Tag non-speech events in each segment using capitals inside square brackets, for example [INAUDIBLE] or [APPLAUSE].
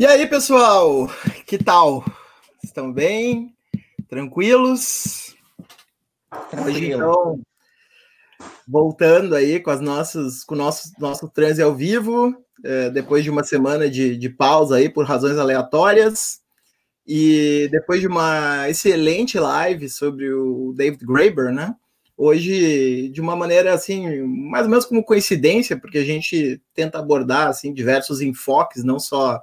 E aí, pessoal, que tal? Estão bem? Tranquilos? Hoje, então, voltando aí com as nossas, com o nosso, nosso transe ao vivo, é, depois de uma semana de, de pausa aí por razões aleatórias, e depois de uma excelente live sobre o David Graeber, né? Hoje, de uma maneira assim, mais ou menos como coincidência, porque a gente tenta abordar assim diversos enfoques, não só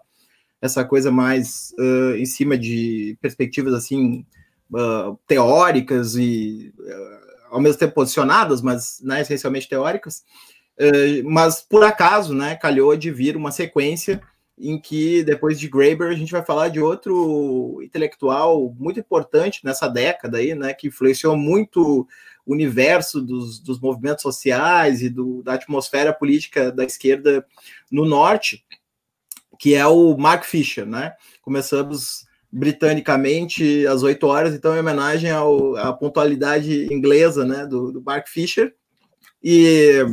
essa coisa mais uh, em cima de perspectivas assim uh, teóricas e uh, ao mesmo tempo posicionadas, mas né, essencialmente teóricas. mas por acaso, né, calhou de vir uma sequência em que depois de Graeber a gente vai falar de outro intelectual muito importante nessa década aí, né, que influenciou muito o universo dos, dos movimentos sociais e do, da atmosfera política da esquerda no norte, que é o Mark Fisher, né? Começamos britanicamente às 8 horas, então em homenagem ao, à pontualidade inglesa, né, do, do Mark Fisher. E,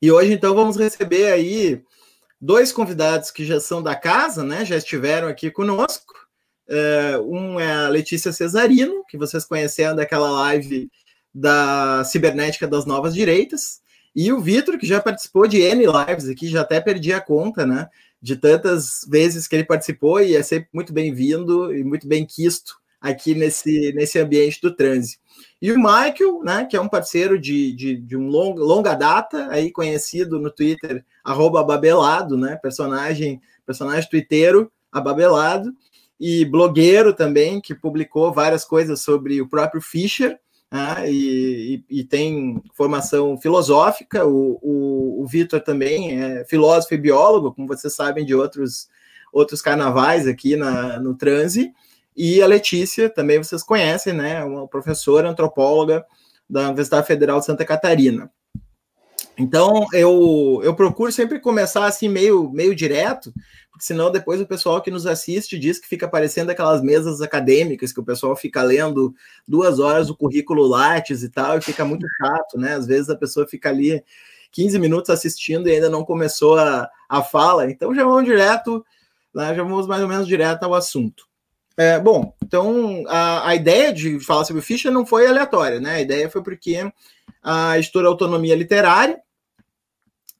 e hoje, então, vamos receber aí dois convidados que já são da casa, né, já estiveram aqui conosco. É, um é a Letícia Cesarino, que vocês conheceram daquela live da Cibernética das Novas Direitas, e o Vitor, que já participou de N lives aqui, já até perdi a conta, né? De tantas vezes que ele participou e é sempre muito bem-vindo e muito bem quisto aqui nesse, nesse ambiente do trânsito. E o Michael, né, que é um parceiro de, de, de um long, longa data, aí conhecido no Twitter, Babelado, né, personagem, personagem twitteiro, ababelado, e blogueiro também, que publicou várias coisas sobre o próprio Fischer, né, e, e, tem formação filosófica. O, o, o Vitor também é filósofo e biólogo, como vocês sabem de outros, outros carnavais aqui na, no Transe. E a Letícia, também vocês conhecem, né? Uma professora antropóloga da Universidade Federal de Santa Catarina. Então, eu, eu procuro sempre começar assim, meio, meio direto, porque senão depois o pessoal que nos assiste diz que fica parecendo aquelas mesas acadêmicas que o pessoal fica lendo duas horas o currículo Lattes e tal, e fica muito chato, né? Às vezes a pessoa fica ali 15 minutos assistindo e ainda não começou a, a fala, então já vamos direto, né, já vamos mais ou menos direto ao assunto. É, bom, então a, a ideia de falar sobre o Fischer não foi aleatória, né? A ideia foi porque a editora Autonomia Literária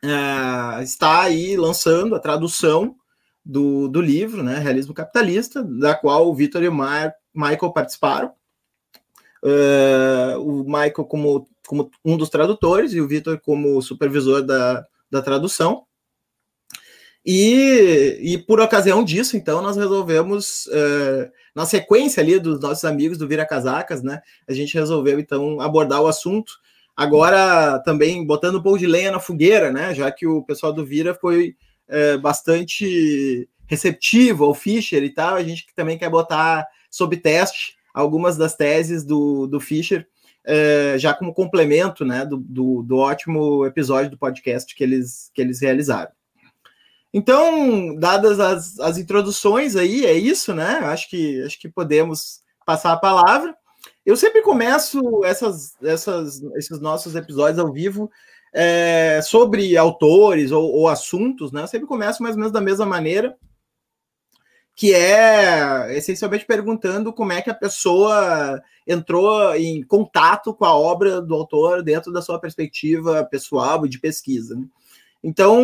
é, está aí lançando a tradução do, do livro, né, Realismo Capitalista, da qual o Vitor e o Michael participaram. Uh, o Michael como, como um dos tradutores e o Vitor como supervisor da, da tradução. E, e por ocasião disso, então, nós resolvemos, uh, na sequência ali dos nossos amigos do Vira Casacas, né, a gente resolveu, então, abordar o assunto, agora também botando um pouco de lenha na fogueira, né, já que o pessoal do Vira foi é, bastante receptivo ao Fischer e tal, a gente também quer botar sob teste algumas das teses do, do Fischer, é, já como complemento né, do, do, do, ótimo episódio do podcast que eles, que eles realizaram. Então, dadas as, as introduções aí, é isso, né? Acho que, acho que podemos passar a palavra. Eu sempre começo essas, essas, esses nossos episódios ao vivo é, sobre autores ou, ou, assuntos, né? Eu sempre começo mais ou menos da mesma maneira, que é essencialmente perguntando como é que a pessoa entrou em contato com a obra do autor dentro da sua perspectiva pessoal e de pesquisa. Né? Então,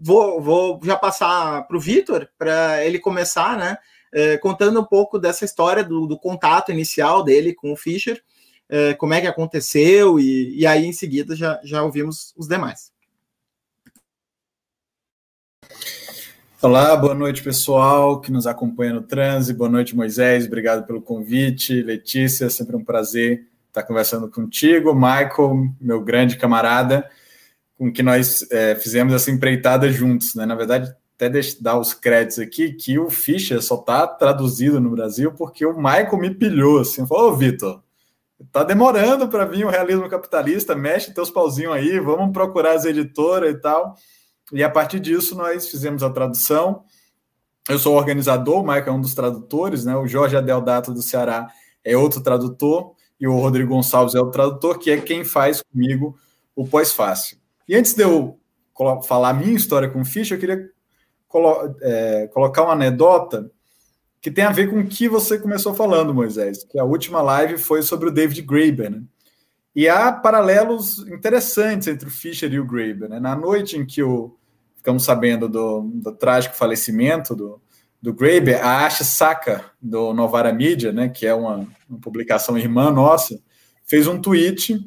vou, vou já passar para o Vitor, para ele começar, né? É, contando um pouco dessa história do, do contato inicial dele com o Fischer é, como é que aconteceu, e, e aí em seguida já, já ouvimos os demais. Olá, boa noite pessoal que nos acompanha no transe, boa noite Moisés, obrigado pelo convite, Letícia, sempre um prazer estar conversando contigo, Michael, meu grande camarada, com que nós é, fizemos essa empreitada juntos, né? Na verdade, até dar os créditos aqui, que o Fischer só está traduzido no Brasil porque o Michael me pilhou, assim, falou, ô Vitor, Tá demorando para vir o realismo capitalista, mexe teus pauzinhos aí, vamos procurar as editoras e tal. E a partir disso nós fizemos a tradução. Eu sou o organizador, o Michael é um dos tradutores, né? O Jorge Adeldato do Ceará é outro tradutor e o Rodrigo Gonçalves é o tradutor, que é quem faz comigo o pós-fácil. E antes de eu falar a minha história com o Ficha, eu queria colo é, colocar uma anedota que tem a ver com o que você começou falando, Moisés, que a última live foi sobre o David Graeber, né? E há paralelos interessantes entre o Fischer e o Graeber. Né? Na noite em que o, ficamos sabendo do, do trágico falecimento do, do Graeber, a Asha Saka, do Novara Media, né, que é uma, uma publicação irmã nossa, fez um tweet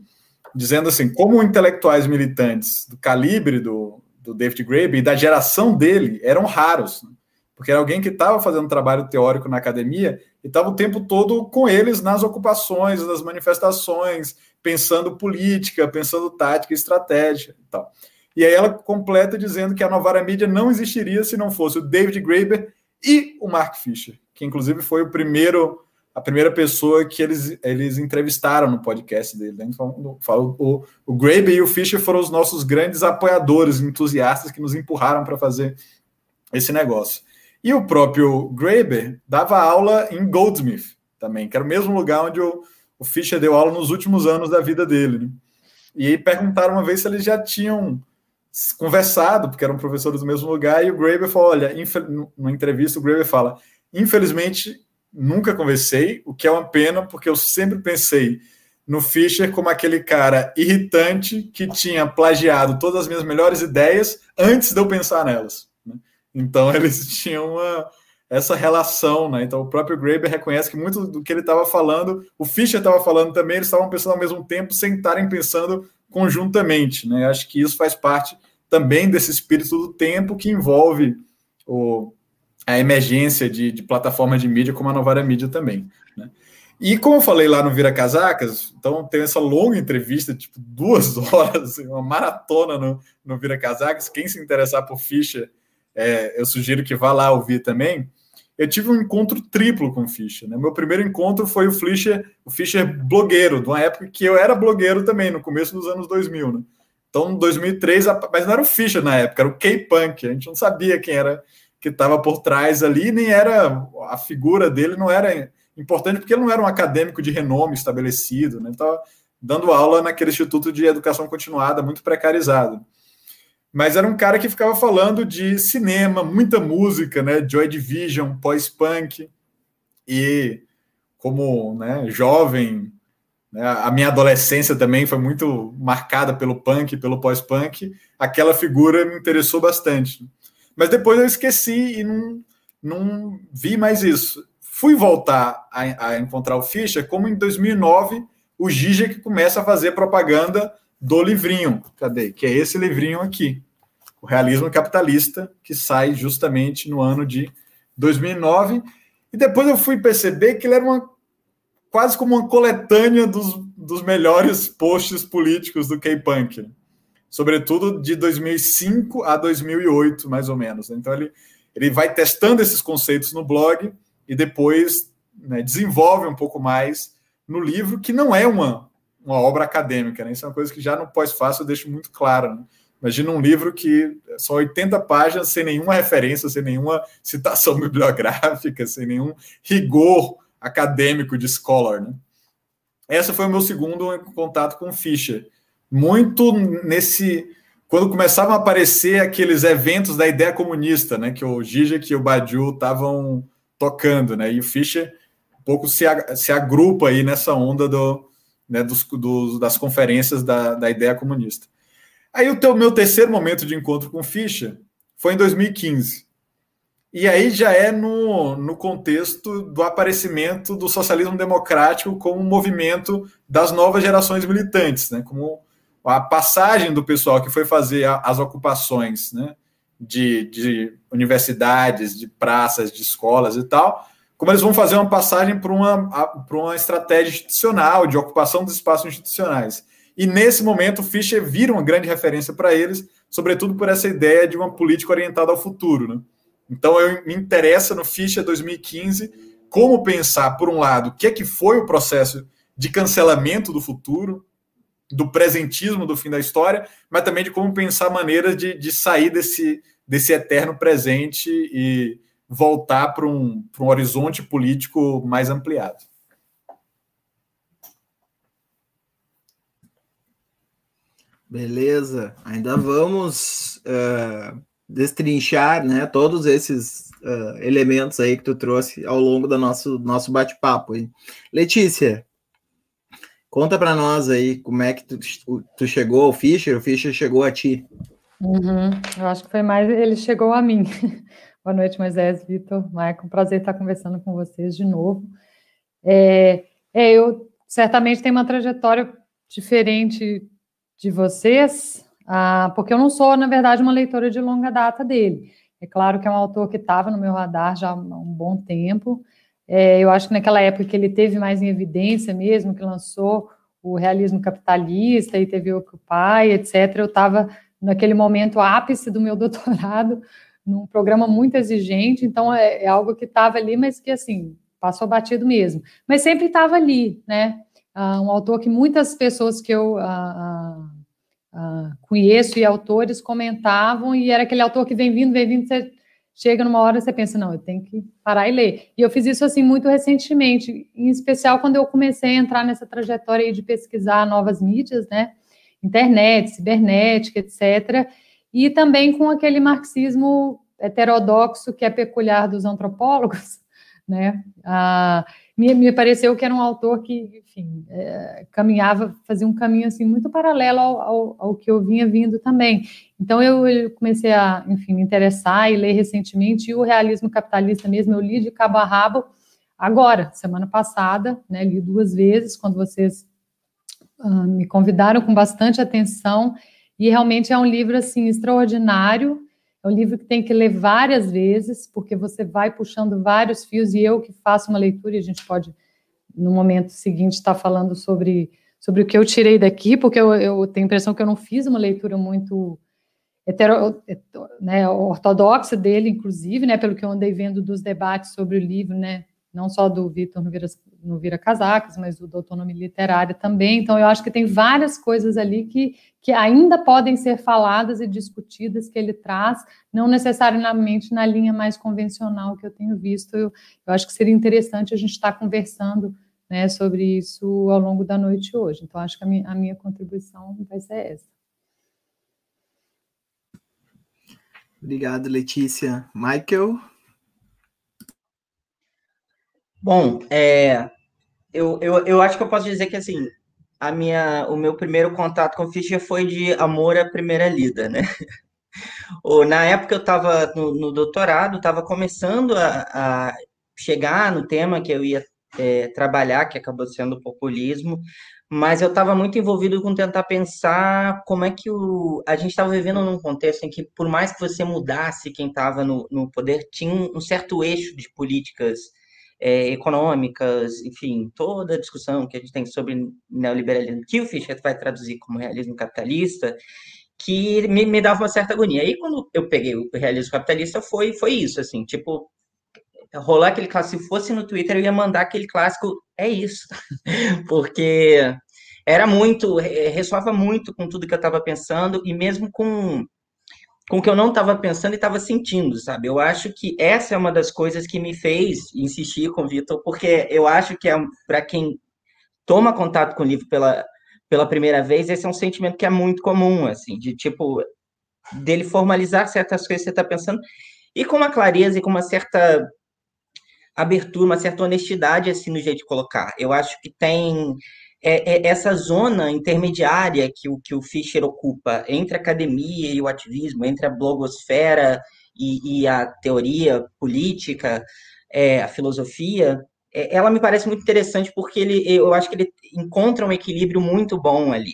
dizendo assim, como intelectuais militantes do calibre do, do David Graeber e da geração dele eram raros. Né? Porque era alguém que estava fazendo trabalho teórico na academia e estava o tempo todo com eles nas ocupações, nas manifestações, pensando política, pensando tática, estratégia e tal. E aí ela completa dizendo que a Novara Mídia não existiria se não fosse o David Graeber e o Mark Fisher, que inclusive foi o primeiro a primeira pessoa que eles, eles entrevistaram no podcast dele. Né? Então, o, o Graeber e o Fisher foram os nossos grandes apoiadores, entusiastas que nos empurraram para fazer esse negócio. E o próprio Graeber dava aula em Goldsmith também, que era o mesmo lugar onde o, o Fischer deu aula nos últimos anos da vida dele. Né? E aí perguntaram uma vez se eles já tinham conversado, porque eram professores do mesmo lugar, e o Graeber falou: olha, numa entrevista, o Graeber fala: infelizmente nunca conversei, o que é uma pena, porque eu sempre pensei no Fischer como aquele cara irritante que tinha plagiado todas as minhas melhores ideias antes de eu pensar nelas. Então [LAUGHS] eles tinham uma, essa relação, né? Então o próprio Graeber reconhece que muito do que ele estava falando, o Fischer estava falando também, eles estavam pensando ao mesmo tempo sem estarem pensando conjuntamente, né? Acho que isso faz parte também desse espírito do tempo que envolve o, a emergência de, de plataformas de mídia como a Novara Mídia também, né? E como eu falei lá no Vira Casacas, então tem essa longa entrevista, tipo duas [LAUGHS] horas, uma maratona no, no Vira Casacas. Quem se interessar por Fischer é, eu sugiro que vá lá ouvir também. Eu tive um encontro triplo com o Fischer. Né? Meu primeiro encontro foi o Fischer, o Fischer blogueiro, de uma época que eu era blogueiro também, no começo dos anos 2000. Né? Então, em 2003, mas não era o Fischer na época, era o K-Punk. A gente não sabia quem era que estava por trás ali, nem era a figura dele não era importante porque ele não era um acadêmico de renome estabelecido, né? Ele estava dando aula naquele instituto de educação continuada muito precarizado mas era um cara que ficava falando de cinema, muita música, né? Joy Division, pós-punk. E como né, jovem, né, a minha adolescência também foi muito marcada pelo punk, pelo pós-punk. Aquela figura me interessou bastante. Mas depois eu esqueci e não, não vi mais isso. Fui voltar a, a encontrar o Fischer como em 2009 o Zizek começa a fazer propaganda do livrinho. Cadê? Que é esse livrinho aqui. O Realismo Capitalista, que sai justamente no ano de 2009. E depois eu fui perceber que ele era uma quase como uma coletânea dos, dos melhores posts políticos do K-Punk. Sobretudo de 2005 a 2008, mais ou menos. Então ele, ele vai testando esses conceitos no blog e depois né, desenvolve um pouco mais no livro, que não é uma, uma obra acadêmica, né? Isso é uma coisa que já no pós-fácil eu deixo muito claro. Né? Imagina um livro que são 80 páginas sem nenhuma referência, sem nenhuma citação [LAUGHS] bibliográfica, sem nenhum rigor acadêmico de scholar. Né? Essa foi o meu segundo contato com Fischer. Muito nesse. Quando começavam a aparecer aqueles eventos da ideia comunista, né, que o Zizek e o Badiou estavam tocando, né, e o Fischer um pouco se, se agrupa aí nessa onda do, né, dos, dos, das conferências da, da ideia comunista. Aí o teu, meu terceiro momento de encontro com Fischer foi em 2015. E aí já é no, no contexto do aparecimento do socialismo democrático como um movimento das novas gerações militantes, né? como a passagem do pessoal que foi fazer as ocupações né? de, de universidades, de praças, de escolas e tal, como eles vão fazer uma passagem para uma, para uma estratégia institucional, de ocupação dos espaços institucionais. E nesse momento, o Fischer vira uma grande referência para eles, sobretudo por essa ideia de uma política orientada ao futuro. Né? Então, eu me interessa no Fischer 2015 como pensar, por um lado, o que é que foi o processo de cancelamento do futuro, do presentismo do fim da história, mas também de como pensar maneiras de, de sair desse, desse eterno presente e voltar para um, um horizonte político mais ampliado. Beleza, ainda vamos uh, destrinchar, né, todos esses uh, elementos aí que tu trouxe ao longo do nosso, nosso bate-papo. Letícia, conta para nós aí como é que tu, tu chegou ao Fischer, o Fischer chegou a ti. Uhum, eu acho que foi mais, ele chegou a mim. [LAUGHS] Boa noite, Moisés, Vitor, Maicon, prazer estar conversando com vocês de novo. É, é, eu certamente tenho uma trajetória diferente de vocês, ah, porque eu não sou, na verdade, uma leitora de longa data dele. É claro que é um autor que estava no meu radar já há um bom tempo. É, eu acho que naquela época que ele teve mais em evidência mesmo, que lançou o realismo capitalista e teve o pai, etc., eu estava naquele momento ápice do meu [LAUGHS] doutorado, num programa muito exigente, então é, é algo que estava ali, mas que assim passou batido mesmo. Mas sempre estava ali, né? Uh, um autor que muitas pessoas que eu uh, uh, conheço e autores comentavam, e era aquele autor que vem vindo, vem vindo, você chega numa hora você pensa, não, eu tenho que parar e ler. E eu fiz isso assim muito recentemente, em especial quando eu comecei a entrar nessa trajetória de pesquisar novas mídias, né? Internet, cibernética, etc. E também com aquele marxismo heterodoxo que é peculiar dos antropólogos, [LAUGHS] né? Ah, me, me pareceu que era um autor que, enfim, é, caminhava, fazia um caminho assim muito paralelo ao, ao, ao, que eu vinha vindo também. Então eu, eu, comecei a, enfim, me interessar e ler recentemente e o realismo capitalista mesmo eu li de cabo a rabo agora, semana passada, né? Li duas vezes quando vocês uh, me convidaram com bastante atenção e realmente é um livro assim extraordinário. É um livro que tem que ler várias vezes, porque você vai puxando vários fios, e eu que faço uma leitura, e a gente pode, no momento seguinte, estar falando sobre, sobre o que eu tirei daqui, porque eu, eu tenho a impressão que eu não fiz uma leitura muito hetero, né, ortodoxa dele, inclusive, né, pelo que eu andei vendo dos debates sobre o livro, né, não só do Vitor no Vira, no Vira Casacas, mas do Autonomia Literária também. Então, eu acho que tem várias coisas ali que, que ainda podem ser faladas e discutidas que ele traz, não necessariamente na linha mais convencional que eu tenho visto. Eu, eu acho que seria interessante a gente estar conversando né, sobre isso ao longo da noite hoje. Então, acho que a minha, a minha contribuição vai ser essa. Obrigado, Letícia. Michael? Bom, é, eu, eu, eu acho que eu posso dizer que assim, a minha, o meu primeiro contato com Fischer foi de amor à primeira lida, né? [LAUGHS] Na época eu estava no, no, doutorado, estava começando a, a, chegar no tema que eu ia é, trabalhar, que acabou sendo o populismo, mas eu estava muito envolvido com tentar pensar como é que o, a gente estava vivendo num contexto em que, por mais que você mudasse quem estava no, no poder, tinha um certo eixo de políticas é, econômicas, enfim, toda a discussão que a gente tem sobre neoliberalismo, que o Fischer vai traduzir como realismo capitalista, que me, me dava uma certa agonia. Aí, quando eu peguei o realismo capitalista, foi, foi isso, assim, tipo, rolar aquele clássico, se fosse no Twitter, eu ia mandar aquele clássico, é isso, [LAUGHS] porque era muito, ressoava muito com tudo que eu estava pensando, e mesmo com com o que eu não estava pensando e estava sentindo, sabe? Eu acho que essa é uma das coisas que me fez insistir com o Vitor, porque eu acho que é para quem toma contato com o livro pela, pela primeira vez, esse é um sentimento que é muito comum, assim, de tipo, dele formalizar certas coisas que você está pensando, e com uma clareza e com uma certa abertura, uma certa honestidade, assim, no jeito de colocar. Eu acho que tem é, é essa zona intermediária que o, que o Fischer ocupa entre a academia e o ativismo, entre a blogosfera e, e a teoria política, é, a filosofia, é, ela me parece muito interessante porque ele, eu acho que ele encontra um equilíbrio muito bom ali.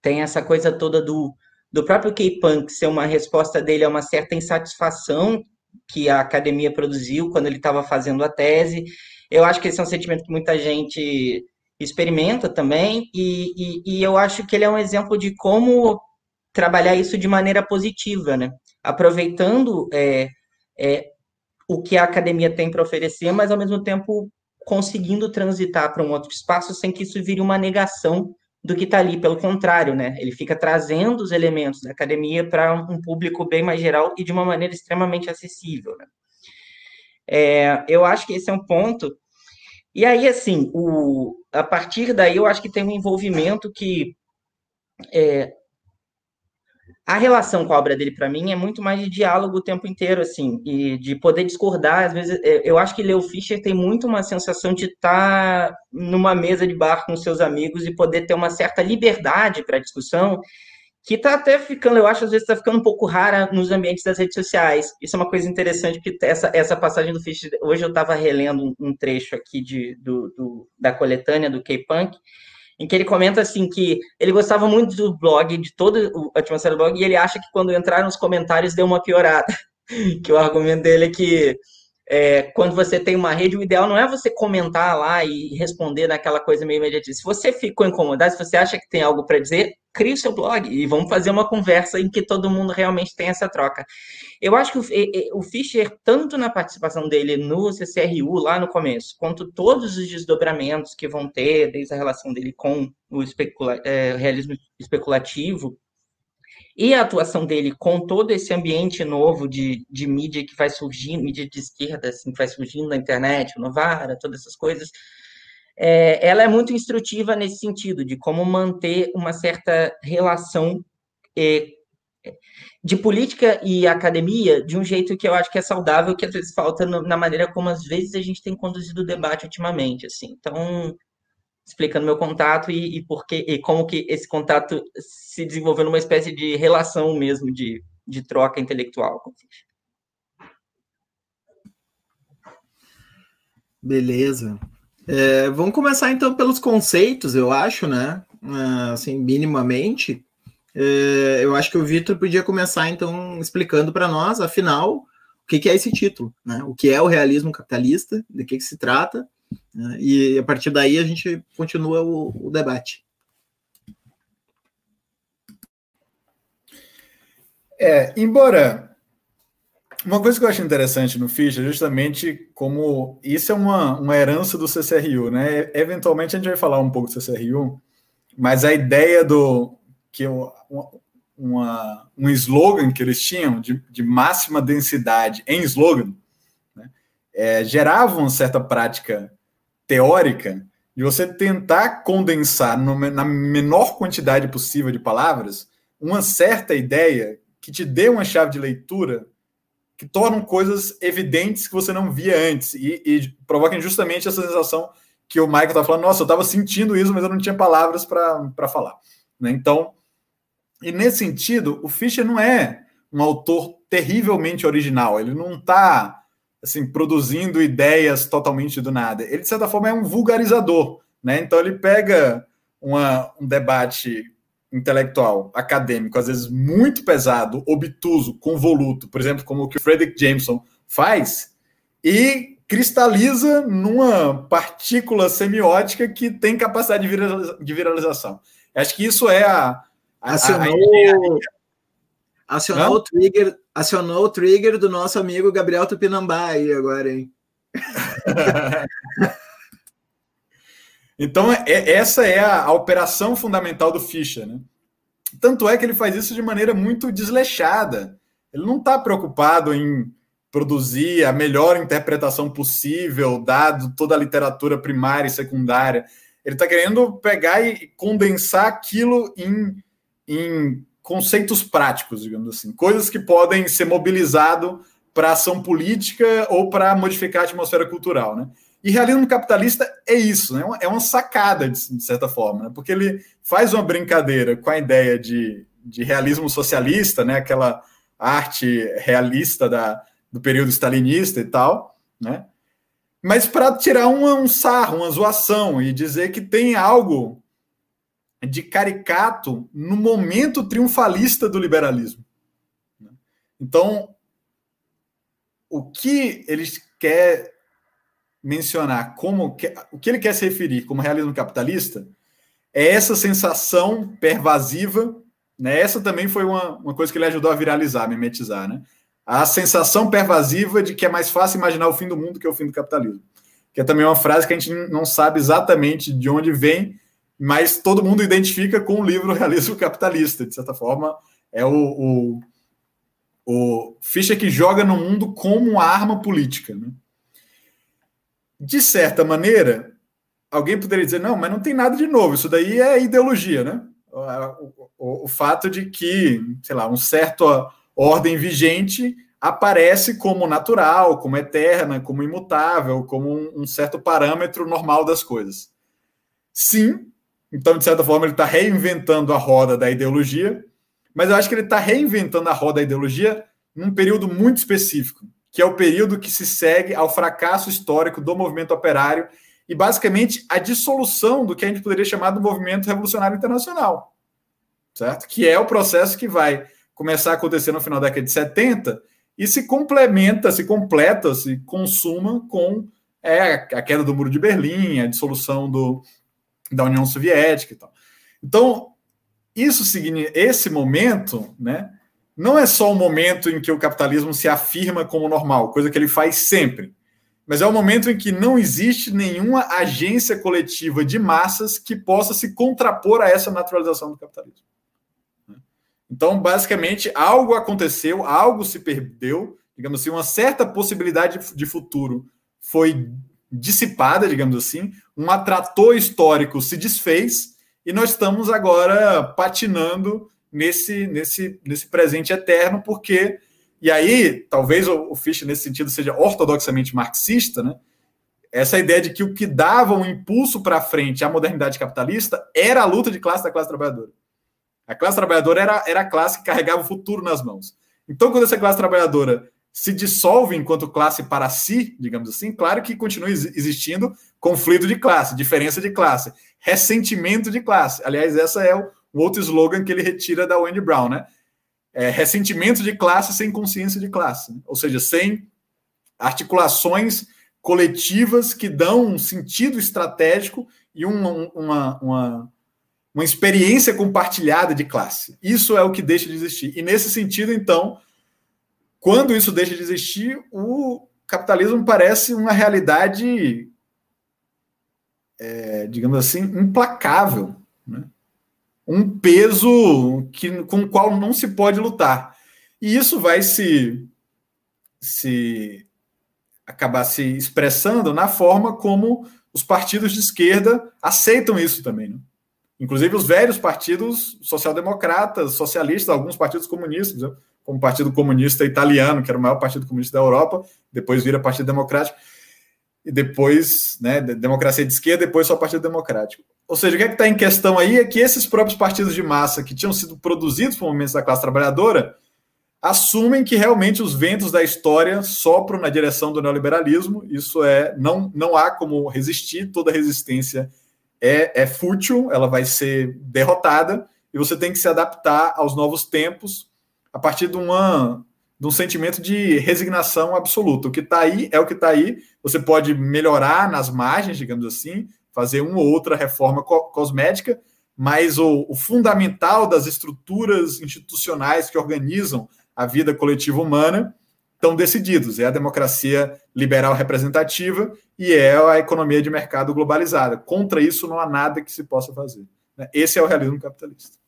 Tem essa coisa toda do, do próprio K-Punk ser uma resposta dele a uma certa insatisfação que a academia produziu quando ele estava fazendo a tese. Eu acho que esse é um sentimento que muita gente experimenta também, e, e, e, eu acho que ele é um exemplo de como trabalhar isso de maneira positiva, né? Aproveitando é, é, o que a academia tem para oferecer, mas ao mesmo tempo conseguindo transitar para um outro espaço sem que isso vire uma negação do que está ali, pelo contrário, né? Ele fica trazendo os elementos da academia para um público bem mais geral e de uma maneira extremamente acessível. Né? É, eu acho que esse é um ponto e aí, assim, o, a partir daí eu acho que tem um envolvimento que é, a relação com a obra dele, para mim, é muito mais de diálogo o tempo inteiro, assim, e de poder discordar. Às vezes, é, eu acho que Leo Fischer tem muito uma sensação de estar tá numa mesa de bar com seus amigos e poder ter uma certa liberdade para discussão, que está até ficando, eu acho, às vezes está ficando um pouco rara nos ambientes das redes sociais. Isso é uma coisa interessante, porque essa, essa passagem do Fischer, hoje eu estava relendo um, um, trecho aqui de, do, do da coletânea do K-Punk, em que ele comenta assim que ele gostava muito do blog, de toda a atmosfera do blog, e ele acha que quando entraram nos comentários deu uma piorada. [LAUGHS] que o argumento dele é que é, quando você tem uma rede, o ideal não é você comentar lá e responder naquela coisa meio imediatista. Se você ficou incomodado, se você acha que tem algo para dizer, crie o seu blog e vamos fazer uma conversa em que todo mundo realmente tem essa troca. Eu acho que o, o Fischer, tanto na participação dele no CCRU, lá no começo, quanto todos os desdobramentos que vão ter, desde a relação dele com o especula, é, realismo especulativo, e a atuação dele com todo esse ambiente novo de, de mídia que vai surgindo, mídia de esquerda, assim, que vai surgindo na internet, o Novara, todas essas coisas, é, ela é muito instrutiva nesse sentido, de como manter uma certa relação é, de política e academia de um jeito que eu acho que é saudável, que às vezes falta na maneira como às vezes a gente tem conduzido o debate ultimamente, assim. Então, explicando meu contato e, e porque e como que esse contato se desenvolveu numa espécie de relação mesmo de, de troca intelectual. Beleza. É, vamos começar então pelos conceitos, eu acho, né? É, assim, minimamente. É, eu acho que o Vitor podia começar então explicando para nós, afinal, o que, que, é esse título, né? O que é o realismo capitalista, de que, que se trata? E a partir daí a gente continua o, o debate. É, embora uma coisa que eu acho interessante no Fischer é justamente como isso é uma, uma herança do CCRU, né? Eventualmente a gente vai falar um pouco do CCRU, mas a ideia do que uma, uma, um slogan que eles tinham de, de máxima densidade em slogan né, é, gerava uma certa prática teórica de você tentar condensar no, na menor quantidade possível de palavras uma certa ideia que te dê uma chave de leitura que tornam coisas evidentes que você não via antes e, e provoquem justamente essa sensação que o Michael está falando, nossa, eu estava sentindo isso, mas eu não tinha palavras para falar. Né? Então, e nesse sentido, o Fischer não é um autor terrivelmente original, ele não está assim, produzindo ideias totalmente do nada. Ele, de certa forma, é um vulgarizador. Né? Então, ele pega uma, um debate intelectual, acadêmico, às vezes muito pesado, obtuso, convoluto, por exemplo, como o que o Frederick Jameson faz, e cristaliza numa partícula semiótica que tem capacidade de viralização. Acho que isso é a. a acionou, a acionou o trigger acionou o trigger do nosso amigo Gabriel Tupinambá aí agora, hein? [LAUGHS] então, é, essa é a, a, operação fundamental do Fischer, né? Tanto é que ele faz isso de maneira muito desleixada. Ele não está preocupado em produzir a melhor interpretação possível, dado toda a literatura primária e secundária. Ele está querendo pegar e condensar aquilo em, em conceitos práticos, digamos assim, coisas que podem ser mobilizado para ação política ou para modificar a atmosfera cultural, né? E realismo capitalista é isso, né? É uma sacada, de, certa forma, né? porque ele faz uma brincadeira com a ideia de, de realismo socialista, né? aquela arte realista da, do período stalinista e tal, né? mas para tirar uma, um sarro, uma zoação e dizer que tem algo de caricato no momento triunfalista do liberalismo. Então, o que ele quer mencionar como o que ele quer se referir como realismo capitalista é essa sensação pervasiva, né? Essa também foi uma, uma coisa que ele ajudou a viralizar, a mimetizar, né? A sensação pervasiva de que é mais fácil imaginar o fim do mundo que o fim do capitalismo. Que é também uma frase que a gente não sabe exatamente de onde vem, mas todo mundo identifica com o livro Realismo Capitalista, de certa forma, é o, o, o Fischer que joga no mundo como uma arma política. Né? De certa maneira, alguém poderia dizer, não, mas não tem nada de novo, isso daí é ideologia, né? o, o, o fato de que, sei lá, um certo ordem vigente aparece como natural, como eterna, como imutável, como um, um certo parâmetro normal das coisas. Sim, então, de certa forma, ele está reinventando a roda da ideologia, mas eu acho que ele está reinventando a roda da ideologia num período muito específico, que é o período que se segue ao fracasso histórico do movimento operário e, basicamente, a dissolução do que a gente poderia chamar do movimento revolucionário internacional, certo? Que é o processo que vai começar a acontecer no final da década de 70 e se complementa, se completa, se consuma com é, a queda do Muro de Berlim, a dissolução do, da União Soviética e tal. Então, isso significa, esse momento, né, não é só o momento em que o capitalismo se afirma como normal, coisa que ele faz sempre, mas é o momento em que não existe nenhuma agência coletiva de massas que possa se contrapor a essa naturalização do capitalismo. Então, basicamente, algo aconteceu, algo se perdeu, digamos assim, uma certa possibilidade de futuro foi dissipada, digamos assim, um atrator histórico se desfez e nós estamos agora patinando nesse, nesse, nesse presente eterno, porque. E aí, talvez o, o Fischer, nesse sentido, seja ortodoxamente marxista, né? Essa ideia de que o que dava um impulso para frente à modernidade capitalista era a luta de classe da classe trabalhadora. A classe trabalhadora era, era a classe que carregava o futuro nas mãos. Então, quando essa classe trabalhadora se dissolve enquanto classe para si, digamos assim, claro que continua existindo conflito de classe, diferença de classe, ressentimento de classe. Aliás, essa é o, outro slogan que ele retira da Wendy Brown, né? É, ressentimento de classe sem consciência de classe, ou seja, sem articulações coletivas que dão um sentido estratégico e uma, uma uma experiência compartilhada de classe. Isso é o que deixa de existir. E nesse sentido, então, quando isso deixa de existir, o capitalismo parece uma realidade, é, digamos assim, implacável. Né? Um peso que, com o qual não se pode lutar. E isso vai se, se acabar se expressando na forma como os partidos de esquerda aceitam isso também. Né? Inclusive os velhos partidos social-democratas, socialistas, alguns partidos comunistas? Como Partido Comunista Italiano, que era o maior partido comunista da Europa, depois vira Partido Democrático, e depois, né, democracia de esquerda, depois só Partido Democrático. Ou seja, o que é está em questão aí é que esses próprios partidos de massa que tinham sido produzidos por movimentos da classe trabalhadora assumem que realmente os ventos da história sopram na direção do neoliberalismo. Isso é, não, não há como resistir, toda resistência é, é fútil, ela vai ser derrotada, e você tem que se adaptar aos novos tempos a partir de, uma, de um sentimento de resignação absoluta. O que está aí é o que está aí. Você pode melhorar nas margens, digamos assim, fazer uma ou outra reforma co cosmética, mas o, o, fundamental das estruturas institucionais que organizam a vida coletiva humana estão decididos. É a democracia liberal representativa e é a economia de mercado globalizada. Contra isso não há nada que se possa fazer. Né? Esse é o realismo capitalista.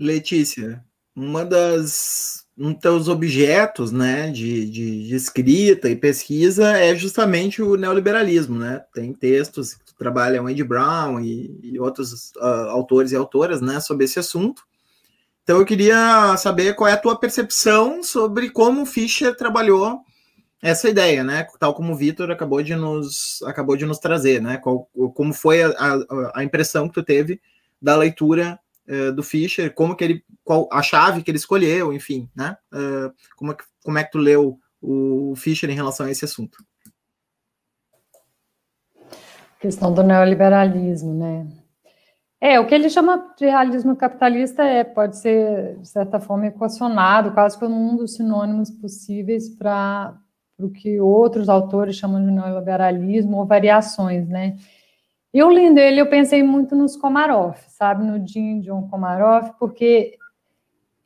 Letícia, uma das um dos teus objetos né, de, de, de, escrita e pesquisa é justamente o neoliberalismo. Né? Tem textos que trabalham Andy Brown e, e outros uh, autores e autoras né, sobre esse assunto. Então eu queria saber qual é a tua percepção sobre como Fischer trabalhou essa ideia, né? Tal como o Vitor acabou de nos acabou de nos trazer, né? Qual, como foi a, a, a impressão que tu teve da leitura uh, do Fischer, como que ele, qual a chave que ele escolheu, enfim, né? Uh, como, é que, como é que tu leu o Fischer em relação a esse assunto? questão do neoliberalismo, né? É, o que ele chama de realismo capitalista é, pode ser, de certa forma, equacionado, quase como um dos sinônimos possíveis para o que outros autores chamam de neoliberalismo ou variações, né? Eu lendo ele, eu pensei muito nos Komarov, sabe, no Jim John Komarov, porque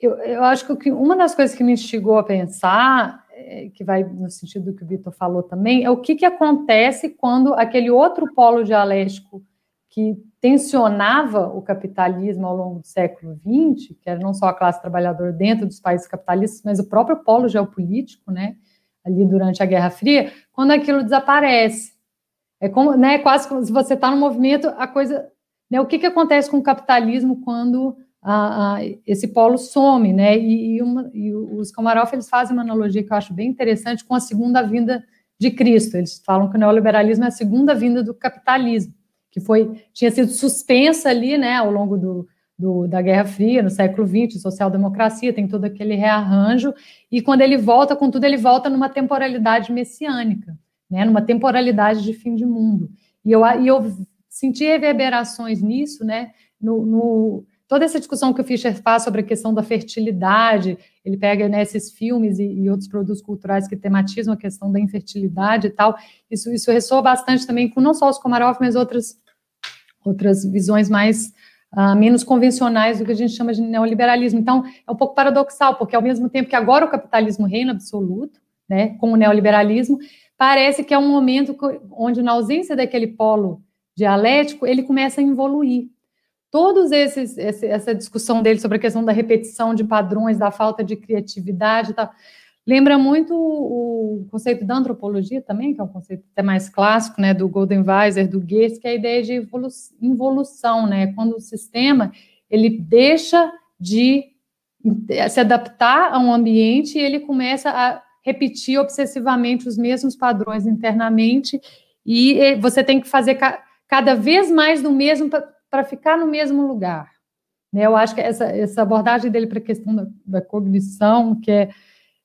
eu, eu acho que uma das coisas que me instigou a pensar, é, que vai no sentido do que o Vitor falou também, é o que, que acontece quando aquele outro polo dialético que tensionava o capitalismo ao longo do século XX, que era não só a classe trabalhadora dentro dos países capitalistas, mas o próprio polo geopolítico, né, ali durante a Guerra Fria, quando aquilo desaparece. É como, né, quase como se você está no movimento, a coisa, né, o que, que acontece com o capitalismo quando a, a, esse polo some, né? E, e, uma, e os Komarov eles fazem uma analogia que eu acho bem interessante com a segunda vinda de Cristo. Eles falam que o neoliberalismo é a segunda vinda do capitalismo, que foi tinha sido suspensa ali, né, ao longo do, do, da Guerra Fria, no século XX, social-democracia, tem todo aquele rearranjo, e quando ele volta com tudo, ele volta numa temporalidade messiânica, né, numa temporalidade de fim de mundo. E eu, e eu senti reverberações nisso, né, no, no toda essa discussão que o Fischer faz sobre a questão da fertilidade, ele pega né, esses filmes e, e, outros produtos culturais que tematizam a questão da infertilidade e tal, isso, isso ressoa bastante também com não só os Komarov, mas outras, outras visões mais uh, menos convencionais do que a gente chama de neoliberalismo. Então, é um pouco paradoxal, porque ao mesmo tempo que agora o capitalismo reina absoluto, né, com o neoliberalismo, parece que é um momento onde, na ausência daquele polo dialético, ele começa a evoluir. Todos esses, essa discussão dele sobre a questão da repetição de padrões, da falta de criatividade, tá, lembra muito o conceito da antropologia também, que é um conceito até mais clássico, né, do Golden Weiser, do Goethe, que é a ideia de involução, né, quando o sistema ele deixa de se adaptar a um ambiente e ele começa a repetir obsessivamente os mesmos padrões internamente e você tem que fazer ca cada vez mais do mesmo para ficar no mesmo lugar. Né, eu acho que essa, essa abordagem dele para a questão da, da cognição, que é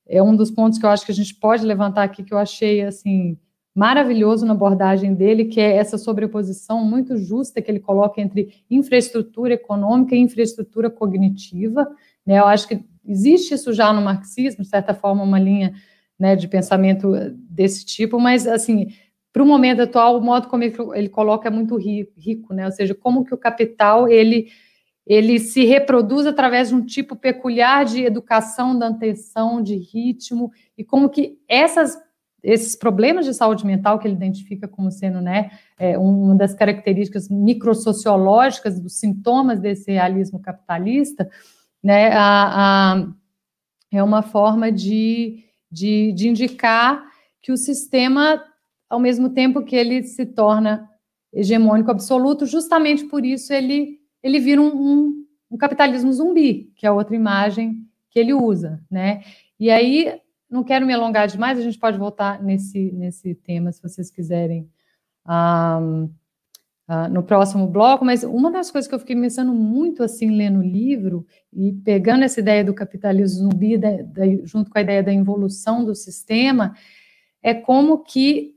é um dos pontos que eu acho que a gente pode levantar aqui, que eu achei, assim, maravilhoso na abordagem dele, que é essa sobreposição muito justa que ele coloca entre infraestrutura econômica e infraestrutura cognitiva, né, eu acho que existe isso já no marxismo, de certa forma, uma linha né, de pensamento desse tipo, mas, assim, para o momento atual, o modo como ele, ele coloca é muito rico, né, ou seja, como que o capital, ele ele se reproduz através de um tipo peculiar de educação, da atenção, de ritmo, e como que essas, esses problemas de saúde mental que ele identifica como sendo né, é, uma das características microsociológicas dos sintomas desse realismo capitalista, né, a, a, é uma forma de, de, de indicar que o sistema, ao mesmo tempo que ele se torna hegemônico absoluto, justamente por isso ele ele vira um, um, um capitalismo zumbi, que é outra imagem que ele usa, né? E aí, não quero me alongar demais, a gente pode voltar nesse, nesse tema, se vocês quiserem, um, uh, no próximo bloco, mas uma das coisas que eu fiquei pensando muito, assim, lendo o livro, e pegando essa ideia do capitalismo zumbi, da, da, junto com a ideia da involução do sistema, é como que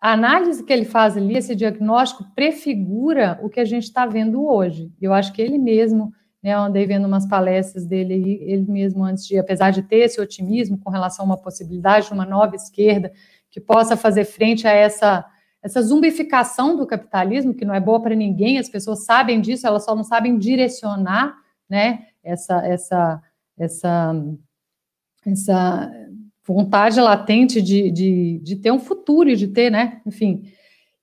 a análise que ele faz ali, esse diagnóstico, prefigura o que a gente está vendo hoje. Eu acho que ele mesmo, né, eu andei vendo umas palestras dele, ele mesmo antes de, apesar de ter esse otimismo com relação a uma possibilidade de uma nova esquerda que possa fazer frente a essa essa zumbificação do capitalismo, que não é boa para ninguém, as pessoas sabem disso, elas só não sabem direcionar, né, essa, essa, essa, essa vontade latente de, de, de ter um futuro e de ter, né? Enfim,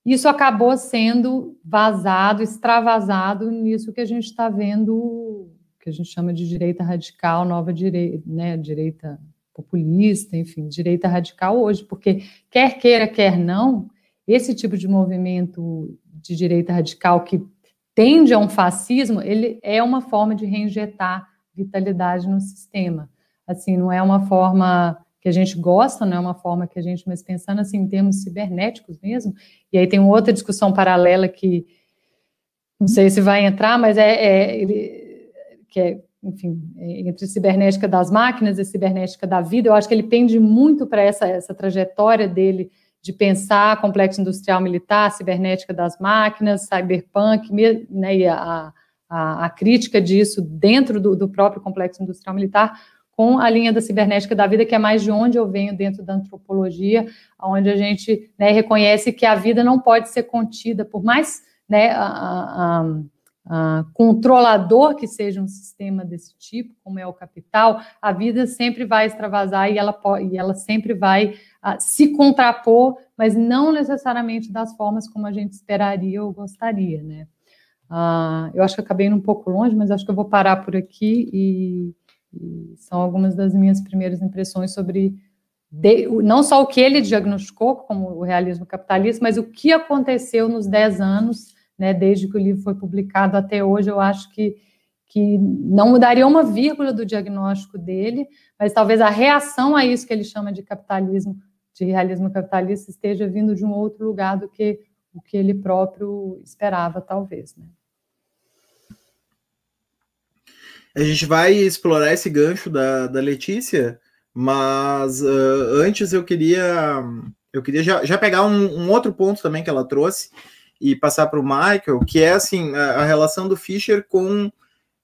isso acabou sendo vazado, extravasado nisso que a gente está vendo, que a gente chama de direita radical, nova direita, né? Direita populista, enfim, direita radical hoje, porque quer queira, quer não, esse tipo de movimento de direita radical que tende a um fascismo, ele é uma forma de reinjetar vitalidade no sistema. Assim, não é uma forma que a gente gosta, não é uma forma que a gente, mas pensando assim em termos cibernéticos mesmo, e aí tem outra discussão paralela que não sei se vai entrar, mas é, é ele, que é, enfim, é entre cibernética das máquinas e cibernética da vida, eu acho que ele pende muito para essa, essa trajetória dele de pensar complexo industrial militar, cibernética das máquinas, cyberpunk, né, e a, a, a crítica disso dentro do, do próprio complexo industrial militar, com a linha da cibernética da vida, que é mais de onde eu venho dentro da antropologia, onde a gente né, reconhece que a vida não pode ser contida, por mais né, a, a, a, controlador que seja um sistema desse tipo, como é o capital, a vida sempre vai extravasar e ela, e ela sempre vai se contrapor, mas não necessariamente das formas como a gente esperaria ou gostaria, né? Uh, eu acho que acabei indo um pouco longe, mas acho que eu vou parar por aqui e e são algumas das minhas primeiras impressões sobre de, não só o que ele diagnosticou como o realismo capitalista, mas o que aconteceu nos dez anos, né, desde que o livro foi publicado até hoje, eu acho que, que não mudaria uma vírgula do diagnóstico dele, mas talvez a reação a isso que ele chama de capitalismo, de realismo capitalista, esteja vindo de um outro lugar do que o que ele próprio esperava, talvez. Né? A gente vai explorar esse gancho da, da Letícia, mas uh, antes eu queria eu queria já, já pegar um, um, outro ponto também que ela trouxe e passar para o Michael, que é assim a, a relação do Fischer com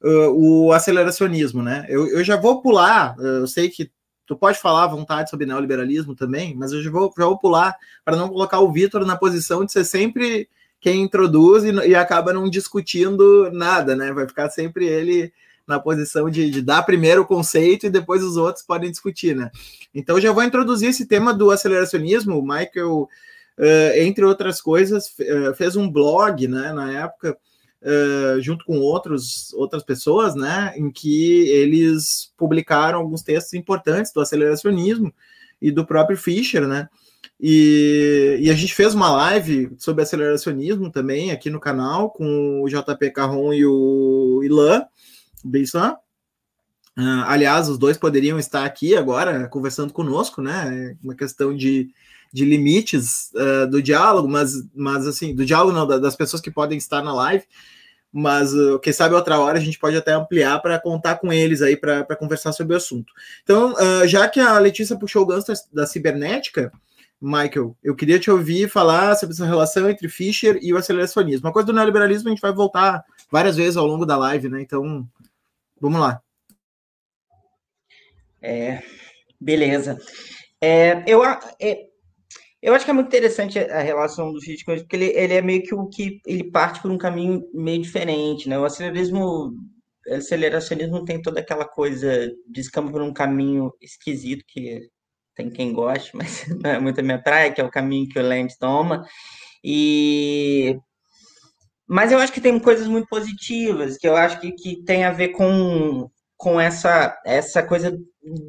uh, o aceleracionismo, né? Eu, eu já vou pular, eu sei que tu pode falar à vontade sobre neoliberalismo também, mas eu já vou, já vou pular para não colocar o Vitor na posição de ser sempre quem introduz e, e, acaba não discutindo nada, né? Vai ficar sempre ele na posição de, de, dar primeiro o conceito e depois os outros podem discutir, né? Então já vou introduzir esse tema do aceleracionismo. O Michael, uh, entre outras coisas, uh, fez um blog, né, na época, uh, junto com outros, outras pessoas, né, em que eles publicaram alguns textos importantes do aceleracionismo e do próprio Fischer, né? E, e, a gente fez uma live sobre aceleracionismo também aqui no canal com o JP Carron e o Ilan, Beislan. Uh, aliás, os dois poderiam estar aqui agora conversando conosco, né? Uma questão de, de limites uh, do diálogo, mas, mas assim, do diálogo não, das pessoas que podem estar na live, mas uh, quem sabe outra hora a gente pode até ampliar para contar com eles aí para conversar sobre o assunto. Então, uh, já que a Letícia puxou o gancho da cibernética, Michael, eu queria te ouvir falar sobre essa relação entre Fischer e o aceleracionismo. Uma coisa do neoliberalismo a gente vai voltar várias vezes ao longo da live, né? Então, Vamos lá. É, beleza. É, eu, é, eu acho que é muito interessante a relação do Fitch porque ele, ele é meio que o que ele parte por um caminho meio diferente, né? O aceleracionismo, aceleracionismo tem toda aquela coisa, descamba por um caminho esquisito que tem quem goste, mas [LAUGHS] não é muito a minha praia, que é o caminho que o Land toma. E mas eu acho que tem coisas muito positivas, que eu acho que, que tem a ver com, com essa, essa coisa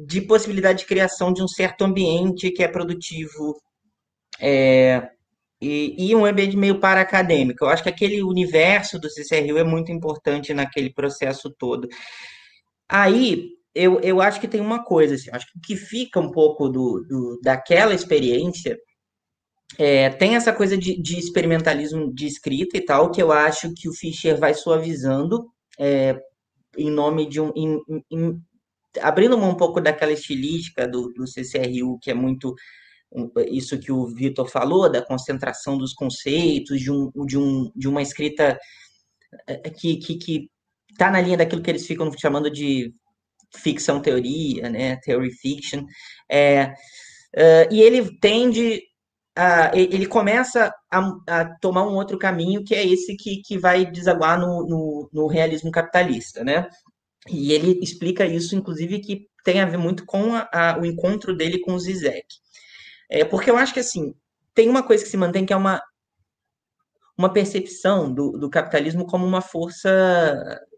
de possibilidade de criação de um certo ambiente que é produtivo é, e, e, um ambiente meio para-acadêmico. Eu acho que aquele universo do CCRU é muito importante naquele processo todo. Aí, eu, eu acho que tem uma coisa, assim, acho que o que fica um pouco do, do daquela experiência é, tem essa coisa de, de, experimentalismo de escrita e tal, que eu acho que o Fischer vai suavizando é, em nome de um. Em, em, abrindo um pouco daquela estilística do, do CCRU, que é muito isso que o Vitor falou, da concentração dos conceitos, de, um, de, um, de uma escrita é, que está que, que tá na linha daquilo que eles ficam chamando de ficção teoria, né, theory fiction, é, uh, e ele tende uh, ele começa a, a, tomar um outro caminho, que é esse que, que vai desaguar no, no, no realismo capitalista, né? E ele explica isso, inclusive, que tem a ver muito com a, a, o encontro dele com o Zizek. É, porque eu acho que, assim, tem uma coisa que se mantém que é uma, uma percepção do, do capitalismo como uma força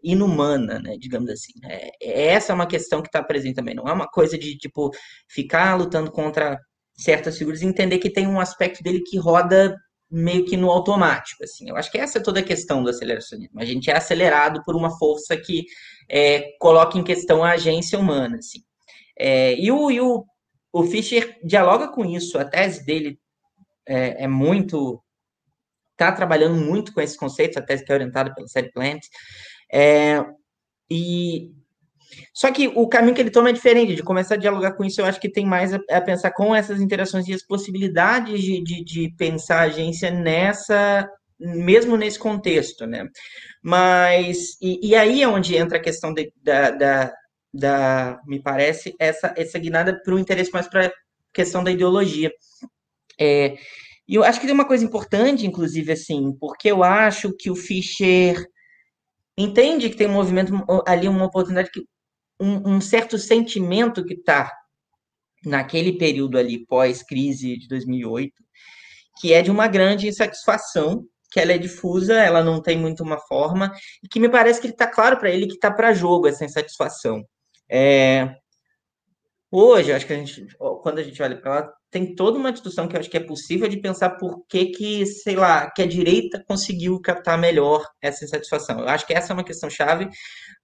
inumana, né, digamos assim. É, essa é uma questão que está presente também. Não é uma coisa de, tipo, ficar lutando contra certas figuras e entender que tem um aspecto dele que roda meio que no automático, assim. Eu acho que essa é toda a questão do aceleracionismo. A gente é acelerado por uma força que é, coloca em questão a agência humana, assim. É, e o, e o, o Fischer dialoga com isso. A tese dele é, é muito... Está trabalhando muito com esse conceito, a tese que é orientada pela série Plant. É, e só que o caminho que ele toma é diferente, de começar a dialogar com isso, eu acho que tem mais a, a pensar com essas interações e as possibilidades de, de, de, pensar a agência nessa, mesmo nesse contexto, né? Mas, e, e aí é onde entra a questão de, da, da, da, me parece, essa, essa guinada para o interesse mais para a questão da ideologia. É, e eu acho que tem uma coisa importante, inclusive, assim, porque eu acho que o Fischer entende que tem um movimento ali, uma oportunidade que um, um certo sentimento que está naquele período ali pós-crise de 2008, que é de uma grande insatisfação, que ela é difusa, ela não tem muito uma forma, e que me parece que está claro para ele que está para jogo essa insatisfação. É, Hoje, acho que a gente, quando a gente olha para lá, tem toda uma discussão que eu acho que é possível de pensar por que que, sei lá, que a direita conseguiu captar melhor essa insatisfação. Eu acho que essa é uma questão chave,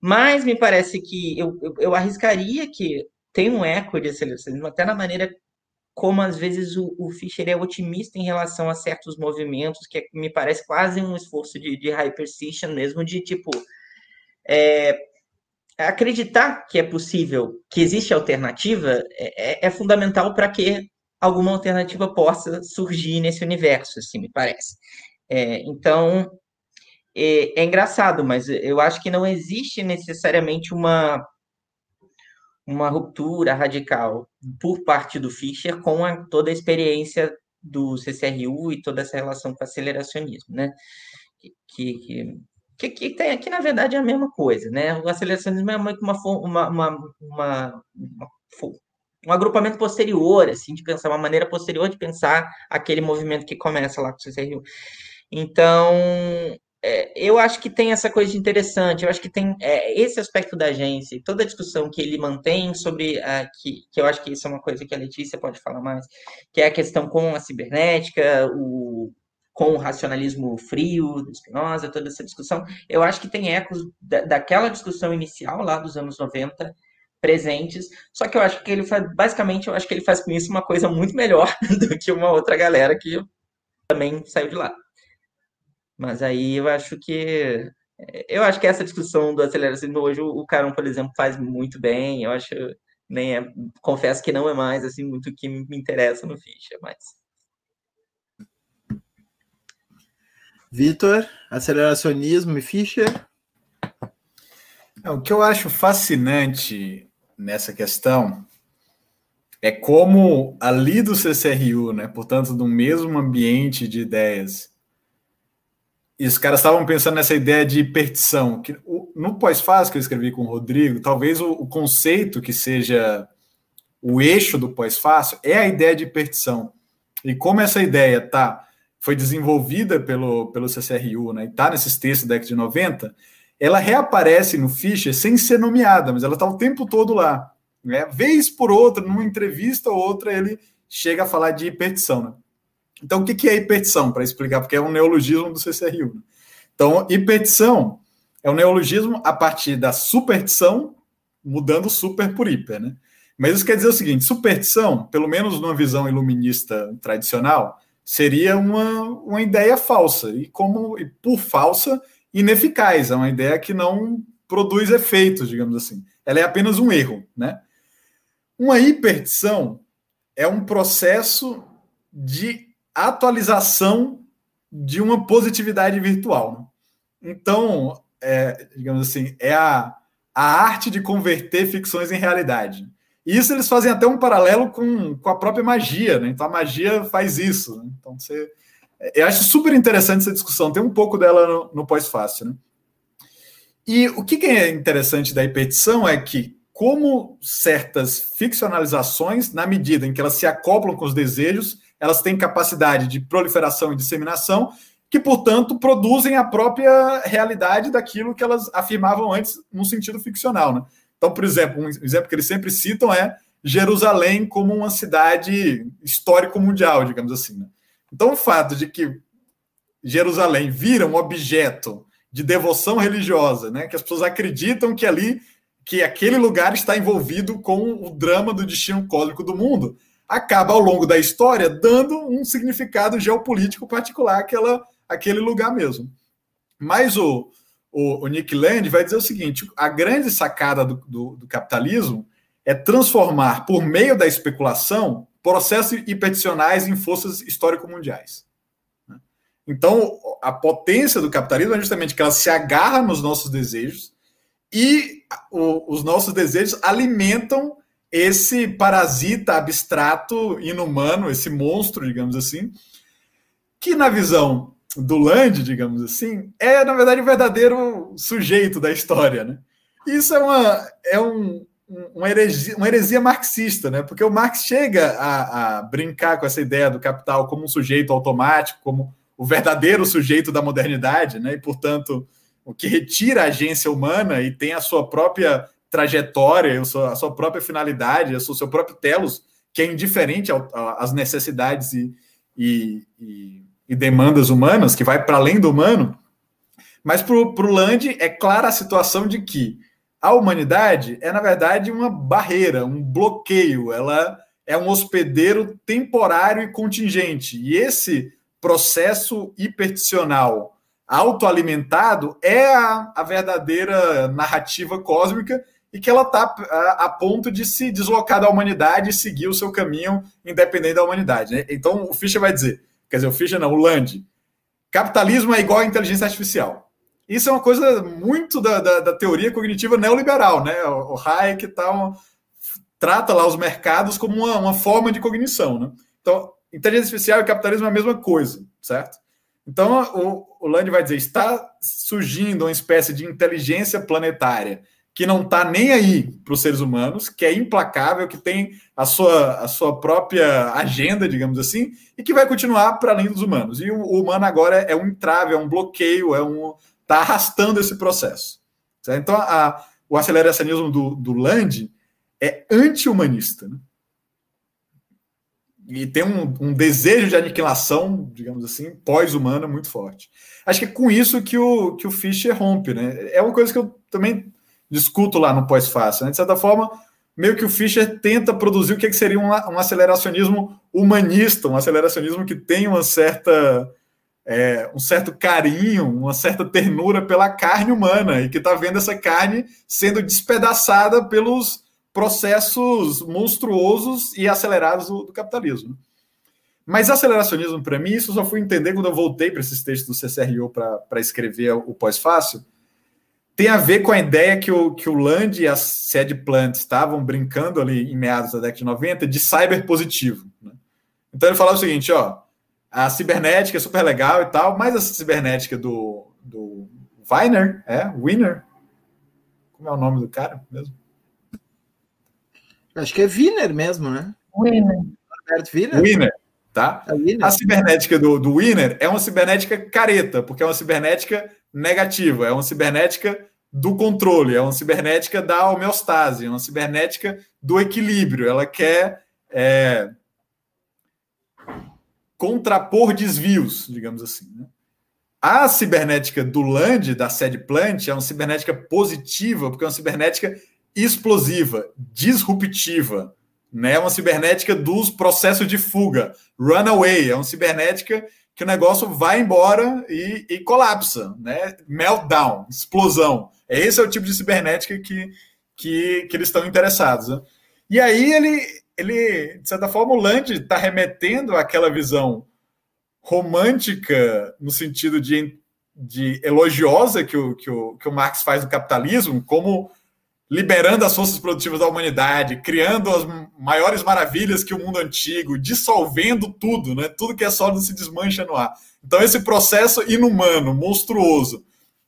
mas me parece que eu, eu, eu arriscaria que tem um eco de aceleracionismo até na maneira como às vezes o, o Fischer é otimista em relação a certos movimentos, que é, me parece quase um esforço de, de hyperstition mesmo, de tipo é, acreditar que é possível, que existe alternativa, é, é, é fundamental para que alguma alternativa possa surgir nesse universo, assim, me parece. É, então, é, é, engraçado, mas eu acho que não existe necessariamente uma, uma ruptura radical por parte do Fischer com a, toda a experiência do CCRU e toda essa relação com o aceleracionismo, né? Que, que, que, que, tem aqui, na verdade, é a mesma coisa, né? O aceleracionismo é muito uma, uma, uma, uma, uma um agrupamento posterior, assim, de pensar, uma maneira posterior de pensar aquele movimento que começa lá com o CCRU. Então, é, eu acho que tem essa coisa interessante, eu acho que tem é, esse aspecto da agência, toda a discussão que ele mantém sobre, a, que, que eu acho que isso é uma coisa que a Letícia pode falar mais, que é a questão com a cibernética, o, com o racionalismo frio do Spinoza, toda essa discussão, eu acho que tem ecos da, daquela discussão inicial lá dos anos 90, presentes. Só que eu acho que ele faz, basicamente, eu acho que ele faz com isso uma coisa muito melhor [LAUGHS] do que uma outra galera que também saiu de lá. Mas aí eu acho que eu acho que essa discussão do aceleração hoje o Caron, por exemplo, faz muito bem. Eu acho nem é, confesso que não é mais assim muito o que me interessa no ficha, mas Vitor, aceleracionismo e Fischer? O que eu acho fascinante nessa questão é como ali do CCRU, né, portanto, do mesmo ambiente de ideias, e os caras estavam pensando nessa ideia de hipertição. Que, no pós-fase que eu escrevi com o Rodrigo, talvez o, o conceito que seja o eixo do pós-fácil é a ideia de hipertição. E como essa ideia tá, foi desenvolvida pelo, pelo CCRU, né, e está nesses textos da década de 90, ela reaparece no Fischer sem ser nomeada, mas ela está o tempo todo lá. Né? Vez por outra, numa entrevista ou outra, ele chega a falar de hipertição. Né? Então, o que é hipertição? Para explicar, porque é um neologismo do CCRU. Né? Então, hipertição é um neologismo a partir da supertição, mudando super por hiper. Né? Mas isso quer dizer o seguinte: superstição, pelo menos numa visão iluminista tradicional, seria uma, uma ideia falsa. E como e por falsa, ineficaz, é uma ideia que não produz efeitos, digamos assim. Ela é apenas um erro, né? Uma hipertição é um processo de atualização de uma positividade virtual. Né? Então, é, digamos assim, é a, a arte de converter ficções em realidade. E isso eles fazem até um paralelo com, com a própria magia, né? Então a magia faz isso. Né? Então você eu acho super interessante essa discussão, tem um pouco dela no, no pós-fácil. Né? E o que, que é interessante da repetição é que, como certas ficcionalizações, na medida em que elas se acoplam com os desejos, elas têm capacidade de proliferação e disseminação, que, portanto, produzem a própria realidade daquilo que elas afirmavam antes no sentido ficcional. Né? Então, por exemplo, um exemplo que eles sempre citam é Jerusalém como uma cidade histórico-mundial, digamos assim. Né? Então, o fato de que Jerusalém vira um objeto de devoção religiosa, né, que as pessoas acreditam que ali, que aquele lugar está envolvido com o drama do destino cósmico do mundo, acaba ao longo da história dando um significado geopolítico particular àquela, àquele lugar mesmo. Mas o, o, o Nick Land vai dizer o seguinte: a grande sacada do, do, do capitalismo é transformar, por meio da especulação, processos hipertensionais em forças histórico-mundiais. Então, a potência do capitalismo é justamente que ela se agarra nos nossos desejos e o, os nossos desejos alimentam esse parasita abstrato, inumano, esse monstro, digamos assim, que na visão do Land, digamos assim, é na verdade o verdadeiro sujeito da história, né? Isso é, uma, é um, uma heresia, uma heresia marxista, né? Porque o Marx chega a, a, brincar com essa ideia do capital como um sujeito automático, como o verdadeiro sujeito da modernidade, né? E, portanto, o que retira a agência humana e tem a sua própria trajetória, a sua, a sua própria finalidade, o seu próprio telos, que é indiferente às necessidades e, e, e, e, demandas humanas, que vai para além do humano. Mas para o Land é clara a situação de que a humanidade é, na verdade, uma barreira, um bloqueio, ela é um hospedeiro temporário e contingente. E esse processo hiperticional autoalimentado é a, a verdadeira narrativa cósmica e que ela está a, a, ponto de se deslocar da humanidade e seguir o seu caminho independente da humanidade. Né? Então o Fischer vai dizer, quer dizer, o Fischer não, o Land, capitalismo é igual à inteligência artificial. Isso é uma coisa muito da, da, da teoria cognitiva neoliberal, né? O, o Hayek tal, trata lá os mercados como uma, uma forma de cognição, né? Então, inteligência artificial e capitalismo é a mesma coisa, certo? Então, o, o Land vai dizer: está surgindo uma espécie de inteligência planetária que não está nem aí para os seres humanos, que é implacável, que tem a sua, a sua própria agenda, digamos assim, e que vai continuar para além dos humanos. E o, o, humano agora é um entrave, é um bloqueio, é um está arrastando esse processo. Certo? Então, a, o aceleracionismo do, do Land é anti-humanista. Né? e tem um, um, desejo de aniquilação, digamos assim, pós-humana muito forte. Acho que é com isso que o, que o Fischer rompe, né? É uma coisa que eu também discuto lá no pós-fácil. Né? De certa forma, meio que o Fischer tenta produzir o que, é que seria um, um aceleracionismo humanista, um aceleracionismo que tem uma certa. É, um certo carinho, uma certa ternura pela carne humana e que está vendo essa carne sendo despedaçada pelos processos monstruosos e acelerados do, do capitalismo. Mas aceleracionismo, para mim, isso eu só fui entender quando eu voltei para esses textos do CCRU para escrever o pós-fácil, tem a ver com a ideia que o, que o Land e a Sed Plant estavam brincando ali em meados da década de 90 de cyber positivo. Né? Então ele falava o seguinte, ó, a cibernética é super legal e tal, mas a cibernética do, do Weiner, é, Winner, como é o nome do cara mesmo? Acho que é Wiener mesmo, né? Wiener. Albert Wiener. Wiener, tá? É Wiener. A cibernética do, do Wiener é uma cibernética careta, porque é uma cibernética negativa, é uma cibernética do controle, é uma cibernética da homeostase, é uma cibernética do equilíbrio. Ela quer é, contrapor desvios, digamos assim. Né? A cibernética do Land, da sede plant, é uma cibernética positiva, porque é uma cibernética explosiva, disruptiva, né? Uma cibernética dos processos de fuga, runaway, é uma cibernética que o negócio vai embora e, e colapsa, né? Meltdown, explosão. Esse é o tipo de cibernética que, que, que eles estão interessados. Né? E aí ele, ele, de certa forma, o Land está remetendo àquela visão romântica no sentido de, de elogiosa que o, que, o, que o Marx faz do capitalismo, como liberando as forças produtivas da humanidade, criando as maiores maravilhas que o mundo antigo, dissolvendo tudo, né? Tudo que é sólido se desmancha no ar. Então esse processo inumano, monstruoso,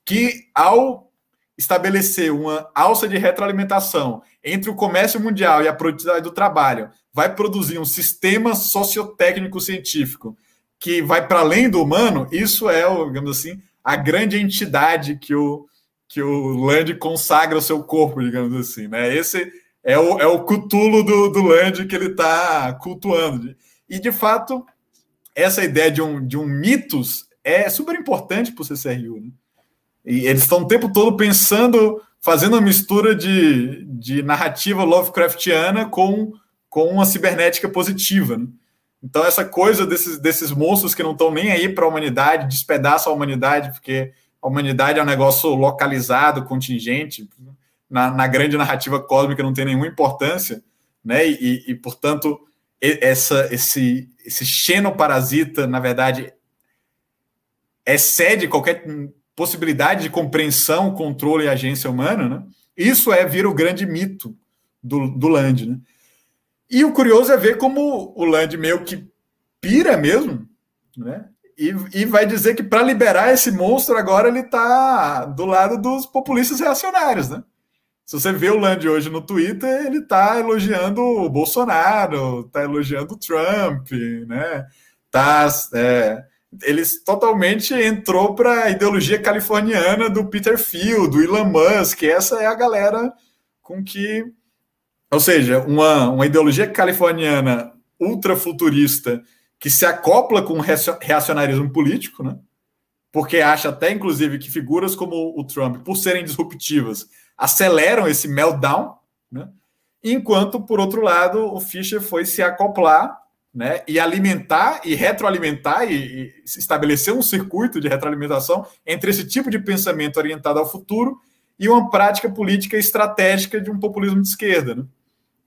que ao estabelecer uma alça de retroalimentação entre o comércio mundial e a produtividade do trabalho, vai produzir um sistema sociotécnico científico que vai para além do humano, isso é, digamos assim, a grande entidade que o que o Land consagra o seu corpo, digamos assim, né? Esse é o, é o cutulo do, do Land que ele está cultuando. E, de fato, essa ideia de um, de um mitos é super importante para o CCRU, né? E eles estão o tempo todo pensando, fazendo uma mistura de, de narrativa Lovecraftiana com, com uma cibernética positiva, né? Então, essa coisa desses, desses monstros que não estão nem aí para a humanidade, despedaçam a humanidade, porque a humanidade é um negócio localizado, contingente, na, na grande narrativa cósmica não tem nenhuma importância, né? E, e portanto, essa, esse, esse xenoparasita, na verdade, excede qualquer possibilidade de compreensão, controle e agência humana, né? Isso é vir o grande mito do, do Land, né? E o curioso é ver como o Land meio que pira mesmo, né? E, e vai dizer que para liberar esse monstro agora ele está do lado dos populistas reacionários, né? Se você vê o Land hoje no Twitter, ele está elogiando o Bolsonaro, está elogiando o Trump, né? Tá, é, ele totalmente entrou para a ideologia californiana do Peter Thiel, do Elon Musk. Essa é a galera com que, ou seja, uma, uma ideologia californiana ultrafuturista que se acopla com o reacionarismo político, né? porque acha até, inclusive, que figuras como o Trump, por serem disruptivas, aceleram esse meltdown, né? enquanto, por outro lado, o Fischer foi se acoplar né, e alimentar e retroalimentar e, e estabelecer um circuito de retroalimentação entre esse tipo de pensamento orientado ao futuro e uma prática política estratégica de um populismo de esquerda, né?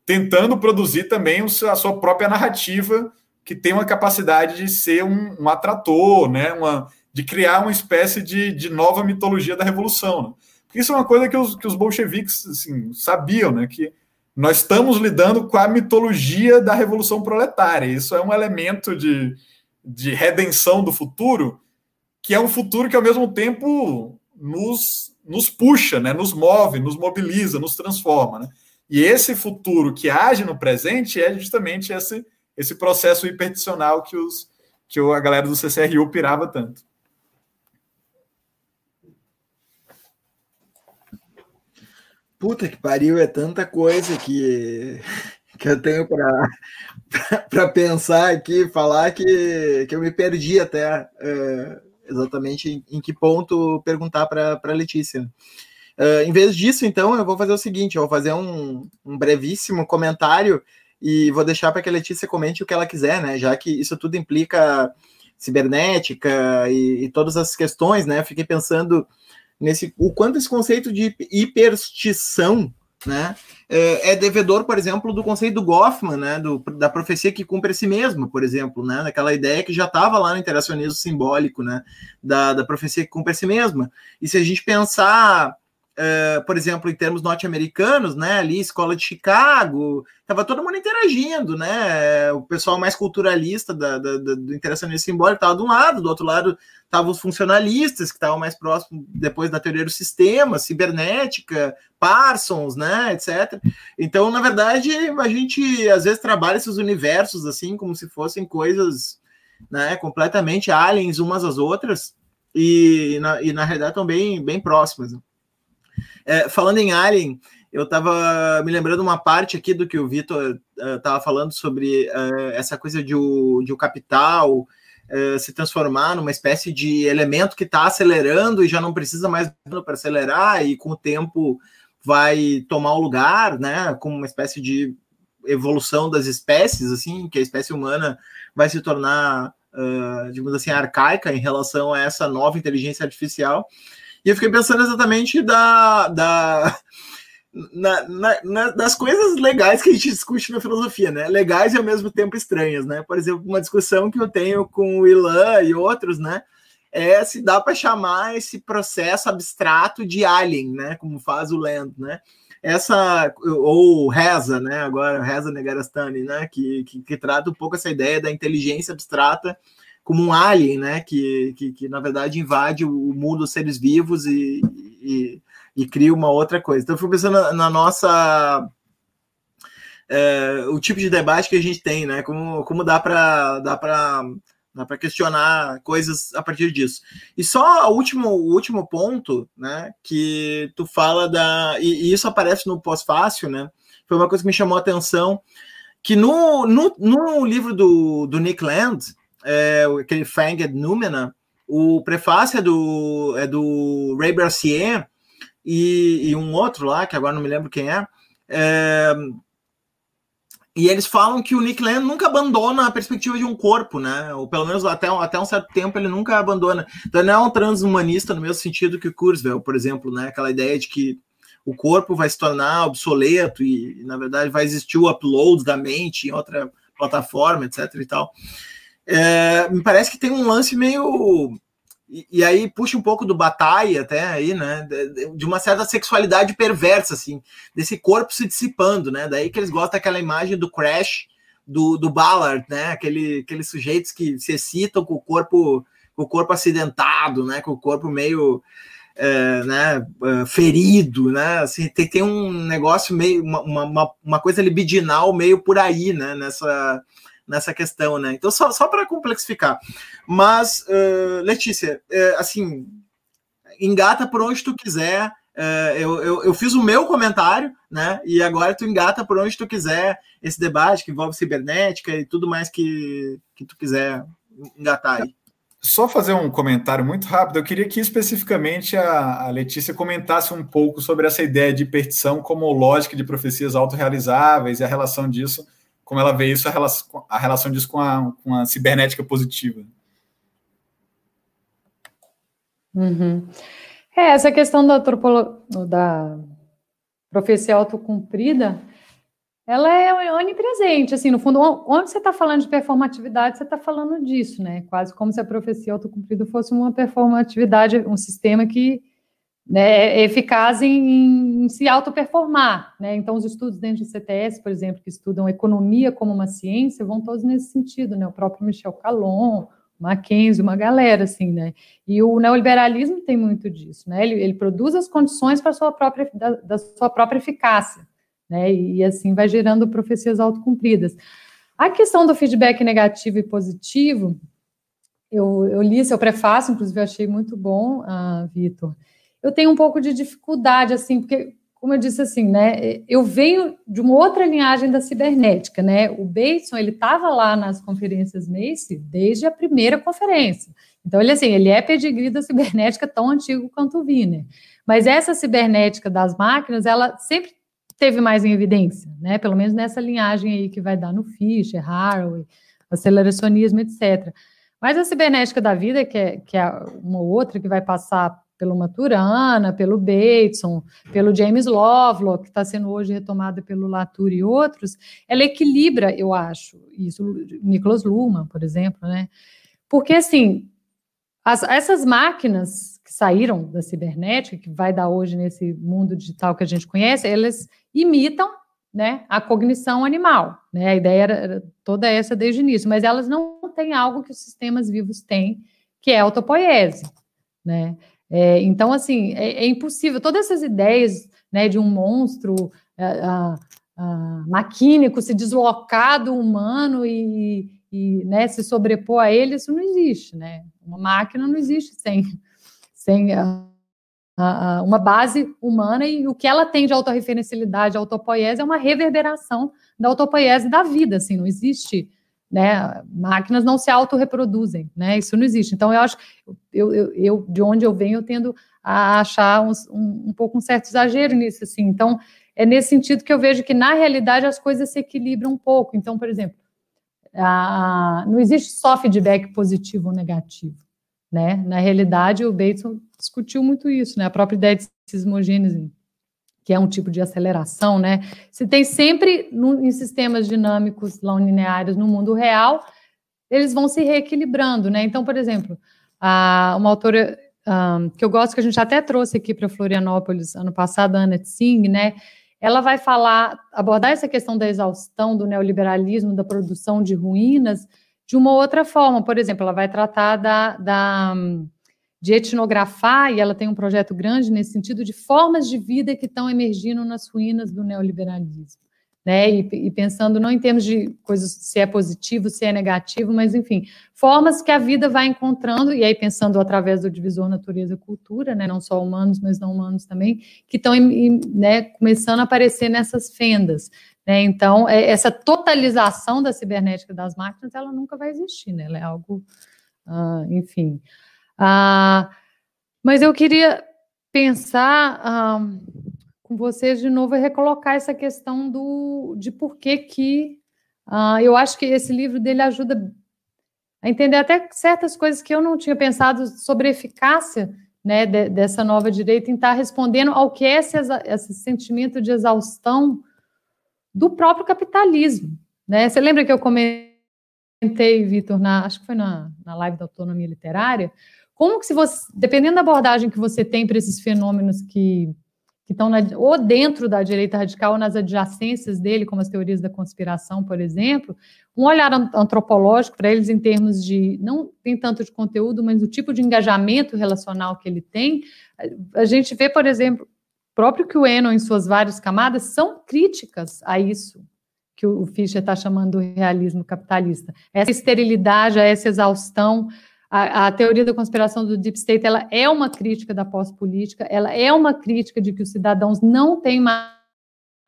tentando produzir também a sua própria narrativa, que tem uma capacidade de ser um, um atrator, né? uma, de criar uma espécie de, de nova mitologia da revolução. Né? Isso é uma coisa que os, que os bolcheviques assim, sabiam, né? que nós estamos lidando com a mitologia da revolução proletária. Isso é um elemento de, de redenção do futuro, que é um futuro que, ao mesmo tempo, nos, nos puxa, né? nos move, nos mobiliza, nos transforma. Né? E esse futuro que age no presente é justamente esse, esse processo hiperticional que, os, que a galera do CCRU pirava tanto. Puta que pariu, é tanta coisa que, que eu tenho para pensar aqui, falar que, que eu me perdi até é, exatamente em, em, que ponto perguntar para a Letícia. Uh, em vez disso, então, eu vou fazer o seguinte: eu vou fazer um, um brevíssimo comentário e vou deixar para que a Letícia comente o que ela quiser, né? Já que isso tudo implica cibernética e, e todas as questões, né? fiquei pensando nesse o quanto esse conceito de hiperstição né, é, é, devedor, por exemplo, do conceito do Goffman, né, do, da profecia que cumpre a si mesma, por exemplo, né, daquela ideia que já estava lá no interacionismo simbólico, né, da, da profecia que cumpre a si mesma. E se a gente pensar Uh, por exemplo, em termos norte-americanos, né, ali, escola de Chicago, estava todo mundo interagindo, né, o pessoal mais culturalista da, da, da do interacionismo simbólico estava de um lado, do outro lado estavam os funcionalistas, que estavam mais próximos depois da teoria do sistema, cibernética, Parsons, né, etc. Então, na verdade, a gente às vezes trabalha esses universos assim, como se fossem coisas né, completamente aliens umas às outras, e na, e na realidade estão bem, bem próximas. Né? É, falando em Alien, eu estava me lembrando uma parte aqui do que o Vitor estava uh, falando sobre uh, essa coisa de o, de o capital uh, se transformar numa espécie de elemento que está acelerando e já não precisa mais para acelerar e com o tempo vai tomar o lugar, né? Como uma espécie de evolução das espécies, assim, que a espécie humana vai se tornar, digamos assim, arcaica em relação a essa nova inteligência artificial. E eu fiquei pensando exatamente da, da, na, na, na, das coisas legais que a gente discute na filosofia, né? Legais e ao mesmo tempo estranhas, né? Por exemplo, uma discussão que eu tenho com o Ilan e outros, né? É se dá para chamar esse processo abstrato de alien, né? Como faz o Land, né? Essa, ou Reza, né? Agora, Reza Negarastani, né? Que, que, que trata um pouco essa ideia da inteligência abstrata como um alien, né? Que, que, que na verdade invade o mundo dos seres vivos e, e, e cria uma outra coisa. Então, eu fui pensando na, na nossa. É, o tipo de debate que a gente tem, né? Como, como dá para dá para dá para questionar coisas a partir disso. E só o último, o último ponto, né? Que tu fala da. E, e isso aparece no pós-fácil, né? Foi uma coisa que me chamou a atenção. Que no, no, no livro do, do Nick Land, é, aquele Fanged Numena, o prefácio é do, é do Ray Brassier e, e, um outro lá, que agora não me lembro quem é, é e eles falam que o Nick Land nunca abandona a perspectiva de um corpo, né? Ou pelo menos até, até um certo tempo ele nunca abandona. Então não é um transhumanista no mesmo sentido que o Kurzweil, por exemplo, né? Aquela ideia de que o corpo vai se tornar obsoleto e, na verdade, vai existir o upload da mente em outra plataforma, etc e tal é, me parece que tem um lance meio. E, e, aí puxa um pouco do batalha até aí, né? De, uma certa sexualidade perversa, assim, desse corpo se dissipando, né? Daí que eles gostam daquela imagem do Crash, do, do Ballard, né? Aquele, aqueles sujeitos que se excitam com o corpo, com o corpo acidentado, né? Com o corpo meio. É, né, é, ferido, né? Assim, tem, tem um negócio meio, uma, uma, uma coisa libidinal meio por aí, né? Nessa, nessa questão, né? Então, só, só para complexificar. Mas, uh, Letícia, uh, assim, engata por onde tu quiser, Uh, eu, eu, eu, fiz o meu comentário, né? E agora tu engata por onde tu quiser esse debate que envolve cibernética e tudo mais que, que tu quiser engatar aí. Só fazer um comentário muito rápido. Eu queria que especificamente a, a Letícia comentasse um pouco sobre essa ideia de hipertição como lógica de profecias autorrealizáveis e a relação disso, como ela vê isso, a relação, a relação disso com a, com a cibernética positiva. Uhum. É, essa questão da, da profecia autocumprida, ela é onipresente, assim, no fundo, onde você está falando de performatividade, você está falando disso, né? Quase como se a profecia autocumprida fosse uma performatividade, um sistema que né, eficaz em, em se autoperformar, né? Então, os estudos dentro do CTS, por exemplo, que estudam economia como uma ciência, vão todos nesse sentido, né? O próprio Michel Calon, Mackenzie, uma galera, assim, né? E o neoliberalismo tem muito disso, né? Ele, ele produz as condições para sua própria, da, da, sua própria eficácia, né? E, e assim vai gerando profecias autocumpridas. A questão do feedback negativo e positivo, eu, eu li seu prefácio, inclusive eu achei muito bom, uh, Vitor. Eu tenho um pouco de dificuldade, assim, porque como eu disse assim, né, eu venho de uma outra linhagem da cibernética, né? O Bateson, ele estava lá nas conferências Mace desde a primeira conferência. Então, ele assim, ele é pedigree da cibernética tão antigo quanto o Wiener. Mas essa cibernética das máquinas, ela sempre teve mais em evidência, né? Pelo menos nessa linhagem aí que vai dar no Fischer, Haraway, aceleracionismo, etc. Mas a cibernética da vida, que é, que é uma outra que vai passar pelo Maturana, pelo Bateson, pelo James Lovelock, que está sendo hoje retomada pelo Latour e outros, ela equilibra, eu acho, isso, Nicholas Luhmann, por exemplo, né? Porque, assim, as, essas máquinas que saíram da cibernética, que vai dar hoje nesse mundo digital que a gente conhece, elas imitam né, a cognição animal. Né? A ideia era, era toda essa desde o início, mas elas não têm algo que os sistemas vivos têm, que é autopoiese. Né? É, então, assim, é, é, impossível. Todas essas ideias né, de um monstro é, maquínico se deslocar do humano e, e né, se sobrepor a ele, isso não existe. Né? Uma máquina não existe sem, sem a, a, uma base humana e o que ela tem de autorreferencialidade, autopoiese, é uma reverberação da autopoiese da vida. Assim, não existe né? Máquinas não se autorreproduzem, né? Isso não existe. Então, eu acho, eu, eu, eu de onde eu venho, eu tendo a achar um, um, um, pouco um certo exagero nisso, assim. Então, é nesse sentido que eu vejo que, na realidade, as coisas se equilibram um pouco. Então, por exemplo, a, não existe só feedback positivo ou negativo, né? Na realidade, o Bateson discutiu muito isso, né? A própria ideia de sismogênese que é um tipo de aceleração, né? Se tem sempre no, em sistemas dinâmicos não lineares no mundo real, eles vão se reequilibrando, né? Então, por exemplo, a, uma autora um, que eu gosto, que a gente até trouxe aqui para Florianópolis ano passado, a Anna Tsing, né? Ela vai falar, abordar essa questão da exaustão, do neoliberalismo, da produção de ruínas, de uma outra forma. Por exemplo, ela vai tratar da, da de etnografar, e ela tem um projeto grande nesse sentido, de formas de vida que estão emergindo nas ruínas do neoliberalismo. Né, e, e, pensando não em termos de coisas se é positivo, se é negativo, mas enfim, formas que a vida vai encontrando, e aí pensando através do divisor natureza-cultura, né, não só humanos, mas não humanos também, que estão né, começando a aparecer nessas fendas. Né, então, é, essa totalização da cibernética das máquinas, ela nunca vai existir, né, ela é algo, uh, enfim. Ah, mas eu queria pensar ah, com vocês de novo e recolocar essa questão do, de por que que ah, eu acho que esse livro dele ajuda a entender até certas coisas que eu não tinha pensado sobre a eficácia né, de, dessa nova direita em estar respondendo ao que é esse, esse sentimento de exaustão do próprio capitalismo. Né? Você lembra que eu comentei, Vitor, acho que foi na, na live da autonomia literária, como que se você, dependendo da abordagem que você tem para esses fenômenos que, que estão na, ou dentro da direita radical ou nas adjacências dele, como as teorias da conspiração, por exemplo, um olhar antropológico para eles em termos de, não tem tanto de conteúdo, mas o tipo de engajamento relacional que ele tem, a gente vê, por exemplo, próprio que o Enon, em suas várias camadas, são críticas a isso que o Fischer está chamando do realismo capitalista. Essa esterilidade, essa exaustão, a, a, teoria da conspiração do Deep State ela é uma crítica da pós-política, ela é uma crítica de que os cidadãos não têm mais,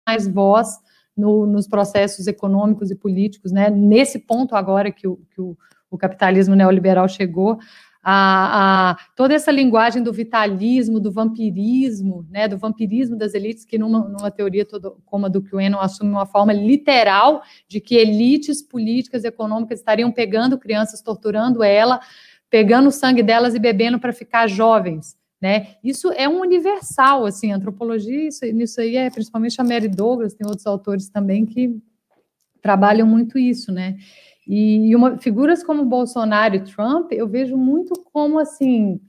mais voz no, nos processos econômicos e políticos, né? Nesse ponto agora que o, que o, o capitalismo neoliberal chegou, a, a, toda essa linguagem do vitalismo, do vampirismo, né, do vampirismo das elites, que numa, numa teoria todo, como a do Quenon assume uma forma literal de que elites políticas e econômicas estariam pegando crianças, torturando ela, pegando o sangue delas e bebendo para ficar jovens. Né? Isso é um universal, assim, antropologia, isso, aí é principalmente a Mary Douglas, tem outros autores também que trabalham muito isso, né? E uma, figuras como Bolsonaro e Trump, eu vejo muito como assim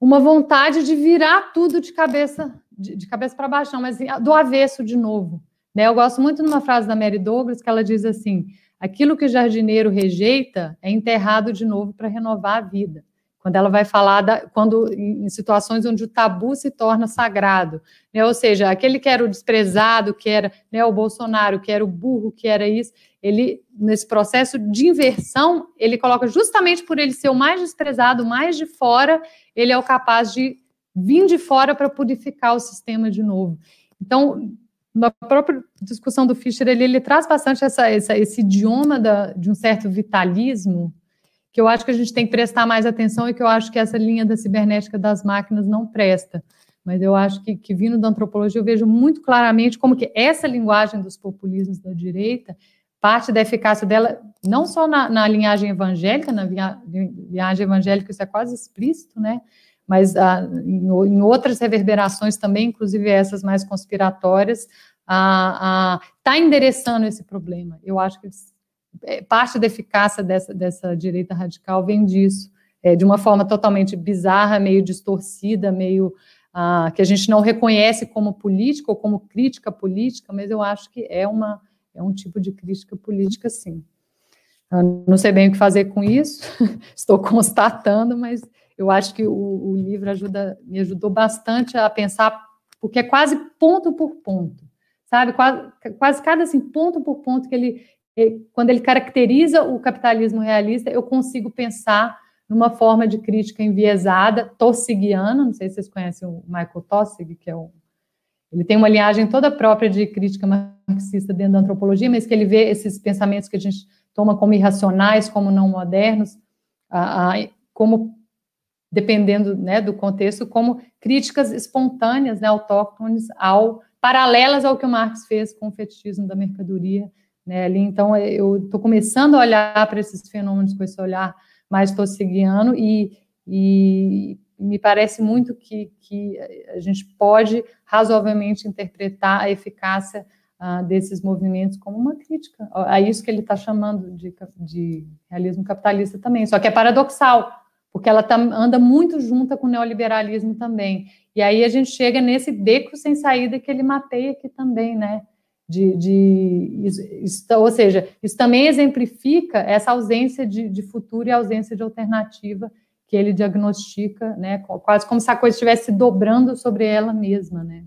uma vontade de virar tudo de cabeça de, de cabeça para baixo, mas assim, do avesso de novo. Né? Eu gosto muito de uma frase da Mary Douglas que ela diz assim: aquilo que o jardineiro rejeita é enterrado de novo para renovar a vida quando ela vai falar da, quando em situações onde o tabu se torna sagrado, né? Ou seja, aquele que era o desprezado, que era né, o Bolsonaro, que era o burro, que era isso, ele nesse processo de inversão, ele coloca justamente por ele ser o mais desprezado, mais de fora, ele é o capaz de vir de fora para purificar o sistema de novo. Então, na própria discussão do Fischer, ele, ele traz bastante essa, essa, esse idioma da, de um certo vitalismo, que eu acho que a gente tem que prestar mais atenção e que eu acho que essa linha da cibernética das máquinas não presta. Mas eu acho que, que vindo da antropologia, eu vejo muito claramente como que essa linguagem dos populismos da direita, parte da eficácia dela, não só na, na linhagem evangélica, na via, linhagem evangélica isso é quase explícito, né? Mas ah, em, em, outras reverberações também, inclusive essas mais conspiratórias, está endereçando esse problema. Eu acho que é, parte da eficácia dessa, dessa direita radical vem disso, é, de uma forma totalmente bizarra, meio distorcida, meio ah, que a gente não reconhece como política ou como crítica política, mas eu acho que é, uma, é um tipo de crítica política, sim. Eu não sei bem o que fazer com isso, [LAUGHS] estou constatando, mas eu acho que o, o livro ajuda, me ajudou bastante a pensar, porque é quase ponto por ponto, sabe? Quase, quase cada assim, ponto por ponto que ele, quando ele caracteriza o capitalismo realista, eu consigo pensar numa forma de crítica enviesada, tossigiana, não sei se vocês conhecem o Michael Tossig, que é um ele tem uma linhagem toda própria de crítica marxista dentro da antropologia, mas que ele vê esses pensamentos que a gente toma como irracionais, como não modernos, como dependendo né, do contexto, como críticas espontâneas, né, autóctones, ao paralelas ao que o Marx fez com o fetichismo da mercadoria né, ali. Então, é, eu estou começando a olhar para esses fenômenos com esse olhar mais tossigiano e, e me parece muito que, que a gente pode razoavelmente interpretar a eficácia uh, desses movimentos como uma crítica a isso que ele está chamando de, de, realismo capitalista também. Só que é paradoxal, porque ela tá, anda muito junta com o neoliberalismo também. E aí a gente chega nesse beco sem saída que ele mapeia aqui também, né? de, de isso, isso, ou seja, isso também exemplifica essa ausência de, de, futuro e ausência de alternativa que ele diagnostica, né, quase como se a coisa estivesse dobrando sobre ela mesma, né.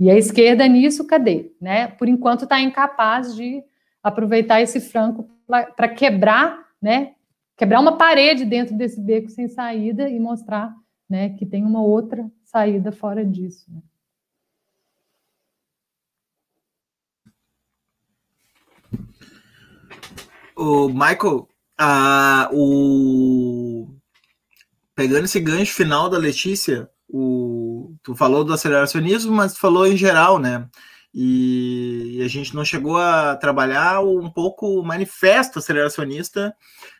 E a esquerda nisso, cadê? Né? Por enquanto está incapaz de aproveitar esse franco para quebrar, né, quebrar uma parede dentro desse beco sem saída e mostrar, né, que tem uma outra saída fora disso. Né? O Michael, a, o pegando esse gancho final da Letícia, o, tu falou do aceleracionismo, mas tu falou em geral, né? E, a gente não chegou a trabalhar um pouco o manifesto aceleracionista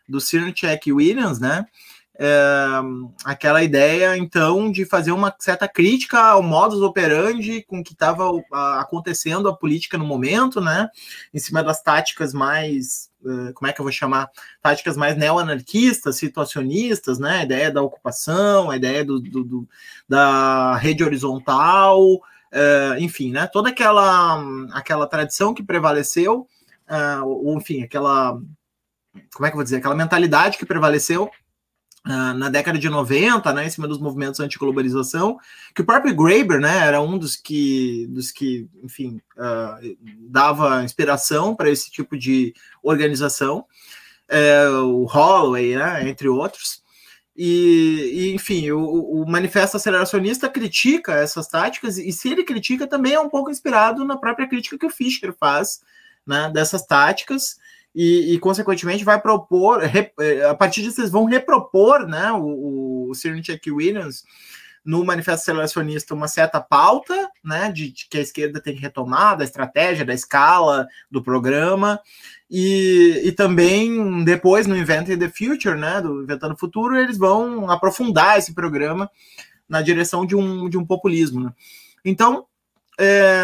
do Cerncheck Williams, né? é, aquela ideia, então, de fazer uma certa crítica ao modus operandi com que estava acontecendo a política no momento, né? Em cima das táticas mais, uh, como é que eu vou chamar? Táticas mais neo-anarquistas, situacionistas, né? A ideia da ocupação, a ideia do, do, do da rede horizontal, uh, enfim, né? Toda aquela, aquela tradição que prevaleceu, uh, ou enfim, aquela, como é que eu vou dizer? Aquela mentalidade que prevaleceu Uh, na década de 90, né, em cima dos movimentos anti-globalização, que o próprio Graeber, né, era um dos que, dos que enfim, uh, dava inspiração para esse tipo de organização. é, o Holloway, né, entre outros. E, e enfim, o, o, manifesto aceleracionista critica essas táticas, e se ele critica, também é um pouco inspirado na própria crítica que o Fischer faz né, dessas táticas, e, e consequentemente vai propor, é, a partir disso, eles vão repropor né, o, o Check Williams no manifesto aceleracionista uma certa pauta, né, de, de, que a esquerda tem que retomar, da estratégia, da escala, do programa, e, e também depois no Inventing the Future, né, do Inventando o Futuro, eles vão aprofundar esse programa na direção de um, de um populismo. Né? Então, é,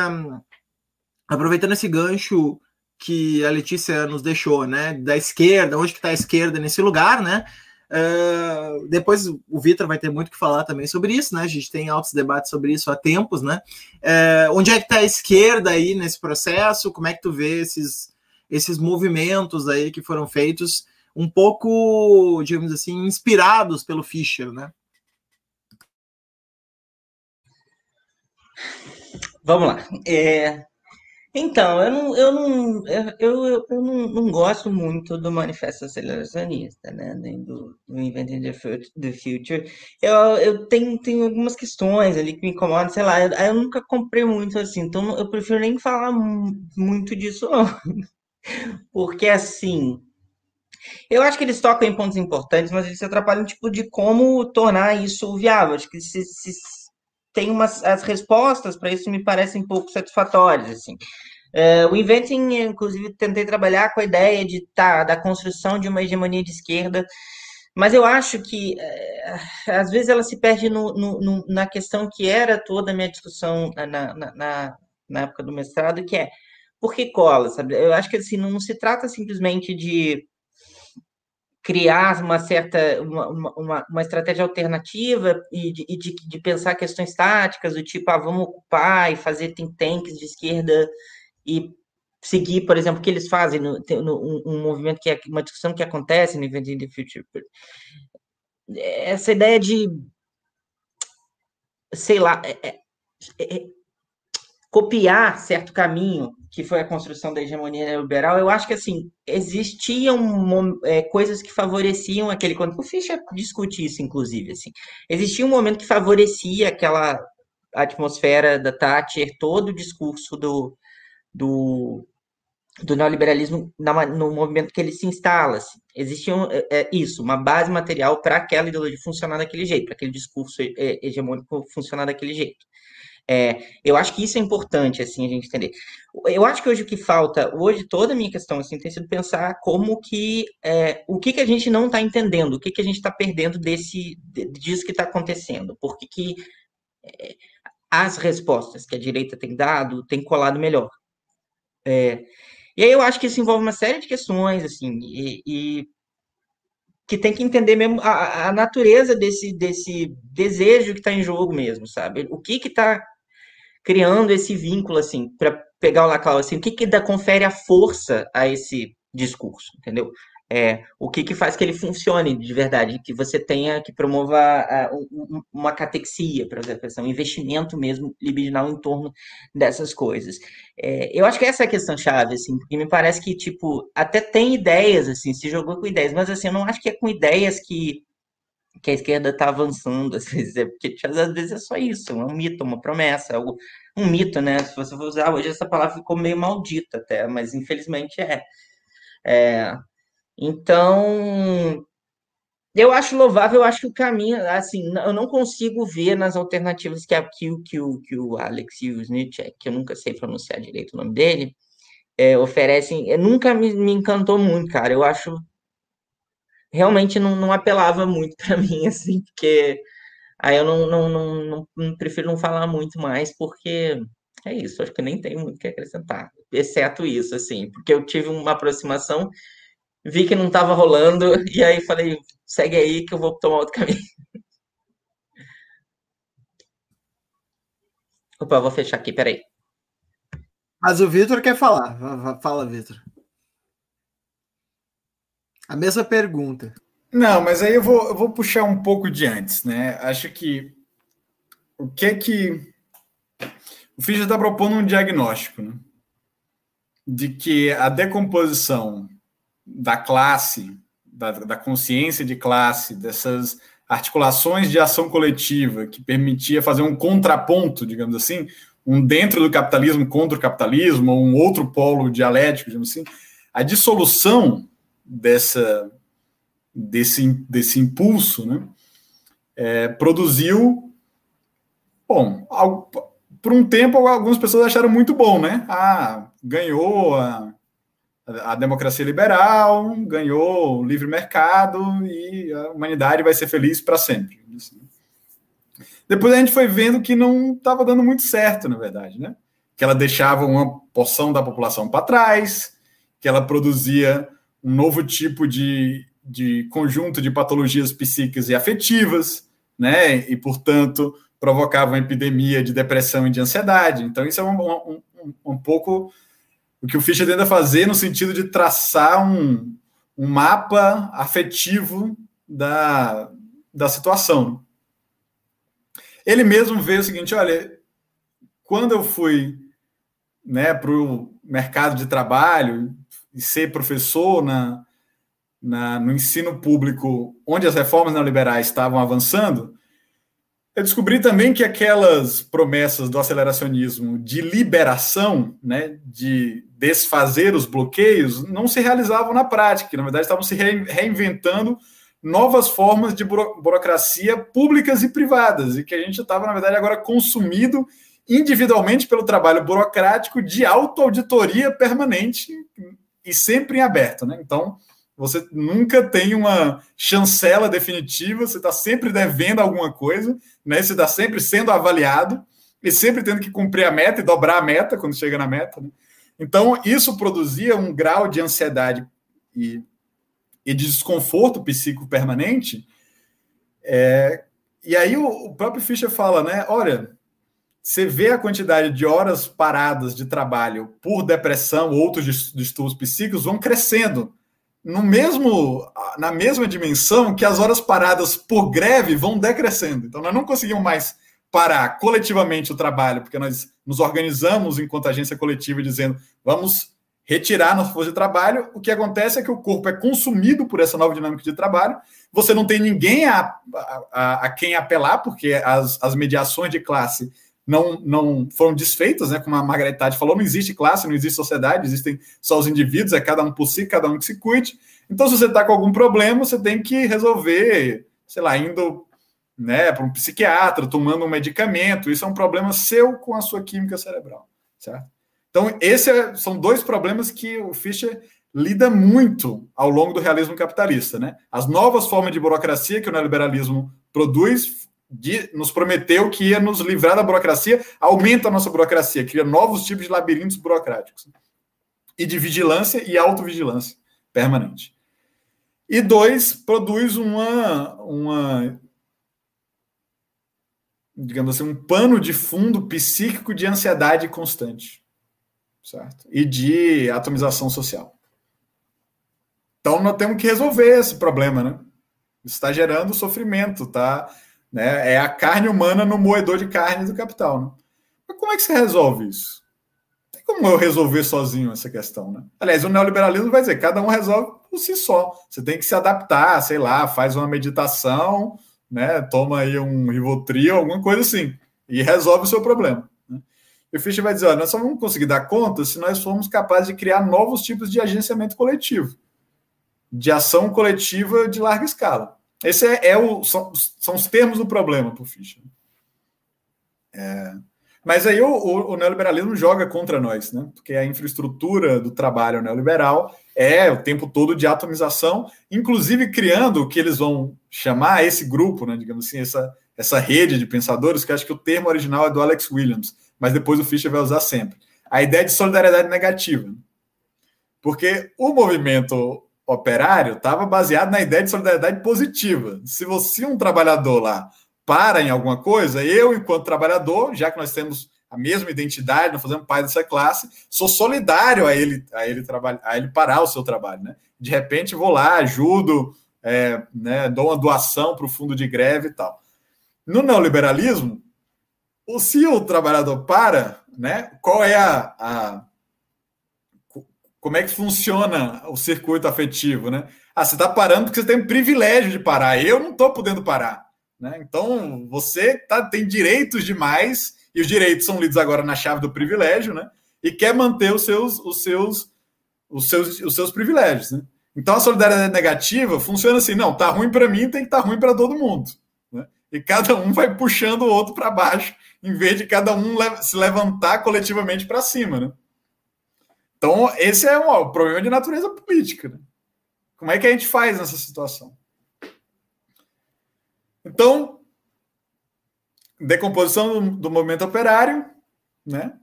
aproveitando esse gancho que a Letícia nos deixou, né, da esquerda, onde que está a esquerda nesse lugar, né, Uh, depois o Vitor vai ter muito que falar também sobre isso, né? A gente tem altos debates sobre isso há tempos, né? Uh, onde é que está a esquerda aí nesse processo? Como é que tu vê esses, esses movimentos aí que foram feitos um pouco, digamos assim, inspirados pelo Fischer, né? Vamos lá. É, então, eu não, eu não, eu, eu, eu não, não gosto muito do manifesto aceleracionista, né? Nem do, do Inventing the Future. Eu, eu tenho, tenho algumas questões ali que me incomodam, sei lá, eu, eu nunca comprei muito assim, então eu prefiro nem falar muito disso, não. Porque assim, eu acho que eles tocam em pontos importantes, mas eles se atrapalham tipo de como tornar isso viável. Acho que se, se tem umas as respostas para isso me parecem pouco satisfatórias assim. Uh, o Inventing, inclusive, tentei trabalhar com a ideia de tá, da construção de uma hegemonia de esquerda, mas eu acho que uh, às vezes ela se perde no, no, no, na questão que era toda a minha discussão na, na, na, na época do mestrado, que é por que cola, sabe? Eu acho que assim, não se trata simplesmente de criar uma certa uma, uma, uma estratégia alternativa e, de, de, de, pensar questões táticas do tipo ah, vamos ocupar e fazer think tanks de esquerda e seguir, por exemplo, o que eles fazem no, no um, movimento que é uma discussão que acontece no Inventing the Future. Essa ideia de sei lá, é, é, é, copiar certo caminho que foi a construção da hegemonia neoliberal, eu acho que assim existiam é, coisas que favoreciam aquele quando o Fischer discute isso, inclusive assim, existia um momento que favorecia aquela atmosfera da Thatcher, todo o discurso do, do, do neoliberalismo na, no movimento que ele se instala. Assim. Existia um, é, é, isso, uma base material para aquela ideologia funcionar daquele jeito, para aquele discurso é, hegemônico funcionar daquele jeito. É, eu acho que isso é importante, assim, a gente entender. Eu acho que hoje o que falta, hoje toda a minha questão, assim, tem sido pensar como que, é, o que que a gente não está entendendo, o que que a gente está perdendo desse, disso que está acontecendo, porque que é, as respostas que a direita tem dado têm colado melhor. É, e aí eu acho que isso envolve uma série de questões, assim, e, e que tem que entender mesmo a, a, natureza desse, desse desejo que está em jogo mesmo, sabe? O que que está criando esse vínculo, assim, para pegar o Laclau, assim, o que que dá, confere a força a esse discurso, entendeu? É, o que, que faz que ele funcione de verdade, que você tenha, que promova uh, uma catexia, por exemplo, um investimento mesmo libidinal em torno dessas coisas. É, eu acho que essa é a questão chave, assim, porque me parece que, tipo, até tem ideias, assim, se jogou com ideias, mas, assim, eu não acho que é com ideias que, que a esquerda está avançando, às [LAUGHS] vezes, é porque, às vezes, é só isso, é um mito, uma promessa, é um mito, né? Se você for usar hoje, essa palavra ficou meio maldita até, mas, infelizmente, é. É, então, eu acho louvável, eu acho que o caminho, assim, eu não consigo ver nas alternativas que, que, que, o, que o Alex Yuznicek, que eu nunca sei pronunciar direito o nome dele, é, oferecem, é, nunca me, me encantou muito, cara. Eu acho realmente não, não apelava muito [LAUGHS] para mim, assim, porque aí eu não, não, não, não, prefiro não falar muito mais, porque é isso, acho que nem tenho muito o que acrescentar, exceto isso, assim, porque eu tive uma aproximação vi que não estava rolando, [LAUGHS] e aí falei, segue aí que eu vou tomar outro caminho. [LAUGHS] Opa, vou fechar aqui, peraí. Mas o Vitor quer falar. Fala, Vitor. A mesma pergunta. Não, mas aí eu vou, eu vou puxar um pouco de antes, né? Acho que o que é que o Fischer está propondo um diagnóstico, né? De que a decomposição da classe, da, da consciência de classe, dessas articulações de ação coletiva que permitia fazer um contraponto, digamos assim, um dentro do capitalismo contra o capitalismo, ou um outro polo dialético, digamos assim, a dissolução dessa, desse, desse impulso né, é, produziu, bom, por um tempo algumas pessoas acharam muito bom, né? Ah, ganhou a, a democracia liberal, ganhou o livre mercado e a humanidade vai ser feliz para sempre. Depois a gente foi vendo que não estava dando muito certo, na verdade, né? Que ela deixava uma porção da população para trás, que ela produzia um novo tipo de, de conjunto de patologias psíquicas e afetivas, né? E, portanto, provocava uma epidemia de depressão e de ansiedade. Então, isso é um, um, um, um pouco o que o Fischer tenta fazer no sentido de traçar um, um mapa afetivo da, da situação. Ele mesmo vê o seguinte: olha, quando eu fui né, para o mercado de trabalho e ser professor na, na, no ensino público, onde as reformas neoliberais estavam avançando, eu descobri também que aquelas promessas do aceleracionismo de liberação, né, de desfazer os bloqueios, não se realizavam na prática, na verdade estavam se reinventando novas formas de burocracia públicas e privadas, e que a gente estava, na verdade, agora consumido individualmente pelo trabalho burocrático de autoauditoria permanente e sempre em aberto. Né? Então, você nunca tem uma chancela definitiva, você está sempre devendo alguma coisa, né? Você está sempre sendo avaliado e sempre tendo que cumprir a meta e dobrar a meta quando chega na meta. Né? Então, isso produzia um grau de ansiedade e, e de desconforto psíquico permanente. É, e aí o, o próprio Fischer fala, né? Olha, você vê a quantidade de horas paradas de trabalho por depressão, outros distúrbios psíquicos vão crescendo no mesmo na mesma dimensão que as horas paradas por greve vão decrescendo. Então nós não conseguimos mais parar coletivamente o trabalho, porque nós nos organizamos enquanto agência coletiva dizendo vamos retirar nossa força de trabalho. O que acontece é que o corpo é consumido por essa nova dinâmica de trabalho. Você não tem ninguém a, a, a quem apelar, porque as, as mediações de classe não, não foram desfeitas, né? Como a Margaret Thatcher falou, não existe classe, não existe sociedade, existem só os indivíduos, é cada um por si, cada um que se cuide. Então, se você está com algum problema, você tem que resolver, sei lá, indo né, para um psiquiatra, tomando um medicamento. Isso é um problema seu com a sua química cerebral, certo? Então, esses é, são dois problemas que o Fischer lida muito ao longo do realismo capitalista, né? As novas formas de burocracia que o neoliberalismo produz nos prometeu que ia nos livrar da burocracia, aumenta a nossa burocracia, cria novos tipos de labirintos burocráticos. E de vigilância e autovigilância permanente. E dois, produz uma, uma digamos assim, um pano de fundo psíquico de ansiedade constante, certo? E de atomização social. Então nós temos que resolver esse problema, né? Está gerando sofrimento, está né? É a carne humana no moedor de carne do capital. Né? Mas como é que você resolve isso? Não tem como eu resolver sozinho essa questão. Né? Aliás, o neoliberalismo vai dizer cada um resolve por si só. Você tem que se adaptar, sei lá, faz uma meditação, né? toma aí um Rivotril, alguma coisa assim, e resolve o seu problema. Né? E o Fischer vai dizer: olha, nós só vamos conseguir dar conta se nós formos capazes de criar novos tipos de agenciamento coletivo, de ação coletiva de larga escala. Esse é, é o, são, são, os termos do problema para o Fischer. É, mas aí o, o, o, neoliberalismo joga contra nós, né? Porque a infraestrutura do trabalho neoliberal é o tempo todo de atomização, inclusive criando o que eles vão chamar esse grupo, né? Digamos assim, essa, essa rede de pensadores, que acho que o termo original é do Alex Williams, mas depois o Fischer vai usar sempre. A ideia de solidariedade negativa. Porque o movimento operário estava baseado na ideia de solidariedade positiva. Se você, um trabalhador lá, para em alguma coisa, eu, enquanto trabalhador, já que nós temos a mesma identidade, nós fazemos parte dessa classe, sou solidário a ele, a ele, trabalhar, a ele parar o seu trabalho. Né? De repente, vou lá, ajudo, é, né, dou uma doação para o fundo de greve e tal. No neoliberalismo, se o trabalhador para, né, qual é a, a como é que funciona o circuito afetivo, né? Ah, você está parando porque você tem o privilégio de parar. Eu não estou podendo parar. Né? Então, você tá, tem direitos demais, e os direitos são lidos agora na chave do privilégio, né? E quer manter os seus, os seus, os seus, os seus privilégios. Né? Então, a solidariedade negativa funciona assim: não, tá ruim para mim, tem que estar tá ruim para todo mundo. Né? E cada um vai puxando o outro para baixo, em vez de cada um se levantar coletivamente para cima. Né? Então, esse é um, um problema de natureza política. Né? Como é que a gente faz nessa situação? Então, decomposição do, do movimento operário, né?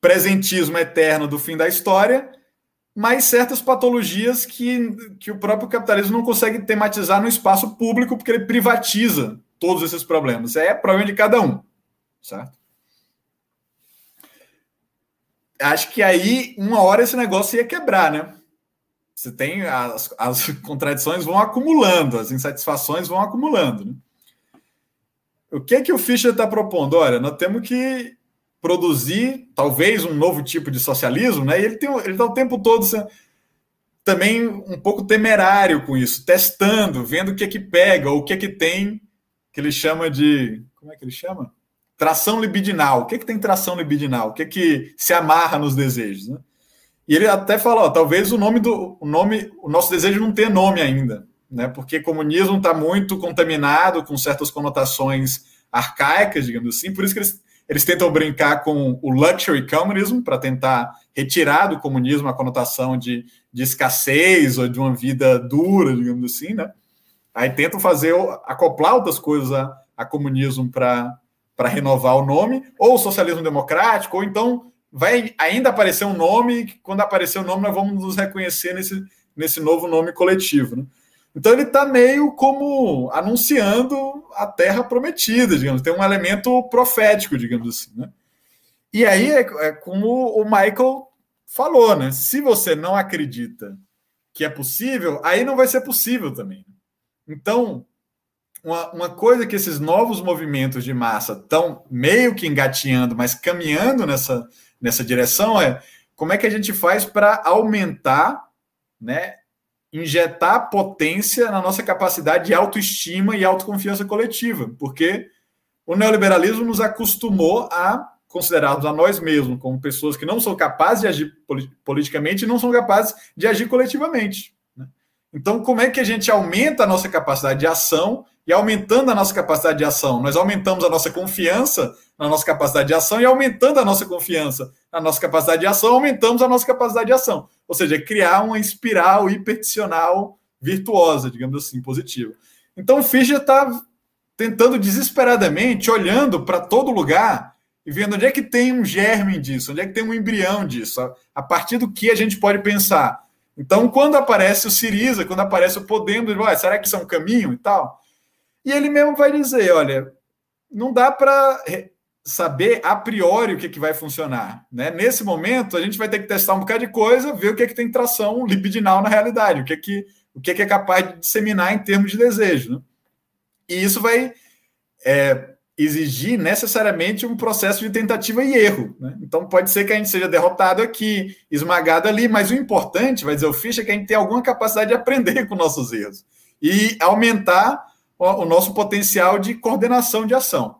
presentismo eterno do fim da história, mas certas patologias que, que o próprio capitalismo não consegue tematizar no espaço público, porque ele privatiza todos esses problemas. É problema de cada um, certo? Acho que aí, uma hora, esse negócio ia quebrar, né? Você tem as, as contradições vão acumulando, as insatisfações vão acumulando. Né? O que é que o Fischer está propondo? Olha, nós temos que produzir talvez um novo tipo de socialismo, né? E ele tem ele está o tempo todo também um pouco temerário com isso, testando, vendo o que é que pega, o que é que tem, que ele chama de como é que ele chama? Tração libidinal. O que é que tem tração libidinal? O que é que se amarra nos desejos, né? E ele até fala, ó, talvez o nome do o nome, o nosso desejo não tenha nome ainda, né? Porque comunismo está muito contaminado com certas conotações arcaicas, digamos assim. Por isso que eles, eles tentam brincar com o luxury communism para tentar retirar do comunismo a conotação de, de escassez ou de uma vida dura, digamos assim, né? Aí tentam fazer acoplar outras coisas a, a comunismo para para renovar o nome, ou socialismo democrático, ou então vai ainda aparecer um nome, que quando aparecer o nome nós vamos nos reconhecer nesse, nesse novo nome coletivo. Né? Então ele está meio como anunciando a terra prometida, digamos, tem um elemento profético, digamos assim. Né? E aí é, é como o Michael falou, né? Se você não acredita que é possível, aí não vai ser possível também. Então, uma, uma coisa que esses novos movimentos de massa estão meio que engatinhando, mas caminhando nessa, nessa direção é como é que a gente faz para aumentar, né, injetar potência na nossa capacidade de autoestima e autoconfiança coletiva, porque o neoliberalismo nos acostumou a considerarmos a nós mesmos como pessoas que não são capazes de agir politicamente e não são capazes de agir coletivamente. Né? Então, como é que a gente aumenta a nossa capacidade de ação e aumentando a nossa capacidade de ação, nós aumentamos a nossa confiança na nossa capacidade de ação e aumentando a nossa confiança na nossa capacidade de ação, aumentamos a nossa capacidade de ação. Ou seja, criar uma espiral hipertensional virtuosa, digamos assim, positiva. Então o Fischer está tentando desesperadamente, olhando para todo lugar e vendo onde é que tem um germe disso, onde é que tem um embrião disso, a partir do que a gente pode pensar. Então, quando aparece o Siriza, quando aparece o Podemos, será que isso é um caminho e tal? E ele mesmo vai dizer: olha, não dá para saber a priori o que, que vai funcionar. Né? Nesse momento, a gente vai ter que testar um bocado de coisa, ver o que, que tem tração libidinal na realidade, o que, que, o que, que é capaz de disseminar em termos de desejo. Né? E isso vai é, exigir necessariamente um processo de tentativa e erro. Né? Então, pode ser que a gente seja derrotado aqui, esmagado ali, mas o importante, vai dizer o Fischer, é que a gente tem alguma capacidade de aprender [LAUGHS] com nossos erros e aumentar o nosso potencial de coordenação de ação.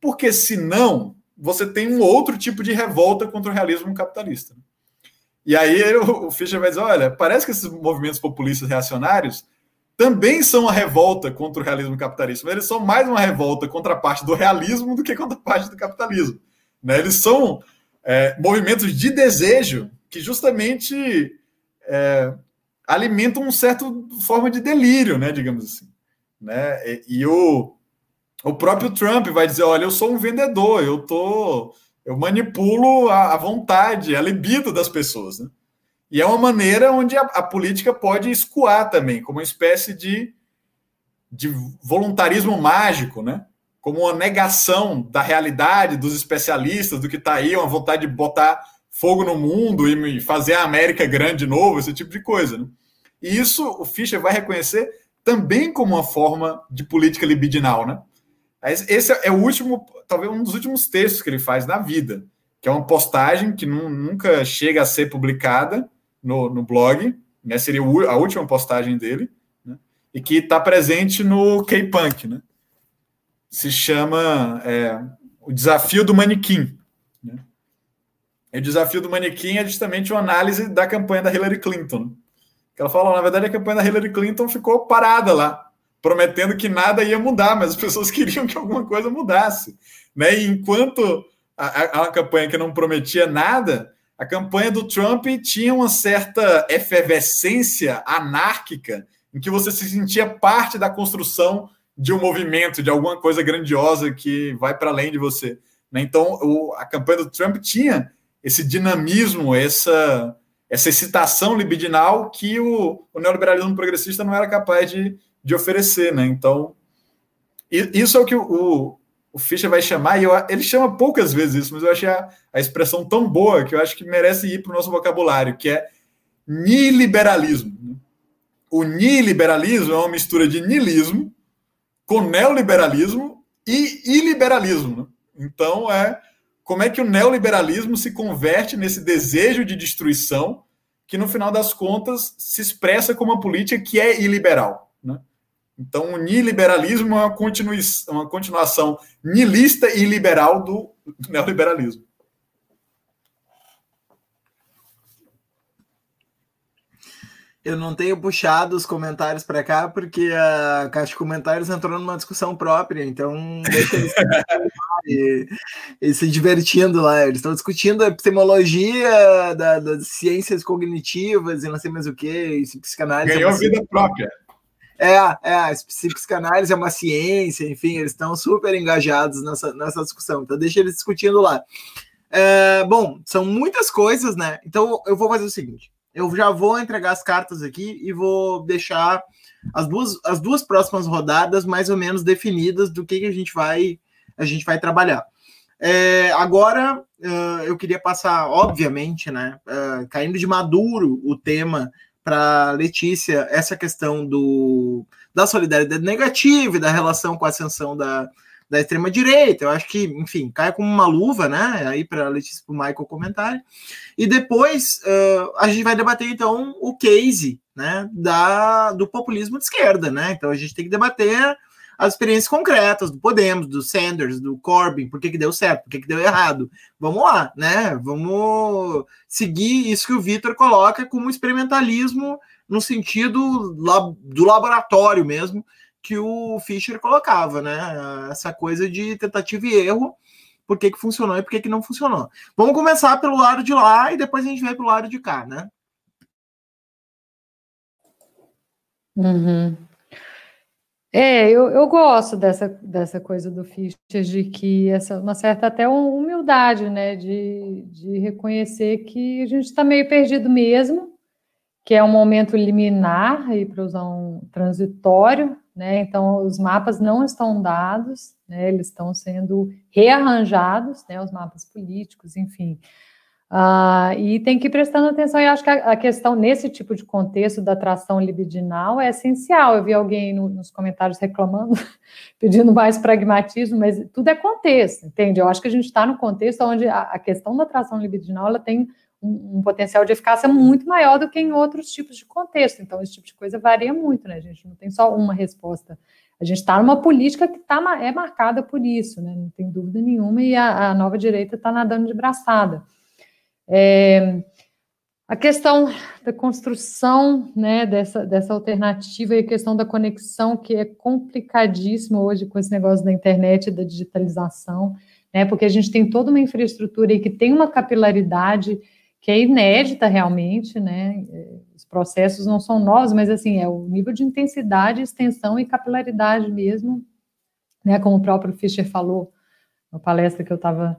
Porque senão você tem um outro tipo de revolta contra o realismo capitalista. E aí [LAUGHS] o Fischer vai dizer: olha, parece que esses movimentos populistas reacionários também são uma revolta contra o realismo capitalista, mas eles são mais uma revolta contra a parte do realismo do que contra a parte do capitalismo. Né? Eles são é, movimentos de desejo que justamente é, alimentam uma certa forma de delírio, né, digamos assim. Né? E, e, o, o próprio Trump vai dizer: olha, eu sou um vendedor, eu tô, eu manipulo a, a vontade, a libido das pessoas. Né? E é uma maneira onde a, a, política pode escoar também, como uma espécie de, de voluntarismo mágico, né? como uma negação da realidade dos especialistas, do que está aí, uma vontade de botar fogo no mundo e fazer a América grande de novo, esse tipo de coisa. Né? E isso o Fischer vai reconhecer também como uma forma de política libidinal, né? Esse é o último, talvez um dos últimos textos que ele faz na vida, que é uma postagem que nunca chega a ser publicada no, no blog, né? Seria a última postagem dele, né? E que está presente no K-Punk, né? Se chama é, o desafio do manequim. Né? E o desafio do manequim é justamente uma análise da campanha da Hillary Clinton. Ela falou, na verdade, a campanha da Hillary Clinton ficou parada lá prometendo que nada ia mudar, mas as pessoas [LAUGHS] queriam que alguma coisa mudasse. Né? E enquanto a, a, a campanha que não prometia nada, a campanha do Trump tinha uma certa efervescência anárquica, em que você se sentia parte da construção de um movimento, de alguma coisa grandiosa que vai para além de você. Né? Então, o, a campanha do Trump tinha esse dinamismo, essa, essa excitação libidinal que o, o neoliberalismo progressista não era capaz de, de oferecer, né? Então, isso é o que o, o Fischer vai chamar, e eu, ele chama poucas vezes isso, mas eu achei a, a expressão tão boa que eu acho que merece ir para o nosso vocabulário, que é niliberalismo. Né? O niliberalismo é uma mistura de nilismo com neoliberalismo e iliberalismo. Né? Então, é como é que o neoliberalismo se converte nesse desejo de destruição que, no final das contas, se expressa como uma política que é iliberal. Né? Então, o niliberalismo é uma, uma continuação nilista e liberal do neoliberalismo. Eu não tenho puxado os comentários para cá porque a caixa de comentários entrou numa discussão própria, então deixa eles [LAUGHS] e, e se divertindo lá. Eles estão discutindo a epistemologia da, das ciências cognitivas e não sei mais o que, psicanálise. Ganhou é vida própria. É, é, a psicanálise é uma ciência, enfim, eles estão super engajados nessa, nessa discussão. Então, deixa eles discutindo lá. É, bom, são muitas coisas, né? Então, eu vou fazer o seguinte: eu já vou entregar as cartas aqui e vou deixar as duas, as duas próximas rodadas mais ou menos definidas do que, que a gente vai a gente vai trabalhar. É, agora, uh, eu queria passar, obviamente, né, uh, caindo de maduro o tema para Letícia essa questão do, da solidariedade negativa e da relação com a ascensão da, da extrema direita. Eu acho que, enfim, cai como uma luva, né? Aí para Letícia para o Michael comentário. E depois uh, a gente vai debater então o case, né, da do populismo de esquerda, né? Então a gente tem que debater as experiências concretas do Podemos, do Sanders, do Corbyn, por que, que deu certo, por que, que deu errado. Vamos lá, né? Vamos seguir isso que o Vitor coloca como experimentalismo no sentido do laboratório mesmo que o Fischer colocava, né? Essa coisa de tentativa e erro, por que, que funcionou e por que, que não funcionou. Vamos começar pelo lado de lá e depois a gente vai pelo lado de cá, né? Uhum. É, eu, eu gosto dessa, dessa coisa do Fischer, de que essa uma certa até humildade, né, de, de reconhecer que a gente está meio perdido mesmo, que é um momento liminar, para usar um transitório, né, então os mapas não estão dados, né, eles estão sendo rearranjados, né, os mapas políticos, enfim, Uh, e tem que ir prestando atenção, e acho que a, a, questão nesse tipo de contexto da atração libidinal é essencial. Eu vi alguém no, nos comentários reclamando, [LAUGHS] pedindo mais pragmatismo, mas tudo é contexto, entende? Eu acho que a gente está no contexto onde a, a, questão da atração libidinal ela tem um, um, potencial de eficácia muito maior do que em outros tipos de contexto. Então, esse tipo de coisa varia muito, né? A gente não tem só uma resposta. A gente está numa política que tá, é marcada por isso, né? Não tem dúvida nenhuma, e a, a nova direita está nadando de braçada. É, a questão da construção né, dessa, dessa alternativa e a questão da conexão, que é complicadíssimo hoje com esse negócio da internet e da digitalização, né, porque a gente tem toda uma infraestrutura aí que tem uma capilaridade que é inédita realmente, né, os processos não são novos, mas assim, é o nível de intensidade, extensão e capilaridade mesmo, né, como o próprio Fischer falou na palestra que eu estava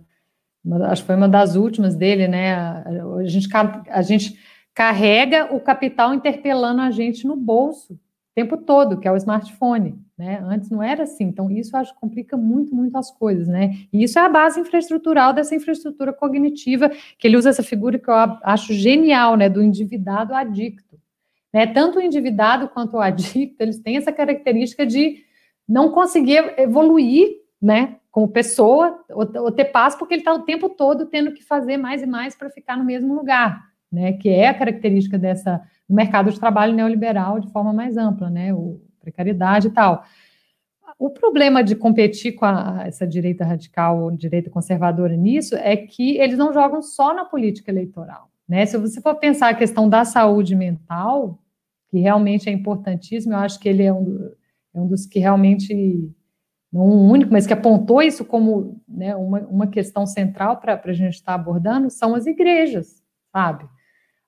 acho que foi uma das últimas dele, né? A gente, a gente carrega o capital interpelando a gente no bolso o tempo todo, que é o smartphone, né? Antes não era assim, então isso acho que complica muito, muito as coisas, né? E isso é a base infraestrutural dessa infraestrutura cognitiva, que ele usa essa figura que eu acho genial, né? Do endividado adicto. Né? Tanto o endividado quanto o adicto, eles têm essa característica de não conseguir evoluir, né? como pessoa, ou, ou ter paz, porque ele está o tempo todo tendo que fazer mais e mais para ficar no mesmo lugar. né, que é a característica dessa do mercado de trabalho neoliberal de forma mais ampla, né, o precariedade e tal. O problema de competir com a, essa direita radical ou direita conservadora nisso é que eles não jogam só na política eleitoral. Né? Se você for pensar a questão da saúde mental, que realmente é importantíssimo, eu acho que ele é um, é um dos que realmente, um único, mas que apontou isso como né, uma, uma questão central para a gente estar tá abordando, são as igrejas, sabe?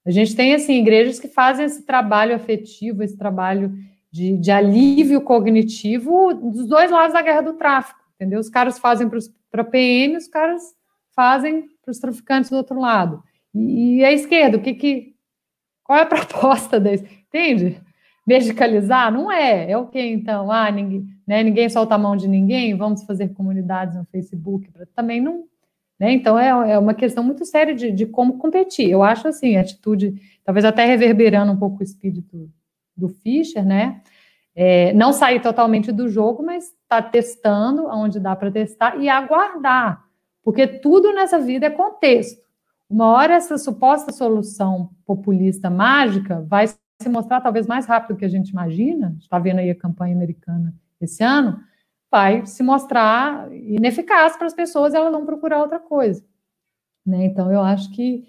A gente tem, assim, igrejas que fazem esse trabalho afetivo, esse trabalho de, de alívio cognitivo dos dois lados da guerra do tráfico, entendeu? Os caras fazem para a PM, os caras fazem para os traficantes do outro lado. E, e a esquerda, o que que... Qual é a [LAUGHS] proposta desse? Entende? Medicalizar? Não é. É o que então? Ah, ninguém, né, ninguém solta a mão de ninguém, vamos fazer comunidades no Facebook. Também não... Né? Então, é, é uma questão muito séria de, de como competir. Eu acho, assim, a atitude, talvez até reverberando um pouco o espírito do Fischer, né? É, não sair totalmente do jogo, mas está testando onde dá para testar e aguardar, porque tudo nessa vida é contexto. Uma hora essa suposta solução populista mágica vai se mostrar talvez mais rápido do que a gente imagina. Está vendo aí a campanha americana esse ano, vai se mostrar ineficaz para as pessoas, elas vão procurar outra coisa. Né? Então eu acho que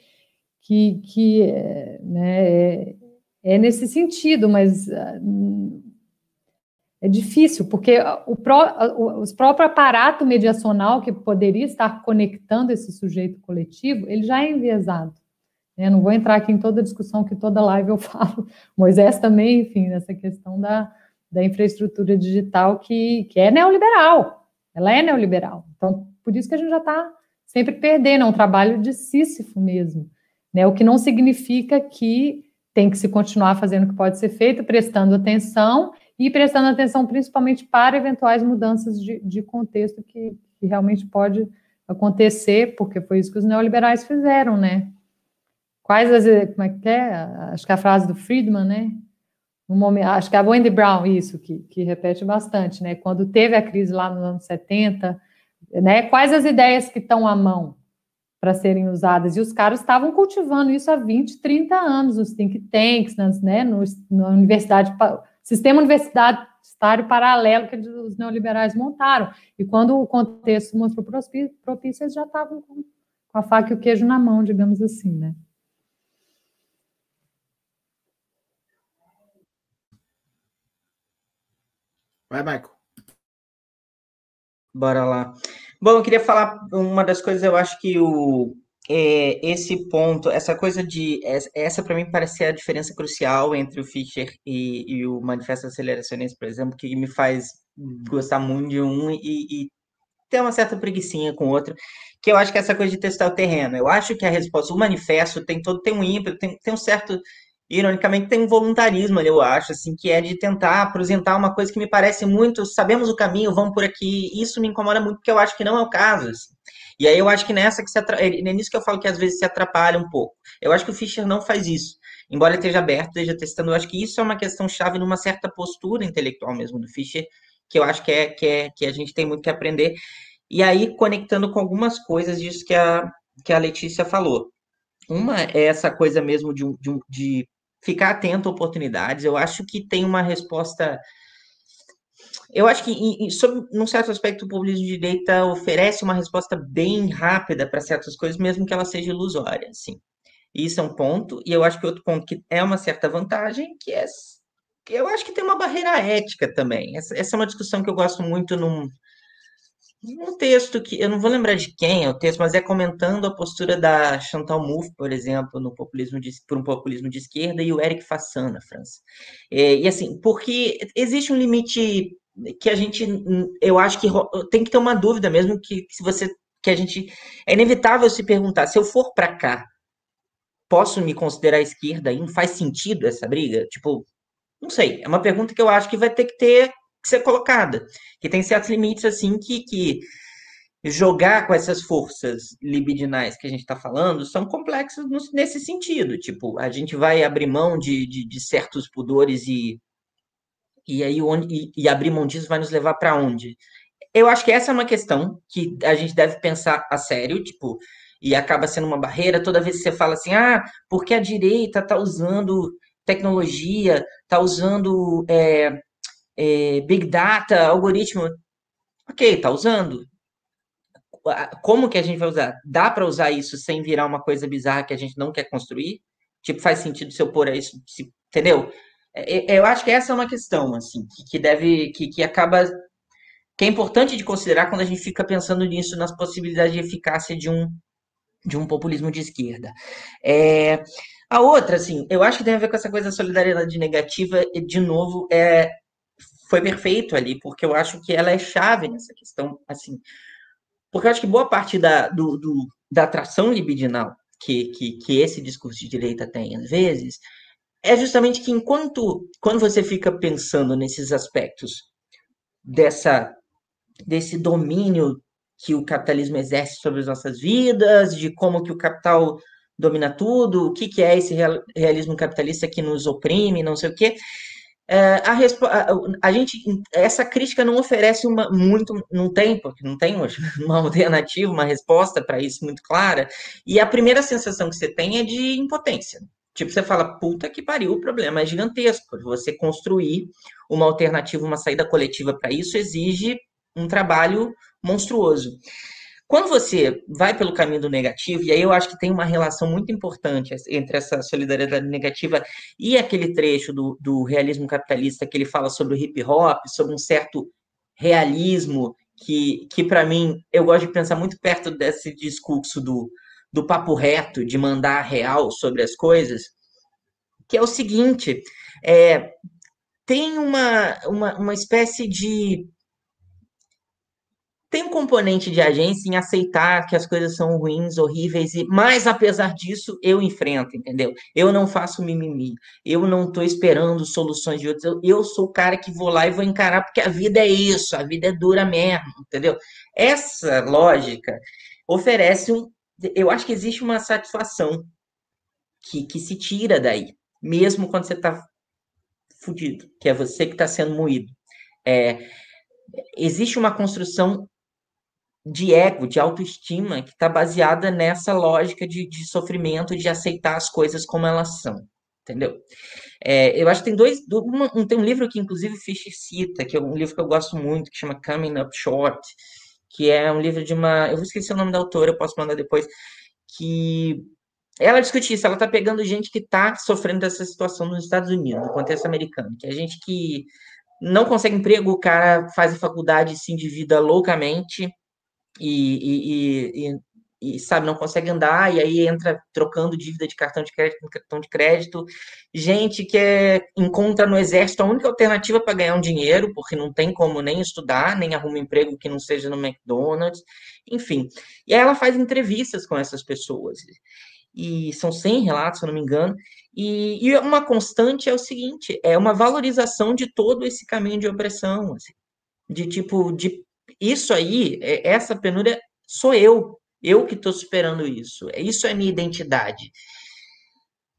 que, que né, é, é nesse sentido, mas ah, é difícil, porque o, pró, o, o próprio aparato mediacional que poderia estar conectando esse sujeito coletivo, ele já é enviesado. Né? não vou entrar aqui em toda a discussão que toda live eu [LAUGHS] falo. Moisés também, enfim, nessa questão da, da infraestrutura digital que, que é neoliberal. Ela é neoliberal. Então, por isso que a gente já está sempre perdendo, é um trabalho de Sísifo mesmo. Né? O que não significa que tem que se continuar fazendo o que pode ser feito, prestando atenção e prestando atenção principalmente para eventuais mudanças de, de contexto que, que, realmente pode acontecer, porque foi isso que os neoliberais fizeram, né? Quais as, como é que é? Acho que é a frase do Friedman, né? Um momento, acho que é a Wendy Brown, isso, que, que repete bastante, né? Quando teve a crise lá nos anos 70, né? Quais as ideias que estão à mão? para serem usadas. E os caras estavam cultivando isso há 20, 30 anos, nos think tanks, nas, né, no, universidade, sistema universitário paralelo que os neoliberais montaram. E quando o contexto mostrou propício, eles já estavam com a faca e o queijo na mão, digamos assim, né? Vai, Michael. Bora lá. Bom, eu queria falar uma das coisas, eu acho que o, é, esse ponto, essa coisa de. Essa, para mim parece ser a diferença crucial entre o Fischer e, e o Manifesto Aceleracionista, por exemplo, que me faz gostar muito de um e, e ter uma certa preguiçinha com o outro, que eu acho que é essa coisa de testar o terreno. Eu acho que a resposta, o manifesto tem todo, tem um ímpeto, tem, tem um certo ironicamente, tem um voluntarismo ali, eu acho, assim, que é de tentar apresentar uma coisa que me parece muito, sabemos o caminho, vamos por aqui, isso me incomoda muito, porque eu acho que não é o caso, assim. E aí eu acho que nessa que se atra... é nisso que eu falo que às vezes se atrapalha um pouco. Eu acho que o Fischer não faz isso. Embora ele esteja aberto, esteja testando, eu acho que isso é uma questão chave numa certa postura intelectual mesmo do Fischer, que eu acho que é que, é, que a gente tem muito que aprender. E aí, conectando com algumas coisas disso que a, que a Letícia falou. Uma é essa coisa mesmo de, de, de ficar atento a oportunidades. Eu acho que tem uma resposta. Eu acho que, sobre, num certo aspecto, o populismo de direita oferece uma resposta bem rápida para certas coisas, mesmo que ela seja ilusória. Assim. Isso é um ponto. E eu acho que outro ponto que é uma certa vantagem, que é. Eu acho que tem uma barreira ética também. Essa, essa é uma discussão que eu gosto muito num, um texto que eu não vou lembrar de quem é o texto, mas é comentando a postura da Chantal Mouffe, por exemplo, no populismo de, por um populismo de esquerda e o Eric Fassan na França. É, e assim, porque existe um limite que a gente, eu acho que tem que ter uma dúvida mesmo que se você que a gente é inevitável se perguntar se eu for para cá posso me considerar esquerda e faz sentido essa briga? Tipo, não sei. É uma pergunta que eu acho que vai ter que ter ser colocada. Que tem certos limites, assim, que, que jogar com essas forças libidinais que a gente está falando são complexos nesse sentido. Tipo, a gente vai abrir mão de, de, de certos pudores e, e aí onde, e, e abrir mão disso vai nos levar para onde? Eu acho que essa é uma questão que a gente deve pensar a sério, tipo, e acaba sendo uma barreira toda vez que você fala assim, ah, porque a direita está usando tecnologia, está usando é, é, big data, algoritmo. Ok, está usando. Como que a gente vai usar? Dá para usar isso sem virar uma coisa bizarra que a gente não quer construir? Tipo, faz sentido se eu pôr isso, se, entendeu? É, é, eu acho que essa é uma questão, assim, que, deve, que, que acaba, que é importante de considerar quando a gente fica pensando nisso, nas possibilidades de eficácia de um, de um populismo de esquerda. É, a outra, assim, eu acho que tem a ver com essa coisa da solidariedade negativa, de novo, é, foi perfeito ali, porque eu acho que ela é chave nessa questão, assim, porque eu acho que boa parte da, do, do da atração libidinal que, que, que esse discurso de direita tem, às vezes, é justamente que enquanto, quando você fica pensando nesses aspectos dessa, desse domínio que o capitalismo exerce sobre as nossas vidas, de como que o capital domina tudo, o que, que é esse realismo capitalista que nos oprime, não sei o quê. É, a, a, a, gente, essa crítica não oferece uma muito, não tem, porque não tem hoje [LAUGHS] uma alternativa, uma resposta para isso muito clara. E a primeira sensação que você tem é de impotência. Tipo, você fala, puta que pariu, o problema é gigantesco. Você construir uma alternativa, uma saída coletiva para isso exige um trabalho monstruoso. Quando você vai pelo caminho do negativo, e aí eu acho que tem uma relação muito importante entre essa solidariedade negativa e aquele trecho do, do realismo capitalista que ele fala sobre o hip hop, sobre um certo realismo que, que para mim, eu gosto de pensar muito perto desse discurso do, do papo reto, de mandar real sobre as coisas, que é o seguinte, é, tem uma, uma, uma espécie de tem um componente de agência em aceitar que as coisas são ruins, horríveis, e mas apesar disso, eu enfrento, entendeu? Eu não faço mimimi, eu não estou esperando soluções de outros, eu, eu, sou o cara que vou lá e vou encarar, porque a vida é isso, a vida é dura mesmo, entendeu? Essa lógica oferece um. Eu acho que existe uma satisfação que, que se tira daí, mesmo quando você está fudido, que é você que está sendo moído. É, existe uma construção de ego, de autoestima, que está baseada nessa lógica de, de sofrimento, de aceitar as coisas como elas são, entendeu? É, eu acho que tem dois, uma, um, tem um livro que inclusive Fischer cita, que é um livro que eu gosto muito, que chama Coming Up Short, que é um livro de uma, eu vou esquecer o nome da autora, eu posso mandar depois, que ela discute isso, ela está pegando gente que está sofrendo dessa situação nos Estados Unidos, no contexto americano, que é gente que não consegue emprego, o cara faz a faculdade, se endivida loucamente, e, e, e, e, sabe, não consegue andar, e aí entra trocando dívida de cartão de crédito com cartão de crédito. Gente que é, encontra no exército a única alternativa para ganhar um dinheiro, porque não tem como nem estudar, nem arruma emprego que não seja no McDonald's, enfim. E aí ela faz entrevistas com essas pessoas. E são 100 relatos, se eu não me engano. E, e uma constante é o seguinte: é uma valorização de todo esse caminho de opressão, assim, de tipo, de isso aí, é, essa penúria sou eu. Eu que estou superando isso. Isso é minha identidade.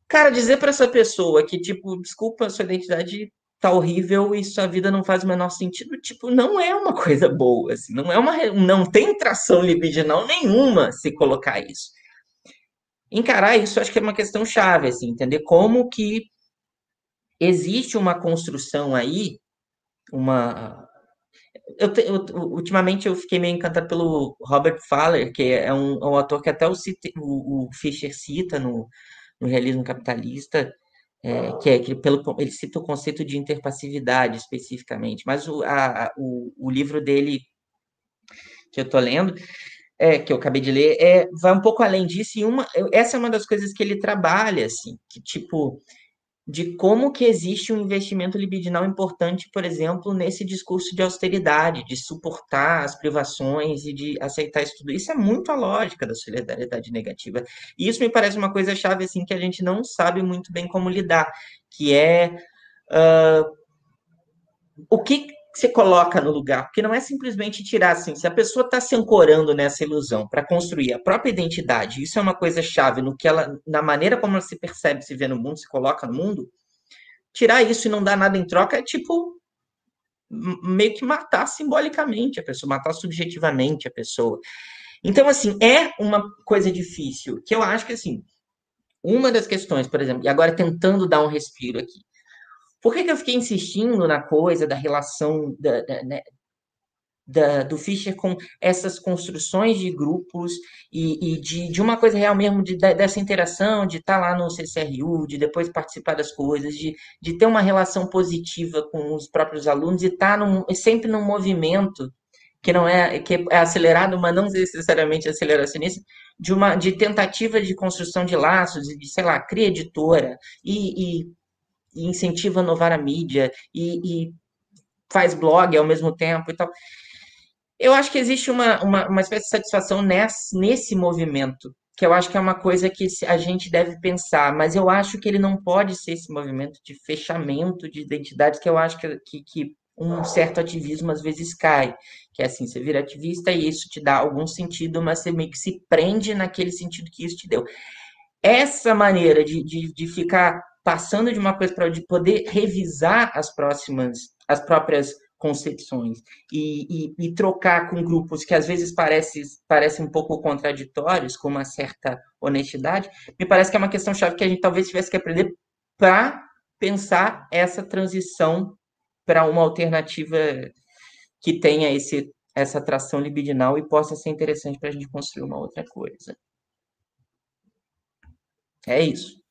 Cara, dizer para essa pessoa que, tipo, desculpa, sua identidade tá horrível e sua vida não faz o menor sentido, tipo, não é uma [LAUGHS] coisa boa, assim, não é uma não tem tração libidinal nenhuma se colocar isso. Encarar isso acho que é uma questão chave, assim, entender como que existe uma construção aí, uma eu, eu, ultimamente eu fiquei meio encantado pelo Robert Fowler, que é um, é um ator que até o, o, o Fischer cita no, no Realismo Capitalista, é, que é que pelo, ele cita o conceito de interpassividade especificamente, mas o, a, o, o livro dele que eu estou lendo, é, que eu acabei de ler, é, vai um pouco além disso, e uma, essa é uma das coisas que ele trabalha, assim, que tipo, de como que existe um investimento libidinal importante, por exemplo, nesse discurso de austeridade, de suportar as privações e de aceitar isso tudo. Isso é muito a lógica da solidariedade negativa. E isso me parece uma coisa chave assim que a gente não sabe muito bem como lidar, que é uh, o que você coloca no lugar, porque não é simplesmente tirar assim, se a pessoa está se ancorando nessa ilusão para construir a própria identidade, isso é uma coisa chave no que ela, na maneira como ela se percebe, se vê no mundo, se coloca no mundo, tirar isso e não dar nada em troca é tipo meio que matar simbolicamente a pessoa, matar subjetivamente a pessoa. Então, assim, é uma coisa difícil, que eu acho que, assim, uma das questões, por exemplo, e agora tentando dar um respiro aqui, por que, que eu fiquei insistindo na coisa da relação da, da, né, da, do Fischer com essas construções de grupos e, e de, de, uma coisa real mesmo, de, dessa interação, de estar tá lá no CCRU, de depois participar das coisas, de, de ter uma relação positiva com os próprios alunos e estar tá num, sempre num movimento que não é que é acelerado, mas não necessariamente aceleracionista, de uma de tentativa de construção de laços, de sei lá, cria editora e, e, e incentiva a inovar a mídia e, e faz blog ao mesmo tempo e tal. Eu acho que existe uma, uma, uma espécie de satisfação nesse, nesse movimento, que eu acho que é uma coisa que a gente deve pensar, mas eu acho que ele não pode ser esse movimento de fechamento de identidades que eu acho que, que, que um certo ativismo às vezes cai, que é assim, você vira ativista e isso te dá algum sentido, mas você meio que se prende naquele sentido que isso te deu. Essa maneira de, de, de ficar passando de uma coisa para de poder revisar as próximas, as próprias concepções e, e, e, trocar com grupos que às vezes parecem parece um pouco contraditórios, com uma certa honestidade, me parece que é uma questão chave que a gente talvez tivesse que aprender para pensar essa transição para uma alternativa que tenha esse, essa atração libidinal e possa ser interessante para a gente construir uma outra coisa. É isso.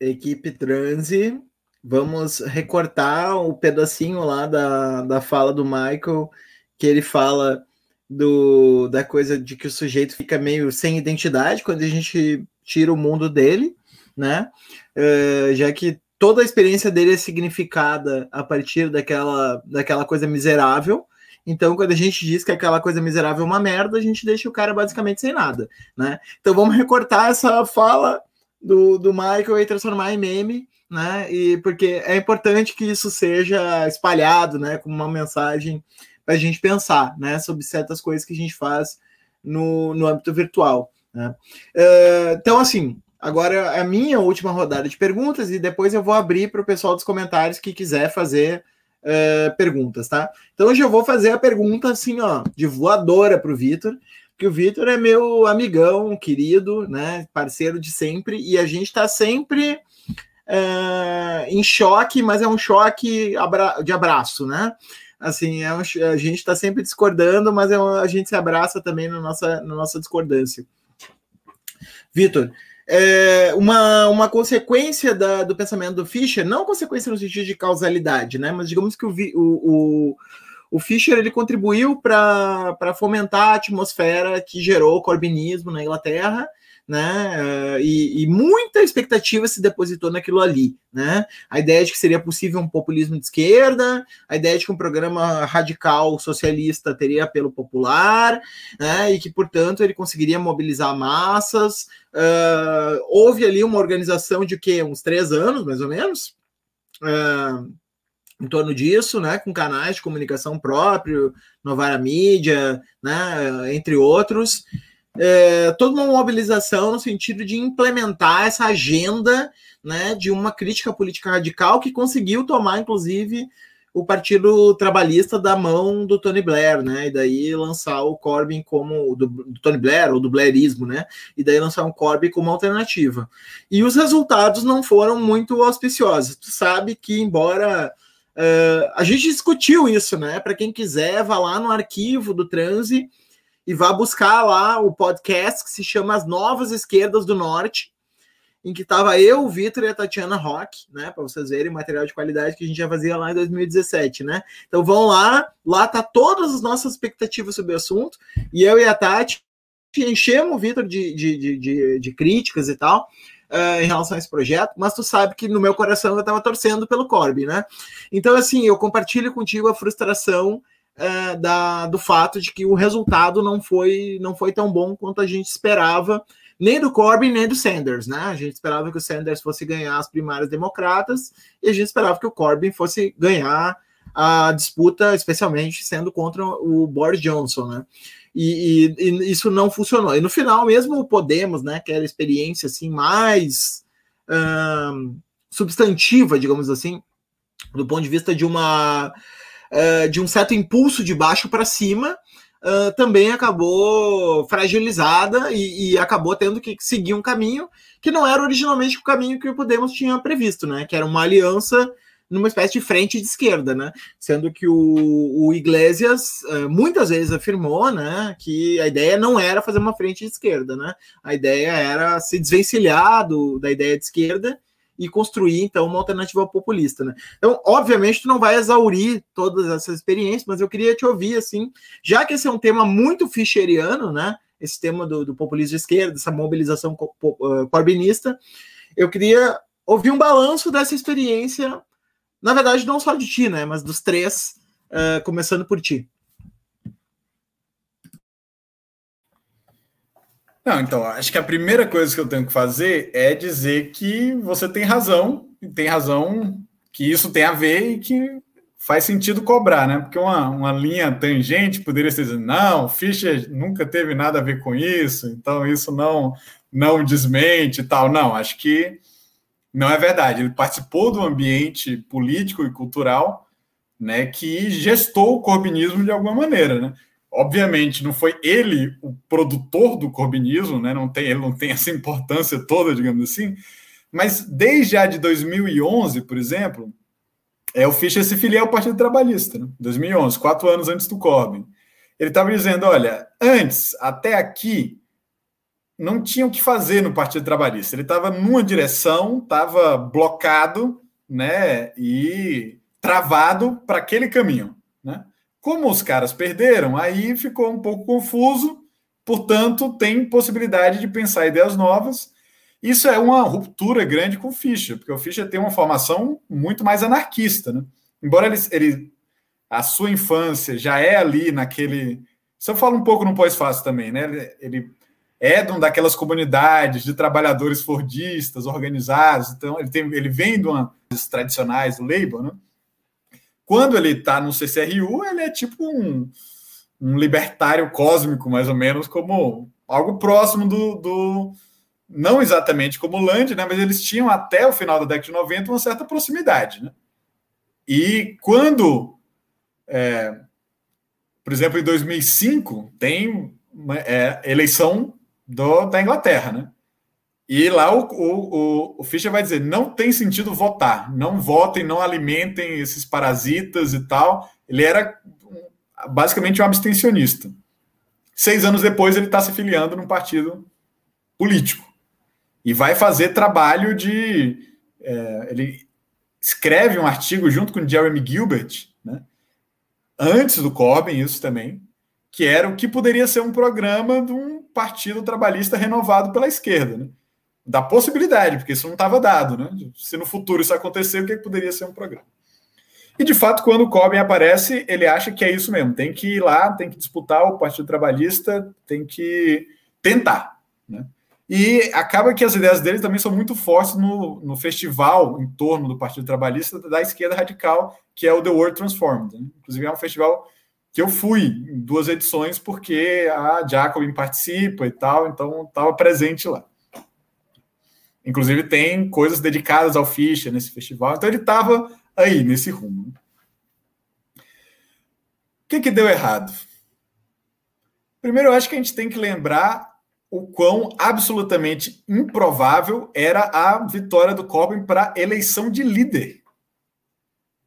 Equipe Transe, vamos recortar o pedacinho lá da, da fala do Michael, que ele fala do, da coisa de que o sujeito fica meio sem identidade quando a gente tira o mundo dele, né? Uh, já que toda a experiência dele é significada a partir daquela, daquela coisa miserável. Então, quando a gente diz que aquela coisa miserável é uma merda, a gente deixa o cara basicamente sem nada, né? Então, vamos recortar essa fala do, do Michael e transformar em meme, né? E porque é importante que isso seja espalhado, né? Como uma mensagem para a gente pensar, né? Sobre certas coisas que a gente faz no, no âmbito virtual. Né? Uh, então, assim, Agora é a minha última rodada de perguntas e depois eu vou abrir para o pessoal dos comentários que quiser fazer uh, perguntas, tá? Então hoje eu vou fazer a pergunta assim, ó, de voadora para o Vitor, que o Vitor é meu amigão, querido, né, parceiro de sempre, e a gente está sempre uh, em choque, mas é um choque de abraço, né? Assim, é um, a gente está sempre discordando, mas é um, a gente se abraça também na nossa, na nossa discordância. Vitor, é, uma, uma consequência da, do pensamento do Fischer, não consequência no sentido de causalidade, né? Mas digamos que o, o, o, o Fischer ele contribuiu para fomentar a atmosfera que gerou o corbinismo na Inglaterra né? E, e, muita expectativa se depositou naquilo ali, né? A ideia de que seria possível um populismo de esquerda, a ideia de que um programa radical socialista teria apelo popular, né? E que, portanto, ele conseguiria mobilizar massas. Uh, houve ali uma organização de que uns três anos, mais ou menos. Uh, em torno disso, né, com canais de comunicação próprio, Novara Mídia, né, entre outros, é, toda uma mobilização no sentido de implementar essa agenda né, de uma crítica política radical que conseguiu tomar, inclusive, o Partido Trabalhista da mão do Tony Blair, né? E daí lançar o Corbyn como do, do Tony Blair ou do Blairismo, né? E daí lançar um Corbyn como alternativa. E os resultados não foram muito auspiciosos. Tu sabe que embora uh, a gente discutiu isso, né? Para quem quiser, vá lá no arquivo do Transe e vá buscar lá o podcast que se chama As Novas Esquerdas do Norte, em que estava eu, o Vitor e a Tatiana Rock, né? Para vocês verem o material de qualidade que a gente já fazia lá em 2017, né? Então vão lá, lá tá todas as nossas expectativas sobre o assunto, e eu e a Tati enchemos o Vitor de, de, de, de, de críticas e tal. Uh, em relação a esse projeto, mas tu sabe que no meu coração eu estava torcendo pelo Corby, né? Então, assim, eu compartilho contigo a frustração é, da, do fato de que o resultado não foi, não foi tão bom quanto a gente esperava, nem do Corbyn, nem do Sanders, né? A gente esperava que o Sanders fosse ganhar as primárias democratas e a gente esperava que o Corbyn fosse ganhar a disputa, especialmente sendo contra o Boris Johnson, né? E, e, e, isso não funcionou. E no final, mesmo o Podemos, né, que era a experiência assim mais um, substantiva, digamos assim, do ponto de vista de uma uh, de um certo impulso de baixo para cima, também acabou fragilizada e, e, acabou tendo que seguir um caminho que não era originalmente o caminho que o Podemos tinha previsto, né? Que era uma aliança numa espécie de frente de esquerda, né? Sendo que o, o Iglesias uh, muitas vezes afirmou, né, que a ideia não era fazer uma frente de esquerda, né? A ideia era se desvencilhar do, da ideia de esquerda e construir então uma alternativa populista, né? Então, obviamente, tu não vai exaurir todas essas experiências, mas eu queria te ouvir assim, já que esse é um tema muito ficheriano, né? Esse tema do, do populismo de esquerda, essa mobilização uh, corbinista, eu queria ouvir um balanço dessa experiência, na verdade, não só de ti, né? Mas dos três, uh, começando por ti. Não, então, acho que a primeira coisa que eu tenho que fazer é dizer que você tem razão, e tem razão que isso tem a ver e que faz sentido cobrar, né? Porque uma, uma linha tangente poderia ser dizer, não, Fischer nunca teve nada a ver com isso, então isso não, não desmente e tal. Não, acho que não é verdade. Ele participou do ambiente político e cultural né, que gestou o corbinismo de alguma maneira, né? Obviamente, não foi ele o produtor do corbinismo, né? não tem, ele não tem essa importância toda, digamos assim, mas desde a de 2011, por exemplo, é, o Fischer se filia ao Partido Trabalhista, né? 2011, quatro anos antes do Corbyn. Ele estava dizendo: olha, antes, até aqui, não tinha o que fazer no Partido Trabalhista. Ele estava numa direção, estava blocado né, e travado para aquele caminho. Né? Como os caras perderam, aí ficou um pouco confuso, portanto, tem possibilidade de pensar ideias novas. Isso é uma ruptura grande com o Fischer, porque o Fischer tem uma formação muito mais anarquista. Né? Embora ele, ele a sua infância já é ali naquele. Isso eu falo um pouco no pós-fácil também, né? Ele, ele é de daquelas comunidades de trabalhadores fordistas organizados, então ele, tem, ele vem de uma tradicionais do Labour, né? Quando ele está no CCRU, ele é tipo um, um libertário cósmico, mais ou menos, como algo próximo do, do não exatamente como o Land, né, mas eles tinham até o final da década de 90 uma certa proximidade. Né? E quando, é, por exemplo, em 2005, tem é, eleição do, da Inglaterra, né? E lá o, o, o, Fischer vai dizer: não tem sentido votar, não votem, não alimentem esses parasitas e tal. Ele era basicamente um abstencionista. Seis anos depois, ele está se filiando num partido político e vai fazer trabalho de. É, ele escreve um artigo junto com Jeremy Gilbert, né, antes do Corbyn, isso também, que era o que poderia ser um programa de um partido trabalhista renovado pela esquerda. Né? da possibilidade, porque isso não estava dado, né? Se no futuro isso acontecer, o que, é que poderia ser um programa? E de fato, quando o Corbyn aparece, ele acha que é isso mesmo, tem que ir lá, tem que disputar o Partido Trabalhista, tem que tentar, né? E acaba que as ideias dele também são muito fortes no, no festival em torno do Partido Trabalhista da esquerda radical, que é o The World Transformed. Né? Inclusive, é um festival que eu fui duas edições, porque a Jacobin participa e tal, então estava presente lá. Inclusive, tem coisas dedicadas ao Fischer nesse festival. Então, ele estava aí, nesse rumo. O que, que deu errado? Primeiro, eu acho que a gente tem que lembrar o quão absolutamente improvável era a vitória do Corbyn para eleição de líder.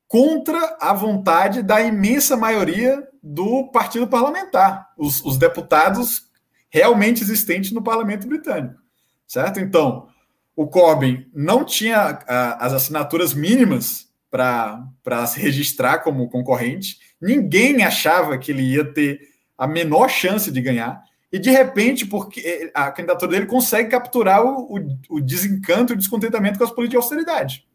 Contra a vontade da imensa maioria do partido parlamentar, os, os deputados realmente existentes no parlamento britânico. Certo? Então, o Corbyn não tinha a, as assinaturas mínimas para se registrar como concorrente, ninguém achava que ele ia ter a menor chance de ganhar, e de repente, porque a candidatura dele consegue capturar o, o, o desencanto e o descontentamento com as políticas de austeridade.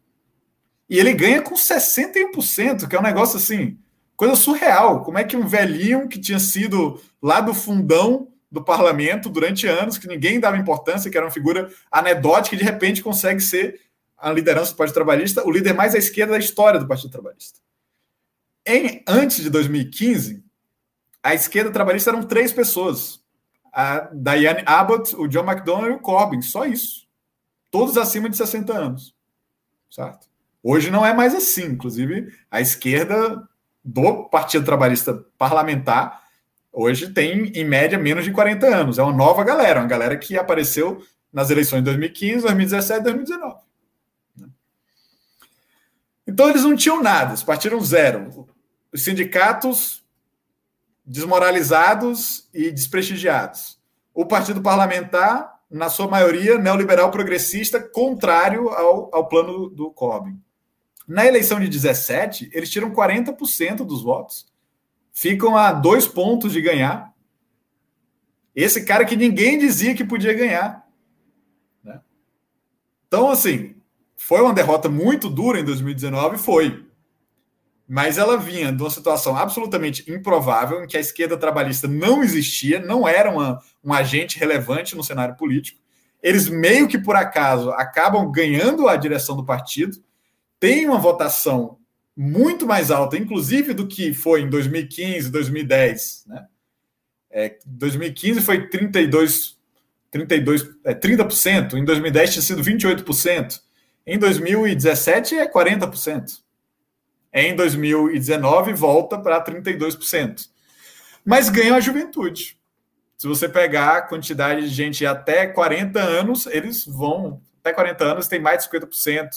E ele ganha com 61%, que é um negócio assim, coisa surreal. Como é que um velhinho que tinha sido lá do fundão do parlamento durante anos, que ninguém dava importância, que era uma figura anedótica, de repente consegue ser a liderança do Partido Trabalhista, o líder mais à esquerda da história do Partido Trabalhista. Em, antes de 2015, a esquerda trabalhista eram três pessoas: a Diane Abbott, o John McDonnell e o Corbyn, só isso. Todos acima de 60 anos. Certo? Hoje não é mais assim. Inclusive, a esquerda do Partido Trabalhista parlamentar hoje tem, em média, menos de 40 anos. É uma nova galera, uma galera que apareceu nas eleições de 2015, 2017 e 2019. Então eles não tinham nada, eles partiram zero. Os sindicatos desmoralizados e desprestigiados. O partido parlamentar, na sua maioria, neoliberal progressista, contrário ao, ao plano do Corbyn. Na eleição de 17, eles tiram 40% dos votos. Ficam a dois pontos de ganhar. Esse cara que ninguém dizia que podia ganhar. Né? Então, assim, foi uma derrota muito dura em 2019, foi. Mas ela vinha de uma situação absolutamente improvável, em que a esquerda trabalhista não existia, não era uma, um agente relevante no cenário político. Eles, meio que por acaso, acabam ganhando a direção do partido, tem uma votação muito mais alta, inclusive do que foi em 2015, 2010. Né? É, 2015 foi 32, 32 é, 30%, em 2010 tinha sido 28%, em 2017 é 40%. Em 2019 volta para 32%. Mas ganha a juventude. Se você pegar a quantidade de gente até 40 anos, eles vão. Até 40 anos tem mais de 50%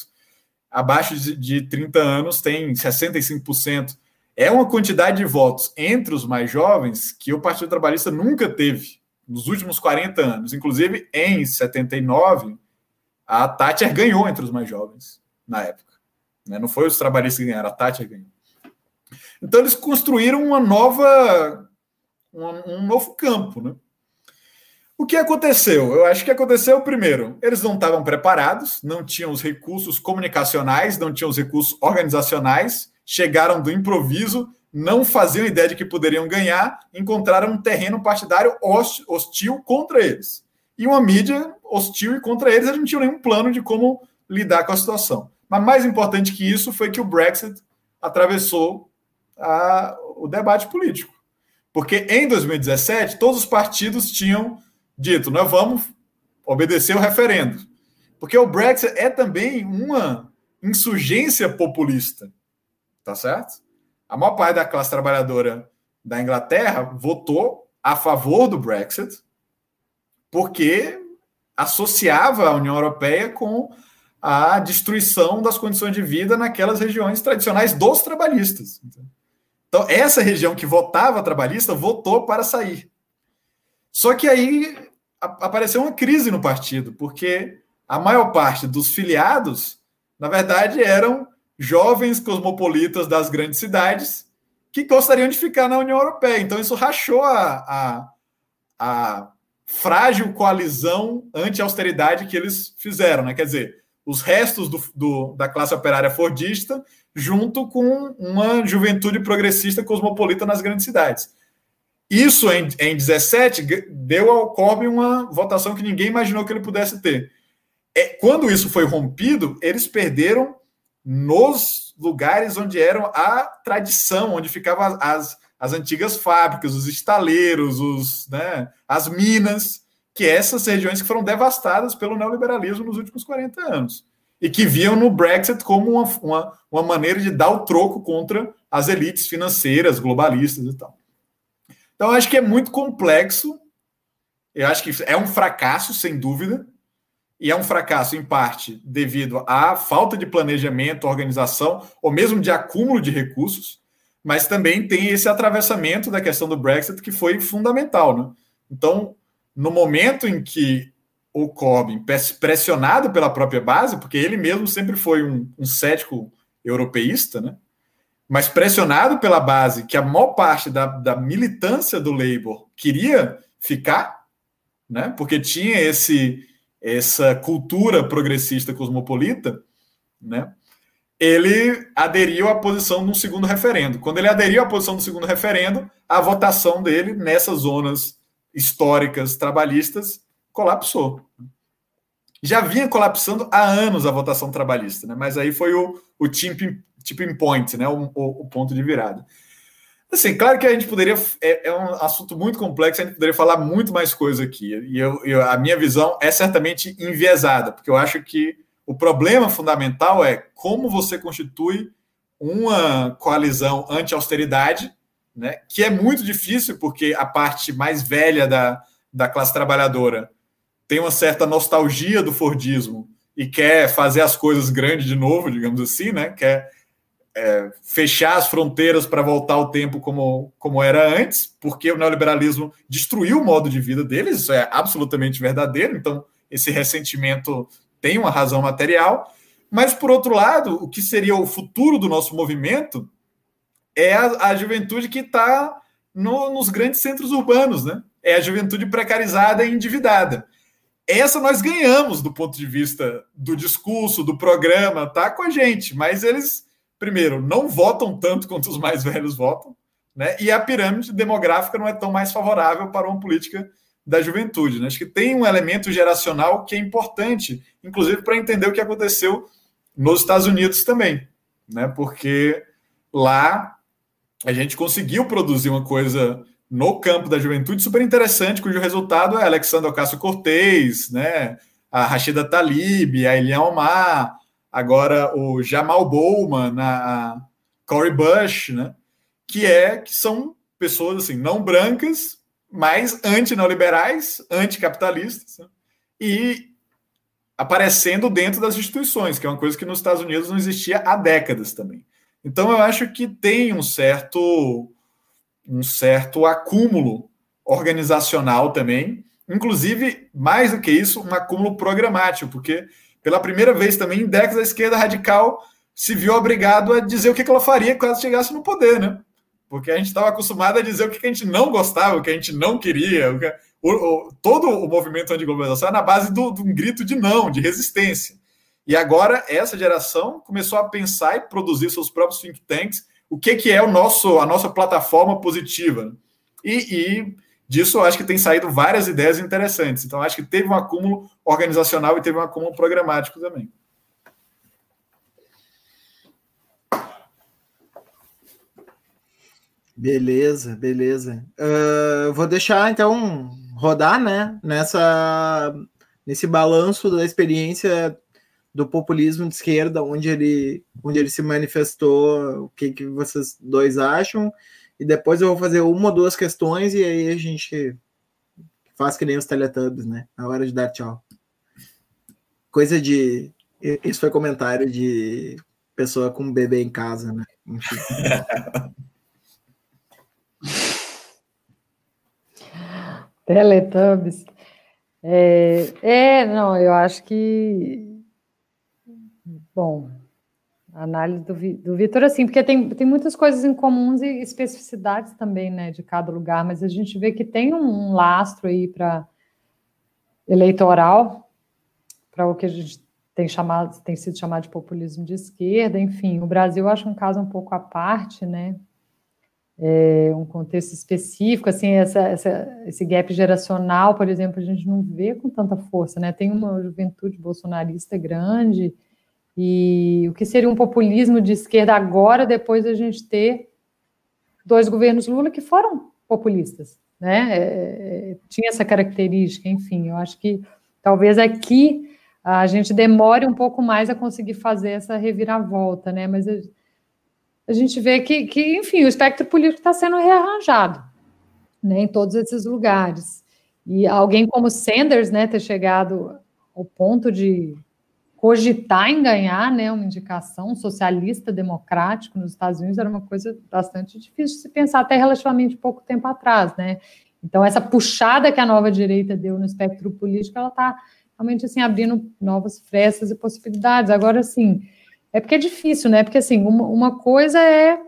abaixo de, de 30 anos tem 65%. É uma quantidade de votos entre os mais jovens que o Partido Trabalhista nunca teve nos últimos 40 anos. Inclusive, em 79, a Thatcher ganhou entre os mais jovens na época. Né? Não foi os trabalhistas que ganharam, a Thatcher ganhou. Então, eles construíram uma nova, um, um novo campo. Né? O que aconteceu? Eu acho que aconteceu primeiro, eles não estavam preparados, não tinham os recursos comunicacionais, não tinham os recursos organizacionais, chegaram do improviso, não faziam ideia de que poderiam ganhar, encontraram um terreno partidário hostil contra eles. E uma mídia hostil e contra eles, eles não tinham nenhum plano de como lidar com a situação. Mas mais importante que isso foi que o Brexit atravessou a, o debate político. Porque em 2017, todos os partidos tinham dito, nós vamos obedecer o referendo. Porque o Brexit é também uma insurgência populista. Tá certo? A maior parte da classe trabalhadora da Inglaterra votou a favor do Brexit porque associava a União Europeia com a destruição das condições de vida naquelas regiões tradicionais dos trabalhistas. Então, essa região que votava trabalhista votou para sair. Só que aí apareceu uma crise no partido, porque a maior parte dos filiados, na verdade, eram jovens cosmopolitas das grandes cidades que gostariam de ficar na União Europeia. Então, isso rachou a, a, a frágil coalizão anti-austeridade que eles fizeram. Né? Quer dizer, os restos do, do, da classe operária fordista junto com uma juventude progressista cosmopolita nas grandes cidades. Isso em, em 17 deu ao Corbyn uma votação que ninguém imaginou que ele pudesse ter. É, quando isso foi rompido, eles perderam nos lugares onde eram a tradição, onde ficavam as, as antigas fábricas, os estaleiros, os, né, as minas, que essas regiões que foram devastadas pelo neoliberalismo nos últimos 40 anos. E que viam no Brexit como uma, uma, uma maneira de dar o troco contra as elites financeiras, globalistas e tal. Então, acho que é muito complexo. Eu acho que é um fracasso, sem dúvida. E é um fracasso, em parte, devido à falta de planejamento, organização, ou mesmo de acúmulo de recursos. Mas também tem esse atravessamento da questão do Brexit que foi fundamental. Né? Então, no momento em que o Corbyn, pressionado pela própria base, porque ele mesmo sempre foi um, um cético europeísta, né? Mas pressionado pela base, que a maior parte da, da militância do Labour queria ficar, né? porque tinha esse essa cultura progressista cosmopolita, né? ele aderiu à posição um segundo referendo. Quando ele aderiu à posição do segundo referendo, a votação dele nessas zonas históricas trabalhistas colapsou. Já vinha colapsando há anos a votação trabalhista, né? mas aí foi o, o tipping, tipping point, né? O, o, o, ponto de virada. Assim, claro que a gente poderia. É, é, um assunto muito complexo, a gente poderia falar muito mais coisa aqui. E eu, eu, a minha visão é certamente enviesada, porque eu acho que o problema fundamental é como você constitui uma coalizão anti-austeridade, né, que é muito difícil, porque a parte mais velha da, da classe trabalhadora tem uma certa nostalgia do Fordismo e quer fazer as coisas grandes de novo, digamos assim, né? Quer é, fechar as fronteiras para voltar ao tempo como, como era antes, porque o neoliberalismo destruiu o modo de vida deles, isso é absolutamente verdadeiro, então esse ressentimento tem uma razão material. Mas, por outro lado, o que seria o futuro do nosso movimento é a, a juventude que está no, nos grandes centros urbanos, né? É a juventude precarizada e endividada. Essa nós ganhamos do ponto de vista do discurso, do programa, tá com a gente, mas eles, primeiro, não votam tanto quanto os mais velhos votam, né? E a pirâmide demográfica não é tão mais favorável para uma política da juventude. Né? Acho que tem um elemento geracional que é importante, inclusive para entender o que aconteceu nos Estados Unidos também, né? Porque lá a gente conseguiu produzir uma coisa no campo da juventude super interessante, cujo resultado é Alexandre Ocasio-Cortez, né? a Rashida Talib, a Elian Omar, agora o Jamal Bowman, a Cory Bush, né? que é que são pessoas assim não brancas, mas anti-neoliberais, anticapitalistas, né? e aparecendo dentro das instituições, que é uma coisa que nos Estados Unidos não existia há décadas também. Então eu acho que tem um certo um certo acúmulo organizacional também, inclusive mais do que isso, um acúmulo programático, porque pela primeira vez também em décadas a esquerda radical se viu obrigado a dizer o que ela faria caso chegasse no poder, né? Porque a gente estava acostumado a dizer o que a gente não gostava, o que a gente não queria. O que, o, o, todo o movimento anti-globalização é na base de um grito de não, de resistência. E agora essa geração começou a pensar e produzir seus próprios think tanks, o que, que é o nosso, a nossa plataforma positiva. E, e disso acho que tem saído várias ideias interessantes. Então, acho que teve um acúmulo organizacional e teve um acúmulo programático também. Beleza, beleza. Uh, vou deixar então rodar, né? Nessa nesse balanço da experiência do populismo de esquerda, onde ele, onde ele se manifestou, o que, que vocês dois acham, e depois eu vou fazer uma ou duas questões e aí a gente faz que nem os Teletubbies, né? Na hora de dar tchau. Coisa de. Isso foi comentário de pessoa com bebê em casa, né? [LAUGHS] Teletubbies. É, é, não, eu acho que Bom, a análise do, do Vitor, assim, porque tem, tem muitas coisas em comuns e especificidades também, né, de cada lugar, mas a gente vê que tem um, um lastro aí para eleitoral, para o que a gente tem chamado, tem sido chamado de populismo de esquerda, enfim, o Brasil acho um caso um pouco à parte, né, é, um contexto específico, assim, essa, essa, esse gap geracional, por exemplo, a gente não vê com tanta força, né, tem uma juventude bolsonarista grande, e o que seria um populismo de esquerda agora, depois da gente ter dois governos Lula que foram populistas, né? É, é, tinha essa característica, enfim, eu acho que talvez aqui a gente demore um pouco mais a conseguir fazer essa reviravolta, né? Mas a, a gente vê que, que, enfim, o espectro político está sendo rearranjado, né? Em todos esses lugares. E alguém como Sanders, né, ter chegado ao ponto de cogitar em ganhar né, uma indicação socialista democrático nos Estados Unidos era uma coisa bastante difícil de se pensar até relativamente pouco tempo atrás, né? Então essa puxada que a nova direita deu no espectro político, ela está realmente assim abrindo novas frestas e possibilidades. Agora sim, é porque é difícil, né? Porque assim, uma, uma coisa é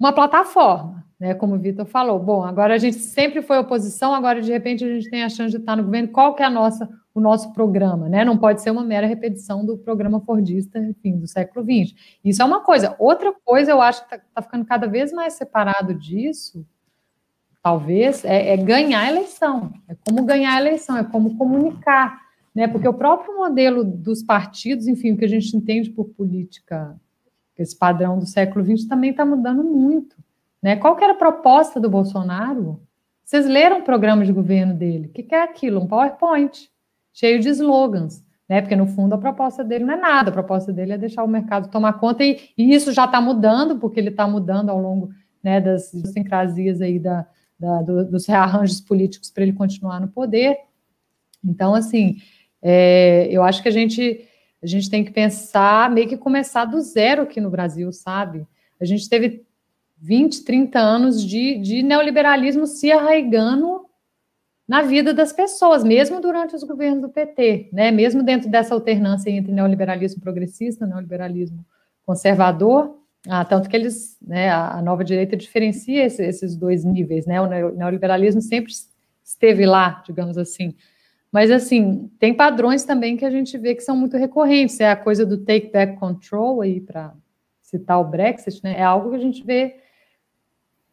uma plataforma, né? Como o Vitor falou. Bom, agora a gente sempre foi oposição, agora de repente a gente tem a chance de estar no governo. Qual que é a nossa o nosso programa, né? Não pode ser uma mera repetição do programa Fordista, enfim, do século XX. Isso é uma coisa. Outra coisa, eu acho que está tá ficando cada vez mais separado disso, talvez, é, é, ganhar a eleição. É como ganhar a eleição, é como comunicar, né? Porque o próprio modelo dos partidos, enfim, o que a gente entende por política, esse padrão do século XX, também está mudando muito. Né? Qual que era a proposta do Bolsonaro? Vocês leram o programa de governo dele? O que, que é aquilo? Um PowerPoint cheio de slogans, né? Porque no fundo a proposta dele não é nada, a proposta dele é deixar o mercado tomar conta, e, e isso já está mudando, porque ele está mudando ao longo né, das idiosincrasias aí da, da do, dos rearranjos políticos para ele continuar no poder. Então, assim, é, eu acho que a gente, a gente tem que pensar, meio que começar do zero aqui no Brasil, sabe? A gente teve 20, 30 anos de, de neoliberalismo se arraigando na vida das pessoas, mesmo durante os governos do PT, né? Mesmo dentro dessa alternância entre neoliberalismo progressista, neoliberalismo conservador, ah, tanto que eles, né, a nova direita diferencia esse, esses dois níveis, né? O neoliberalismo sempre esteve lá, digamos assim. Mas assim, tem padrões também que a gente vê que são muito recorrentes. É a coisa do take back control aí para citar o Brexit, né? É algo que a gente vê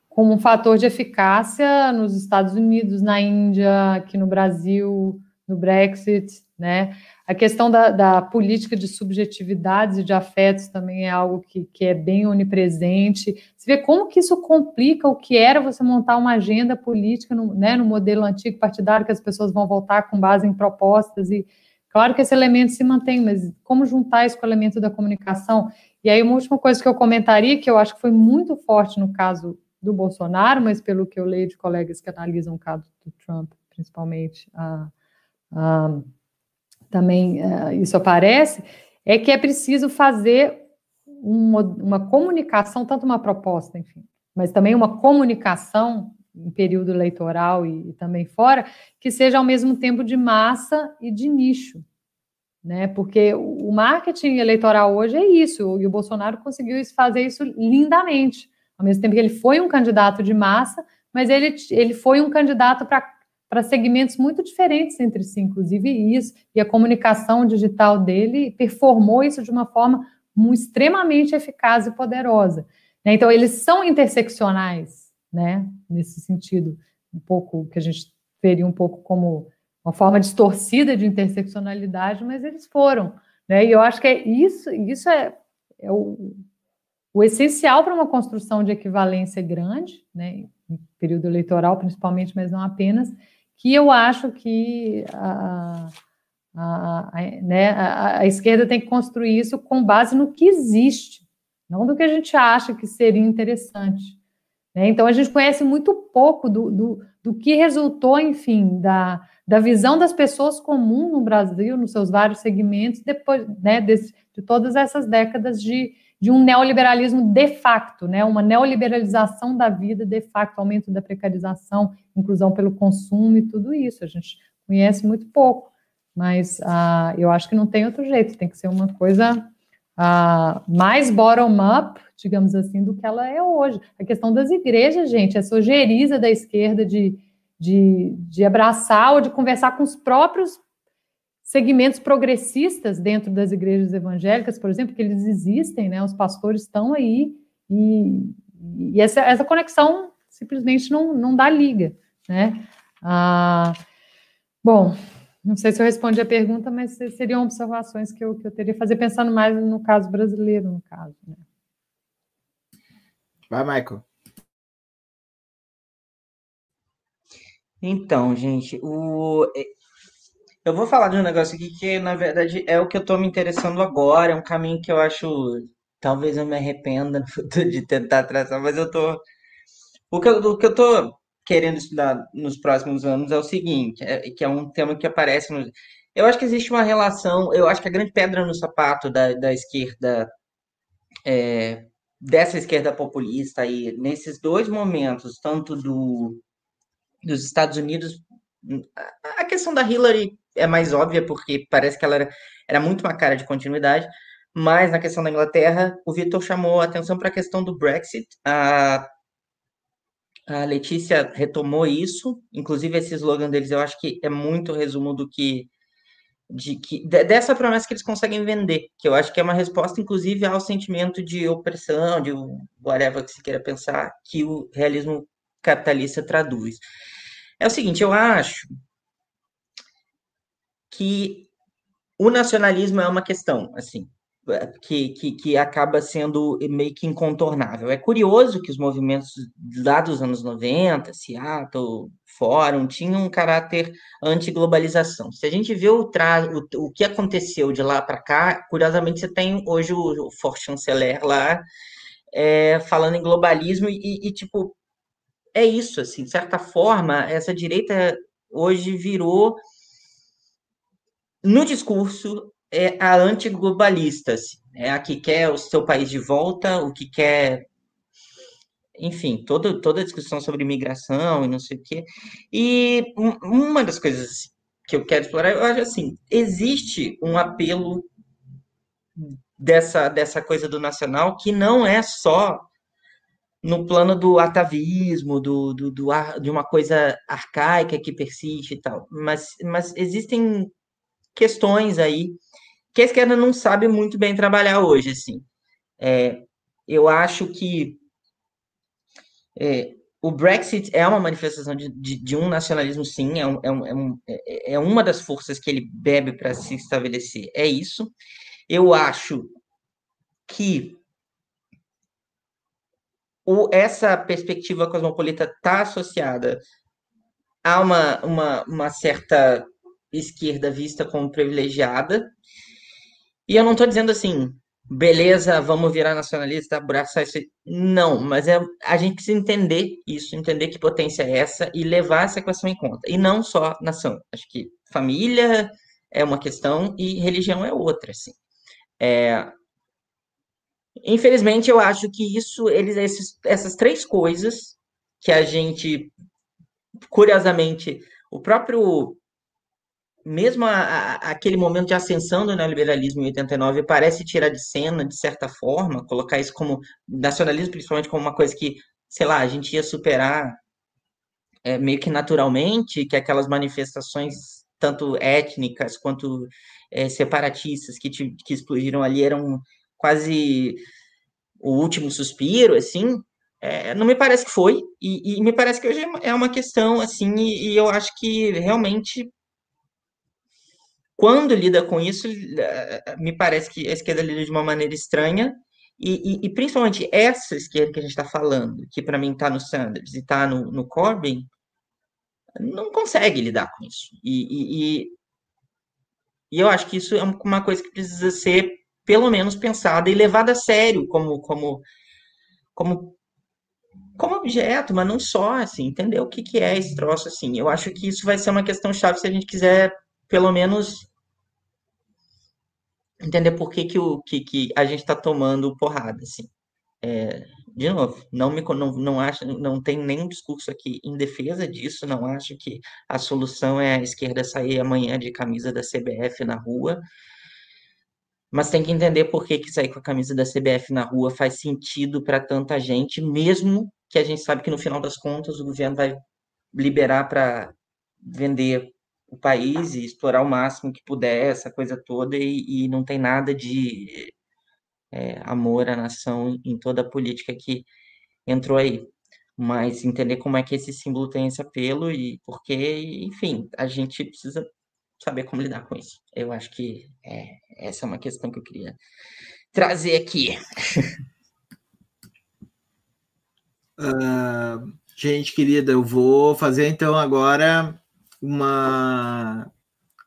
como um fator de eficácia nos Estados Unidos, na Índia, aqui no Brasil, no Brexit, né? A questão da, da política de subjetividades e de afetos também é algo que, que é bem onipresente. Você vê como que isso complica o que era você montar uma agenda política no, né, no modelo antigo partidário, que as pessoas vão voltar com base em propostas e Claro que esse elemento se mantém, mas como juntar isso com o elemento da comunicação? E aí, uma última coisa que eu comentaria, que eu acho que foi muito forte no caso do Bolsonaro, mas pelo que eu leio de colegas que analisam o caso do Trump, principalmente, também uh, isso aparece, é que é preciso fazer uma, uma, comunicação, tanto uma proposta, enfim, mas também uma comunicação em período eleitoral e, e também fora, que seja ao mesmo tempo de massa e de nicho, né? Porque o marketing eleitoral hoje é isso, e o Bolsonaro conseguiu fazer isso lindamente ao mesmo tempo que ele foi um candidato de massa, mas ele, ele foi um candidato para segmentos muito diferentes entre si, inclusive isso, e a comunicação digital dele performou isso de uma forma extremamente eficaz e poderosa. Né? Então, eles são interseccionais, né? nesse sentido, um pouco que a gente veria um pouco como uma forma distorcida de interseccionalidade, mas eles foram. Né? E eu acho que é isso, isso é, é o, o essencial para uma construção de equivalência grande, né, em período eleitoral principalmente, mas não apenas, que eu acho que a, a, a, né, a, esquerda tem que construir isso com base no que existe, não do que a gente acha que seria interessante. Né? Então, a gente conhece muito pouco do, do, do que resultou, enfim, da, da visão das pessoas comuns no Brasil, nos seus vários segmentos, depois né, desse, de todas essas décadas de, de um neoliberalismo de facto, né, uma neoliberalização da vida de facto, aumento da precarização, inclusão pelo consumo e tudo isso. A gente conhece muito pouco, mas uh, eu acho que não tem outro jeito, tem que ser uma coisa uh, mais bottom-up, digamos assim, do que ela é hoje. A questão das igrejas, gente, essa ojeriza da esquerda de, de, de abraçar ou de conversar com os próprios segmentos progressistas dentro das igrejas evangélicas, por exemplo, que eles existem, né? Os pastores estão aí e, e essa, essa conexão simplesmente não, não dá liga, né? Ah, bom, não sei se eu respondi a pergunta, mas seriam observações que eu, que eu teria que fazer pensando mais no caso brasileiro, no caso, né? Vai, Michael. Então, gente, o, eu vou falar de um negócio aqui que, na verdade, é o que eu tô me interessando agora, é um caminho que eu acho. Talvez eu me arrependa [LAUGHS] de tentar traçar, mas eu tô. O que eu, o que eu tô querendo estudar nos próximos anos é o seguinte, é, que é um tema que aparece no. Eu acho que existe uma relação, eu acho que a grande pedra no sapato da, da esquerda, é, dessa esquerda populista aí, nesses dois momentos, tanto do, dos Estados Unidos, a questão da Hillary é mais óbvia, porque parece que ela era, era muito uma cara de continuidade, mas na questão da Inglaterra, o Vitor chamou a atenção para a questão do Brexit. A, a Letícia retomou isso, inclusive esse slogan deles, eu acho que é muito resumo do que. De que, dessa promessa que eles conseguem vender, que eu acho que é uma resposta, inclusive, ao sentimento de opressão, de whatever que se queira pensar, que o realismo capitalista traduz. É o seguinte, eu acho que o nacionalismo é uma questão, assim, que, que, que, acaba sendo meio que incontornável. É curioso que os movimentos lá dos anos 90, Seattle, Fórum, tinham um caráter anti-globalização. Se a gente vê o, tra o, o que aconteceu de lá para cá, curiosamente você tem hoje o, o chanceler lá é, falando em globalismo e, e, tipo, é isso, assim, de certa forma, essa direita hoje virou, no discurso, é a antiglobalista, é a que quer o seu país de volta, o que quer enfim, toda, toda a discussão sobre imigração e não sei o quê. E uma das coisas que eu quero explorar, eu acho assim, existe um apelo dessa, dessa coisa do nacional que não é só no plano do atavismo, do, do, do, de uma coisa arcaica que persiste e tal, mas, mas existem questões aí que a esquerda não sabe muito bem trabalhar hoje, assim. É, eu acho que é, o Brexit é uma manifestação de, de, de um nacionalismo, sim, é, um, é, um, é, é uma das forças que ele bebe para se estabelecer, é isso. Eu acho que o, essa perspectiva cosmopolita está associada a uma, uma, uma certa esquerda vista como privilegiada. E eu não estou dizendo assim, beleza, vamos virar nacionalista, abraçar isso. Não, mas é, a gente precisa entender isso, entender que potência é essa e levar essa questão em conta. E não só nação. Acho que família é uma questão e religião é outra, assim. É, infelizmente, eu acho que isso, eles, esses, essas três coisas que a gente, curiosamente, o próprio mesmo a, a, aquele momento de ascensão do neoliberalismo em 89 parece tirar de cena, de certa forma, colocar isso como nacionalismo, principalmente como uma coisa que, sei lá, a gente ia superar é, meio que naturalmente, que aquelas manifestações, tanto étnicas quanto é, separatistas que, te, que explodiram ali eram quase o último suspiro, assim, é, não me parece que foi, e, e, me parece que hoje é uma questão, assim, e, e eu acho que realmente quando lida com isso, eh, me parece que a esquerda lida de uma maneira estranha, e, e, e principalmente essa esquerda que a gente está falando, que para mim está no Sanders e está no, no, Corbyn, não consegue lidar com isso. E, e, e, eu acho que isso é uma coisa que precisa ser, pelo menos, pensada e levada a sério como, como, como, como objeto, mas não só, assim, entender o que, que é esse troço, assim. Eu acho que isso vai ser uma questão chave se a gente quiser, pelo menos, entender por que, que, o, que, que a gente está tomando porrada, assim. É, de novo, não me não, não acho, não tem nenhum discurso aqui em defesa disso, não acho que a solução é a esquerda sair amanhã de camisa da CBF na rua, mas tem que entender por que, que sair com a camisa da CBF na rua faz sentido para tanta gente, mesmo que a gente sabe que no final das contas o governo vai liberar para vender o país e explorar o máximo que puder essa coisa toda e, e não tem nada de é, amor à nação em toda a política que entrou aí. Mas entender como é que esse símbolo tem esse apelo e porque, enfim, a gente precisa saber como lidar com isso. Eu acho que é, essa é uma questão que eu queria trazer aqui. Uh, [LAUGHS] gente querida, eu vou fazer então agora uma,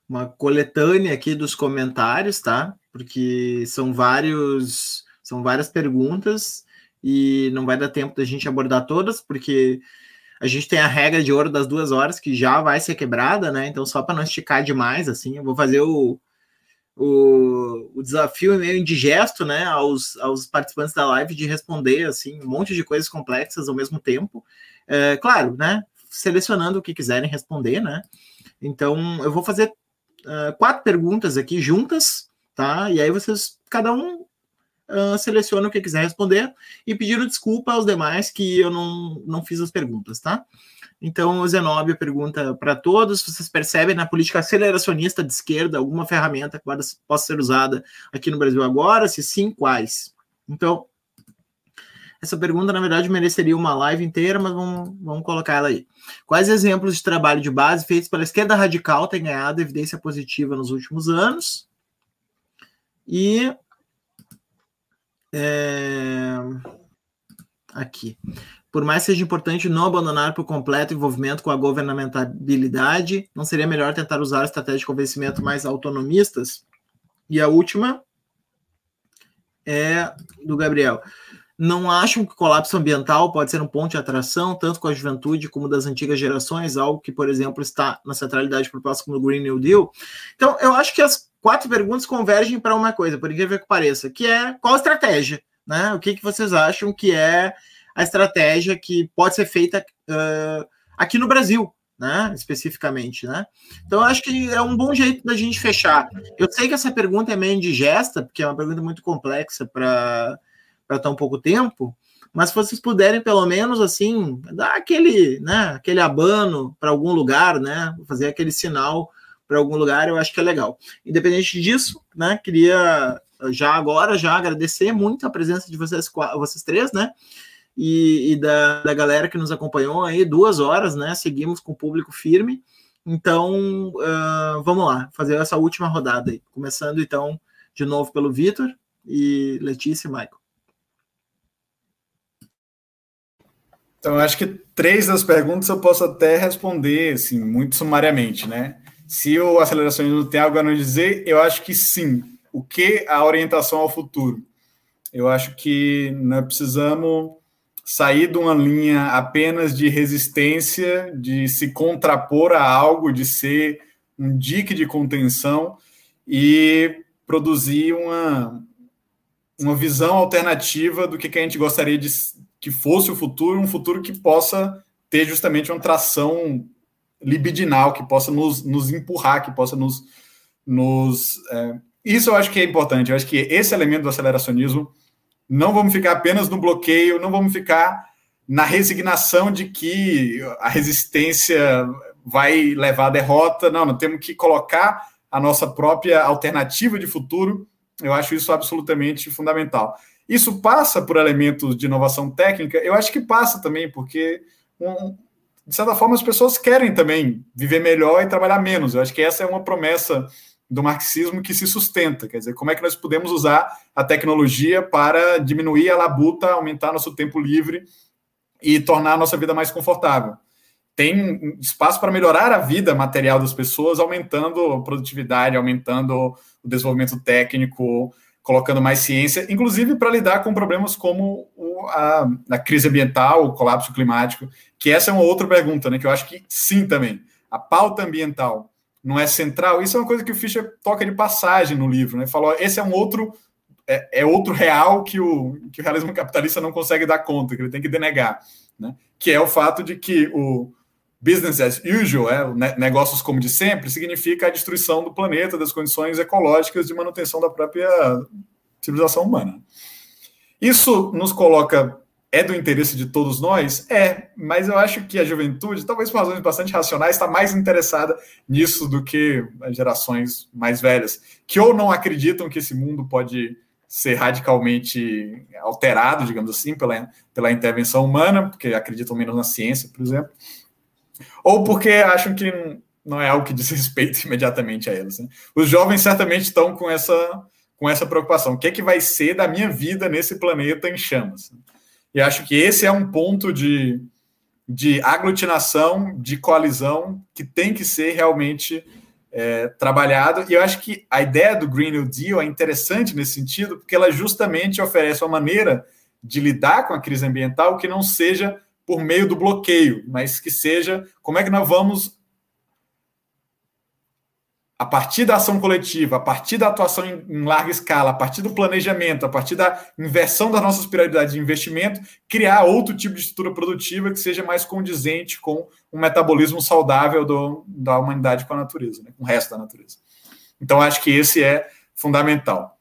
uma coletânea aqui dos comentários, tá? Porque são vários, são várias perguntas e não vai dar tempo da gente abordar todas, porque a gente tem a regra de ouro das duas horas que já vai ser quebrada, né? Então, só para não esticar demais, assim, eu vou fazer o, o, o, desafio meio indigesto, né, aos, aos participantes da live de responder, assim, um monte de coisas complexas ao mesmo tempo. É, claro, né, selecionando o que quiserem responder, né? Então, eu vou fazer uh, quatro perguntas aqui juntas, tá? E aí vocês, cada um uh, seleciona o que quiser responder e pedindo desculpa aos demais que eu não, não fiz as perguntas, tá? Então, o Zenóbio pergunta para todos: vocês percebem na política aceleracionista de esquerda alguma ferramenta que possa ser usada aqui no Brasil agora? Se sim, quais? Então, essa pergunta, na verdade, mereceria uma live inteira, mas vamos, vamos colocar ela aí. Quais exemplos de trabalho de base feitos pela esquerda radical têm ganhado evidência positiva nos últimos anos? E. É, aqui. Por mais seja importante não abandonar por completo o envolvimento com a governamentalidade, não seria melhor tentar usar estratégias de convencimento mais autonomistas? E a última é do Gabriel. Não acham que o colapso ambiental pode ser um ponto de atração, tanto com a juventude como das antigas gerações, algo que, por exemplo, está na centralidade proposta como no Green New Deal? Então, eu acho que as quatro perguntas convergem para uma coisa, por incrível que pareça, que é qual a estratégia? Né? O que, que vocês acham que é a estratégia que pode ser feita uh, aqui no Brasil, né? Especificamente, né? Então, acho que é um bom jeito da gente fechar. Eu sei que essa pergunta é meio indigesta, porque é uma pergunta muito complexa para tão pouco tempo, mas se vocês puderem, pelo menos, assim, dar aquele, né, aquele abano para algum lugar, né? Fazer aquele sinal para algum lugar, eu acho que é legal. Independente disso, né? Queria já agora já agradecer muito a presença de vocês, vocês três, né? e, e da, da, galera que nos acompanhou aí, duas horas, né? Seguimos com o público firme. Então, uh, vamos lá, fazer essa última rodada aí. Começando, então, de novo pelo Vitor e Letícia e Michael. Então, acho que três das perguntas eu posso até responder, assim, muito sumariamente, né? Se o aceleracionismo tem algo a nos dizer, eu acho que sim. O que a orientação ao futuro? Eu acho que nós precisamos sair de uma linha apenas de resistência, de se contrapor a algo, de ser um dique de contenção e produzir uma, uma visão alternativa do que, que a gente gostaria de que fosse o futuro, um futuro que possa ter justamente uma tração libidinal, que possa nos, nos empurrar, que possa nos. nos é... Isso eu acho que é importante. Eu acho que esse elemento do aceleracionismo não vamos ficar apenas no bloqueio, não vamos ficar na resignação de que a resistência vai levar à derrota. Não, nós temos que colocar a nossa própria alternativa de futuro. Eu acho isso absolutamente fundamental. Isso passa por elementos de inovação técnica? Eu acho que passa também, porque, um, de certa forma, as pessoas querem também viver melhor e trabalhar menos. Eu acho que essa é uma promessa do marxismo que se sustenta. Quer dizer, como é que nós podemos usar a tecnologia para diminuir a labuta, aumentar nosso tempo livre e tornar a nossa vida mais confortável. Tem espaço para melhorar a vida material das pessoas, aumentando a produtividade, aumentando o desenvolvimento técnico, colocando mais ciência, inclusive para lidar com problemas como a, a, crise ambiental, o colapso climático, que essa é uma outra pergunta, né? Que eu acho que sim também. A pauta ambiental não é central. Isso é uma coisa que o Fischer toca de passagem no livro, né? Falou, esse é um outro é, é, outro real que o, que o realismo capitalista não consegue dar conta, que ele tem que denegar, né? Que é o fato de que o business as usual, é, negócios como de sempre, significa a destruição do planeta, das condições ecológicas de manutenção da própria civilização humana. Isso nos coloca é do interesse de todos nós? É, mas eu acho que a juventude, talvez por razões bastante racionais, está mais interessada nisso do que as gerações mais velhas, que ou não acreditam que esse mundo pode ser radicalmente alterado, digamos assim, pela, pela intervenção humana, porque acreditam menos na ciência, por exemplo, ou porque acham que não é algo que diz respeito [LAUGHS] imediatamente a eles. Né? Os jovens certamente estão com essa, com essa preocupação. O que é que vai ser da minha vida nesse planeta em chamas? E acho que esse é um ponto de, de aglutinação, de coalizão, que tem que ser realmente é, trabalhado. E eu acho que a ideia do Green New Deal é interessante nesse sentido, porque ela justamente oferece uma maneira de lidar com a crise ambiental que não seja por meio do bloqueio, mas que seja como é que nós vamos a partir da ação coletiva, a partir da atuação em, em, larga escala, a partir do planejamento, a partir da inversão das nossas prioridades de investimento, criar outro tipo de estrutura produtiva que seja mais condizente com um metabolismo saudável do, da humanidade com a natureza, né, com o resto da natureza. Então, acho que esse é fundamental.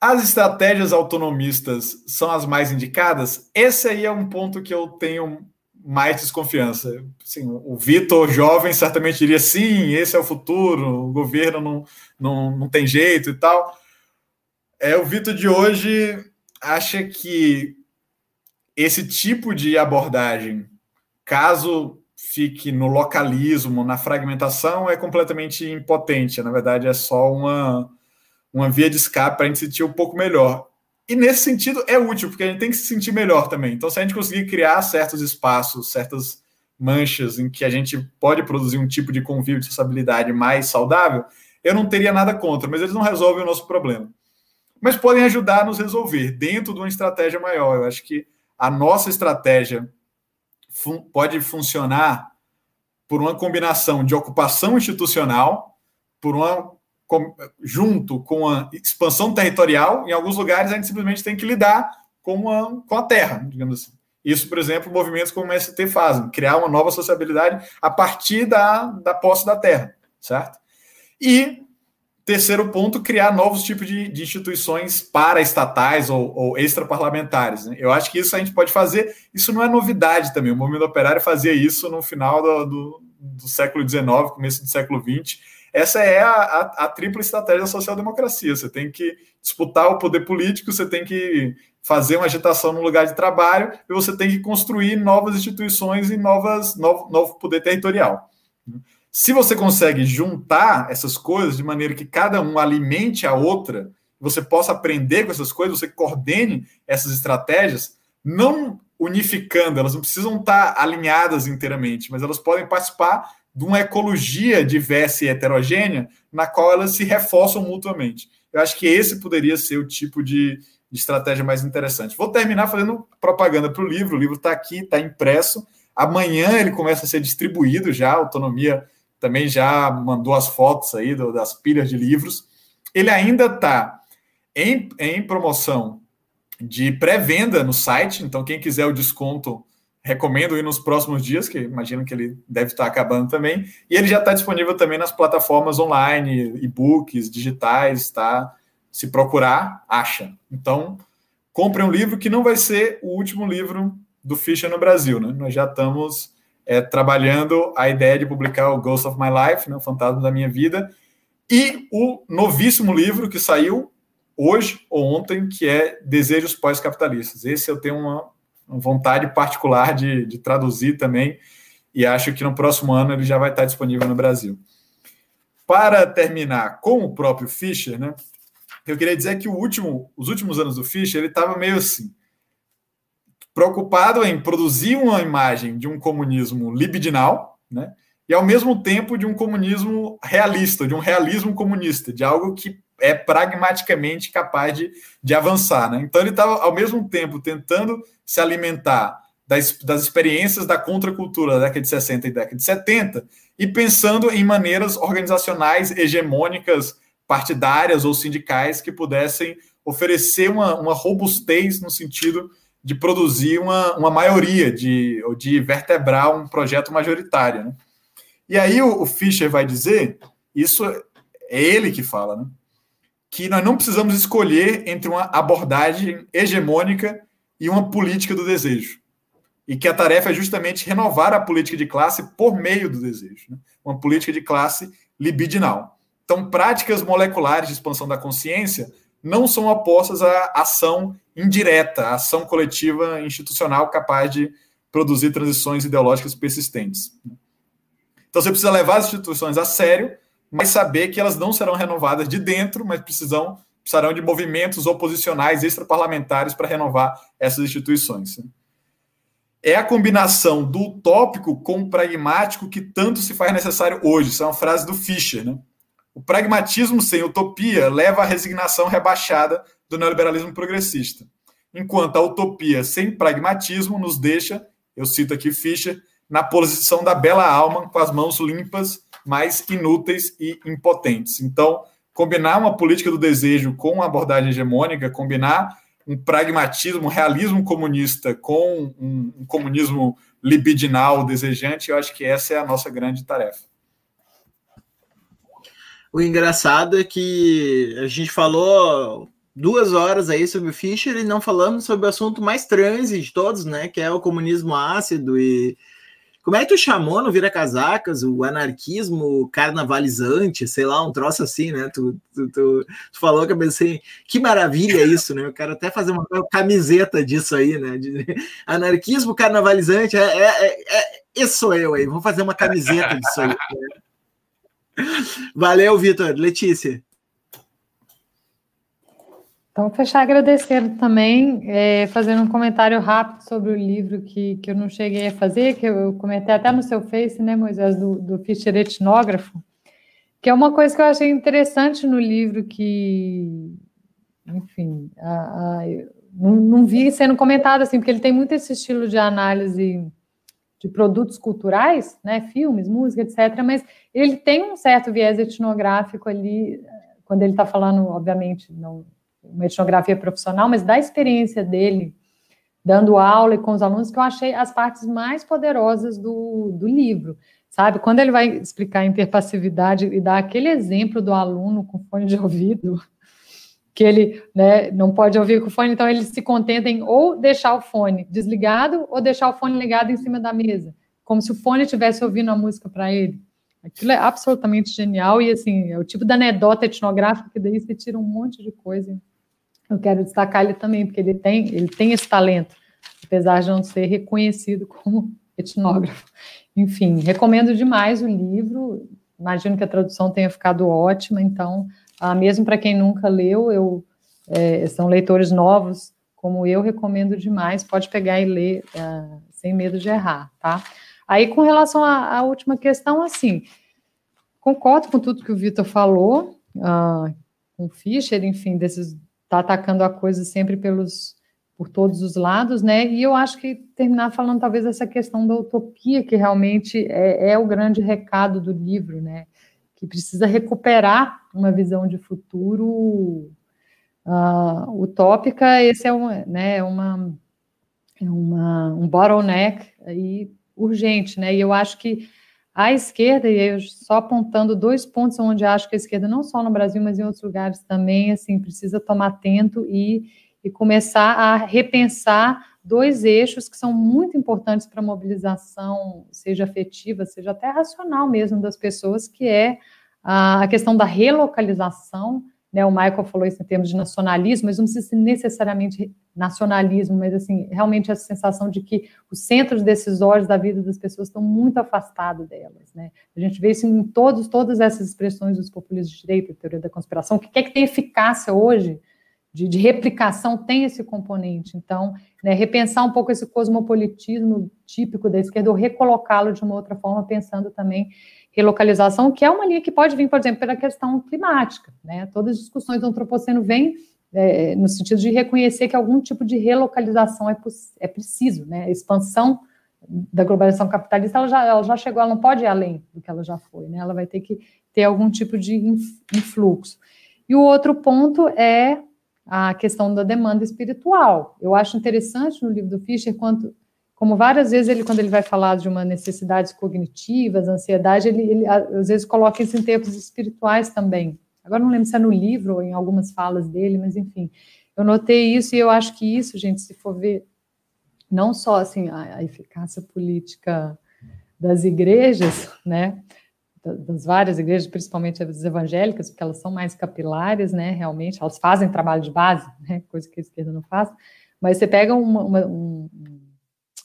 As estratégias autonomistas são as mais indicadas? Esse aí é um ponto que eu tenho mais desconfiança. Assim, o Vitor jovem certamente diria sim, esse é o futuro, o governo não, não, não tem jeito e tal. É, o Vitor de hoje acha que esse tipo de abordagem, caso fique no localismo, na fragmentação, é completamente impotente. Na verdade, é só uma, uma via de escape para a gente se sentir um pouco melhor. E nesse sentido é útil, porque a gente tem que se sentir melhor também. Então, se a gente conseguir criar certos espaços, certas manchas em que a gente pode produzir um tipo de convívio de sociabilidade mais saudável, eu não teria nada contra, mas eles não resolvem o nosso problema. mas podem ajudar a nos resolver dentro de uma estratégia maior. Eu acho que a nossa estratégia fun pode funcionar por uma combinação de ocupação institucional, por uma com, junto com a expansão territorial. Em alguns lugares a gente simplesmente tem que lidar com a, com a terra, digamos assim. Isso, por exemplo, movimentos como o MST fazem, criar uma nova sociabilidade a partir da, da posse da terra, certo? E Terceiro ponto, criar novos tipos de, de instituições paraestatais ou, ou extraparlamentares. Né? Eu acho que isso a gente pode fazer. Isso não é novidade também. O movimento operário fazia isso no final do, do, do século XIX, começo do século XX. Essa é a, a, a tripla estratégia da social-democracia. Você tem que disputar o poder político, você tem que fazer uma agitação no lugar de trabalho e você tem que construir novas instituições e novas, novo, novo poder territorial. Se você consegue juntar essas coisas de maneira que cada um alimente a outra, você possa aprender com essas coisas, você coordene essas estratégias, não unificando, elas não precisam estar alinhadas inteiramente, mas elas podem participar de uma ecologia diversa e heterogênea na qual elas se reforçam mutuamente. Eu acho que esse poderia ser o tipo de, de estratégia mais interessante. Vou terminar fazendo propaganda para o livro. O livro está aqui, está impresso. Amanhã ele começa a ser distribuído já, Autonomia também já mandou as fotos aí do, das pilhas de livros. Ele ainda está em, em promoção de pré-venda no site, então quem quiser o desconto, recomendo ir nos próximos dias, que imagino que ele deve estar acabando também. E ele já está disponível também nas plataformas online, e-books, digitais, tá? Se procurar, acha. Então, compre um livro que não vai ser o último livro do Fischer no Brasil, né? Nós já estamos é, trabalhando a ideia de publicar o Ghost of My Life, né, o Fantasma da Minha Vida, e o novíssimo livro que saiu hoje ou ontem, que é Desejos Pós-Capitalistas. Esse eu tenho uma, vontade particular de, de, traduzir também, e acho que no próximo ano ele já vai estar disponível no Brasil. Para terminar com o próprio Fischer, né, eu queria dizer que último, os últimos anos do Fischer ele estava meio assim preocupado em produzir uma imagem de um comunismo libidinal, né? E ao mesmo tempo de um comunismo realista, de um realismo comunista, de algo que é pragmaticamente capaz de, de avançar. Né? Então ele estava, ao mesmo tempo, tentando se alimentar das, das experiências da contracultura da década de 60 e década de 70 e pensando em maneiras organizacionais hegemônicas, partidárias ou sindicais que pudessem oferecer uma, uma robustez no sentido de produzir uma, uma maioria, de, ou de vertebrar um projeto majoritário. Né? E aí o, o Fischer vai dizer, isso é ele que fala, né? Que nós não precisamos escolher entre uma abordagem hegemônica e uma política do desejo. E que a tarefa é justamente renovar a política de classe por meio do desejo. Né? Uma política de classe libidinal. Então, práticas moleculares de expansão da consciência não são opostas à ação indireta, à ação coletiva institucional capaz de produzir transições ideológicas persistentes. Então você precisa levar as instituições a sério, mas saber que elas não serão renovadas de dentro, mas precisam, precisarão de movimentos oposicionais extraparlamentares para renovar essas instituições. É a combinação do utópico com o pragmático que tanto se faz necessário hoje. Isso é uma frase do Fischer, né? O pragmatismo sem utopia leva à resignação rebaixada do neoliberalismo progressista, enquanto a utopia sem pragmatismo nos deixa, eu cito aqui Fischer, na posição da bela alma com as mãos limpas, mas inúteis e impotentes. Então, combinar uma política do desejo com uma abordagem hegemônica, combinar um pragmatismo, um realismo comunista com um, um comunismo libidinal, desejante, eu acho que essa é a nossa grande tarefa. O engraçado é que a gente falou duas horas aí sobre o Fischer e não falamos sobre o assunto mais transe de todos, né? Que é o comunismo ácido e. Como é que tu chamou no Vira Casacas o anarquismo carnavalizante, sei lá, um troço assim, né? Tu, tu, tu, tu falou que eu pensei, que maravilha isso, né? Eu quero até fazer uma camiseta disso aí, né? De, [LAUGHS] anarquismo carnavalizante, é, é, é, é, esse sou eu aí, vou fazer uma camiseta disso aí. Né? [LAUGHS] Valeu, Vitor. Letícia. Então, fechar agradecendo também, é, fazendo um comentário rápido sobre o livro que, que eu não cheguei a fazer, que eu comentei até no seu Face, né, Moisés, do, do Fischer Etnógrafo, que é uma coisa que eu achei interessante no livro que, enfim, a, a, não, não, vi sendo comentado assim, porque ele tem muito esse estilo de análise de produtos culturais, né, filmes, música, etc., mas ele tem um certo viés etnográfico ali, quando ele está falando, obviamente, não uma etnografia profissional, mas da experiência dele dando aula e com os alunos, que eu achei as partes mais poderosas do, do livro, sabe? Quando ele vai explicar a interpassividade e dar aquele exemplo do aluno com fone de ouvido, que ele né, não pode ouvir com o fone, então ele se contenta em ou deixar o fone desligado ou deixar o fone ligado em cima da mesa, como se o fone estivesse ouvindo a música para ele. Aquilo é absolutamente genial e, assim, é o tipo da anedota etnográfica que daí você tira um monte de coisa eu quero destacar ele também, porque ele tem, ele tem esse talento, apesar de não ser reconhecido como etnógrafo. Enfim, recomendo demais o livro, imagino que a tradução tenha ficado ótima, então, ah, mesmo para quem nunca leu, eu, é, são leitores novos, como eu, recomendo demais, pode pegar e ler ah, sem medo de errar, tá? Aí, com relação à, à, última questão, assim, concordo com tudo que o Vitor falou, ah, com o Fischer, enfim, desses está atacando a coisa sempre pelos por todos os lados, né? E eu acho que terminar falando talvez essa questão da utopia, que realmente é, é o grande recado do livro, né? Que precisa recuperar uma visão de futuro uh, utópica. Esse é, um, né, é uma, é uma, um bottleneck aí urgente, né? E eu acho que a esquerda, e eu só apontando dois pontos onde acho que a esquerda, não só no Brasil, mas em outros lugares também, assim, precisa tomar atento e, e começar a repensar dois eixos que são muito importantes para a mobilização, seja afetiva, seja até racional mesmo das pessoas, que é a questão da relocalização né, o Michael falou isso em termos de nacionalismo, mas não precisa ser necessariamente nacionalismo, mas assim, realmente essa sensação de que os centros decisórios da vida das pessoas estão muito afastados delas, né? A gente vê isso em todos, todas essas expressões dos populistas de direita, teoria da conspiração, o que é que tem eficácia hoje de, de, replicação tem esse componente. Então, né, repensar um pouco esse cosmopolitismo típico da esquerda, ou recolocá-lo de uma outra forma, pensando também relocalização, que é uma linha que pode vir, por exemplo, pela questão climática. Né? Todas as discussões do antropoceno vêm é, no sentido de reconhecer que algum tipo de relocalização é, é preciso, né? A expansão da globalização capitalista, ela já, ela já chegou, ela não pode ir além do que ela já foi, né? Ela vai ter que ter algum tipo de influxo. E o outro ponto é a questão da demanda espiritual. Eu acho interessante no livro do Fischer quanto como várias vezes ele, quando ele vai falar de uma necessidades cognitivas, ansiedade, ele, ele às vezes coloca isso em termos espirituais também. Agora não lembro se é no livro ou em algumas falas dele, mas enfim, eu notei isso e eu acho que isso, gente, se for ver, não só assim a, a eficácia política das igrejas, né, das várias igrejas, principalmente as evangélicas, porque elas são mais capilares, né, realmente, elas fazem trabalho de base, né, coisa que a esquerda não faz, mas você pega uma, uma, um,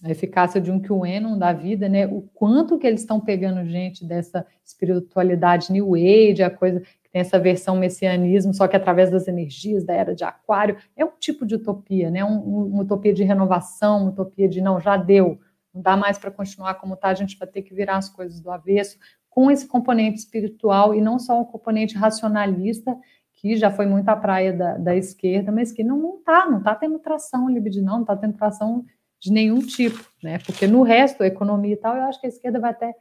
a eficácia de um QAnon da vida, né? O quanto que eles estão pegando gente dessa espiritualidade New Age, a coisa que tem essa versão messianismo, só que através das energias da era de Aquário, é um tipo de utopia, né? Um, uma utopia de renovação, uma utopia de não, já deu, não dá mais para continuar como está, a gente vai ter que virar as coisas do avesso, com esse componente espiritual e não só um componente racionalista que já foi muito a praia da, da esquerda, mas que não está, não está tendo tração libidinal, não está tendo tração de nenhum tipo, né? Porque no resto, a economia e tal, eu acho que a esquerda vai até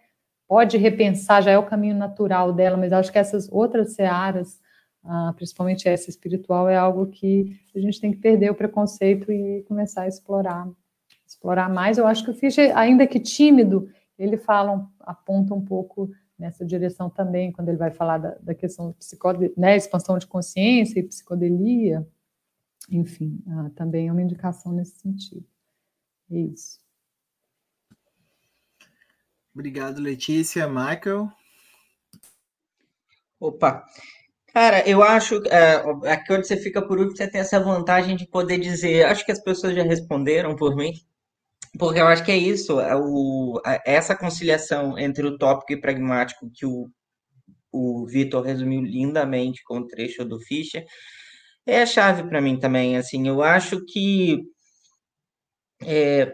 pode repensar, já é o caminho natural dela, mas acho que essas outras searas, ah, principalmente essa espiritual, é algo que a gente tem que perder o preconceito e começar a explorar, explorar mais. Eu acho que o Fischer, ainda que tímido, ele fala, aponta um pouco nessa direção também, quando ele vai falar da, da questão psicode, né, expansão de consciência e psicodelia, enfim, ah, também é uma indicação nesse sentido. Isso. Obrigado, Letícia. Michael? Opa, Cara, eu acho é, aqui onde você fica por último, você tem essa vantagem de poder dizer. Acho que as pessoas já responderam por mim, porque eu acho que é isso, é o, essa conciliação entre o tópico e pragmático que o, o Vitor resumiu lindamente com o trecho do Fischer, é a chave para mim também. Assim, eu acho que é,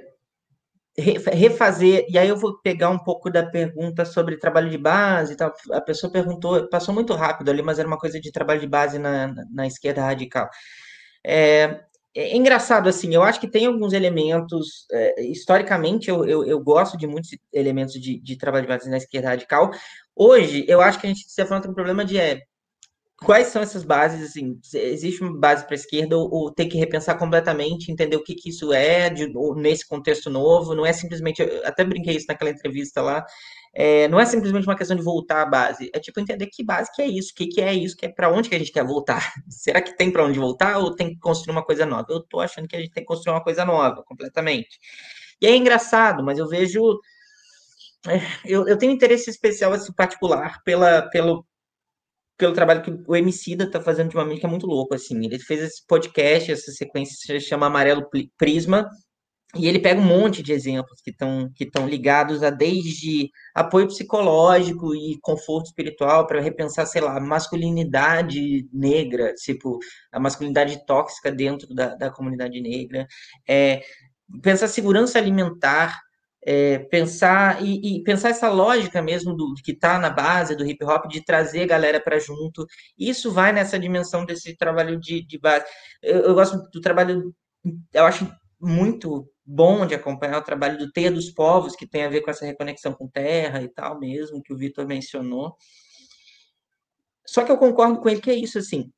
refazer, e aí eu vou pegar um pouco da pergunta sobre trabalho de base tal. A pessoa perguntou, passou muito rápido ali, mas era uma coisa de trabalho de base na, na esquerda radical. É, é, engraçado, assim, eu acho que tem alguns elementos, é, historicamente, eu, eu, eu, gosto de muitos elementos de, de trabalho de base na esquerda radical. Hoje, eu acho que a gente se afronta um problema de é, quais são essas bases, assim, existe uma base para a esquerda ou, ou, tem que repensar completamente, entender o que, que isso é de, nesse contexto novo, não é simplesmente, até brinquei isso naquela entrevista lá, é, não é simplesmente uma questão de voltar à base, é tipo entender que base que é isso, o que, que é isso, que é para onde que a gente quer voltar. [LAUGHS] Será que tem para onde voltar ou tem que construir uma coisa nova? Eu tô achando que a gente tem que construir uma coisa nova, completamente. E é engraçado, mas eu vejo é, eu, eu tenho interesse especial, assim, particular, pela, pelo, pelo trabalho que o Emicida está fazendo ultimamente, que é muito louco, assim. Ele fez esse podcast, essa sequência se chama Amarelo Prisma, e ele pega um monte de exemplos que estão que ligados a desde apoio psicológico e conforto espiritual para repensar, sei lá, masculinidade negra, tipo, a masculinidade tóxica dentro da, da comunidade negra, é, pensar segurança alimentar, é, pensar e, e, pensar essa lógica mesmo do que está na base do hip hop de trazer a galera para junto. Isso vai nessa dimensão desse trabalho de, de base. Eu, eu, gosto do trabalho, eu acho muito bom de acompanhar o trabalho do Teia dos Povos, que tem a ver com essa reconexão com terra e tal mesmo, que o Vitor mencionou. Só que eu concordo com ele que é isso, assim,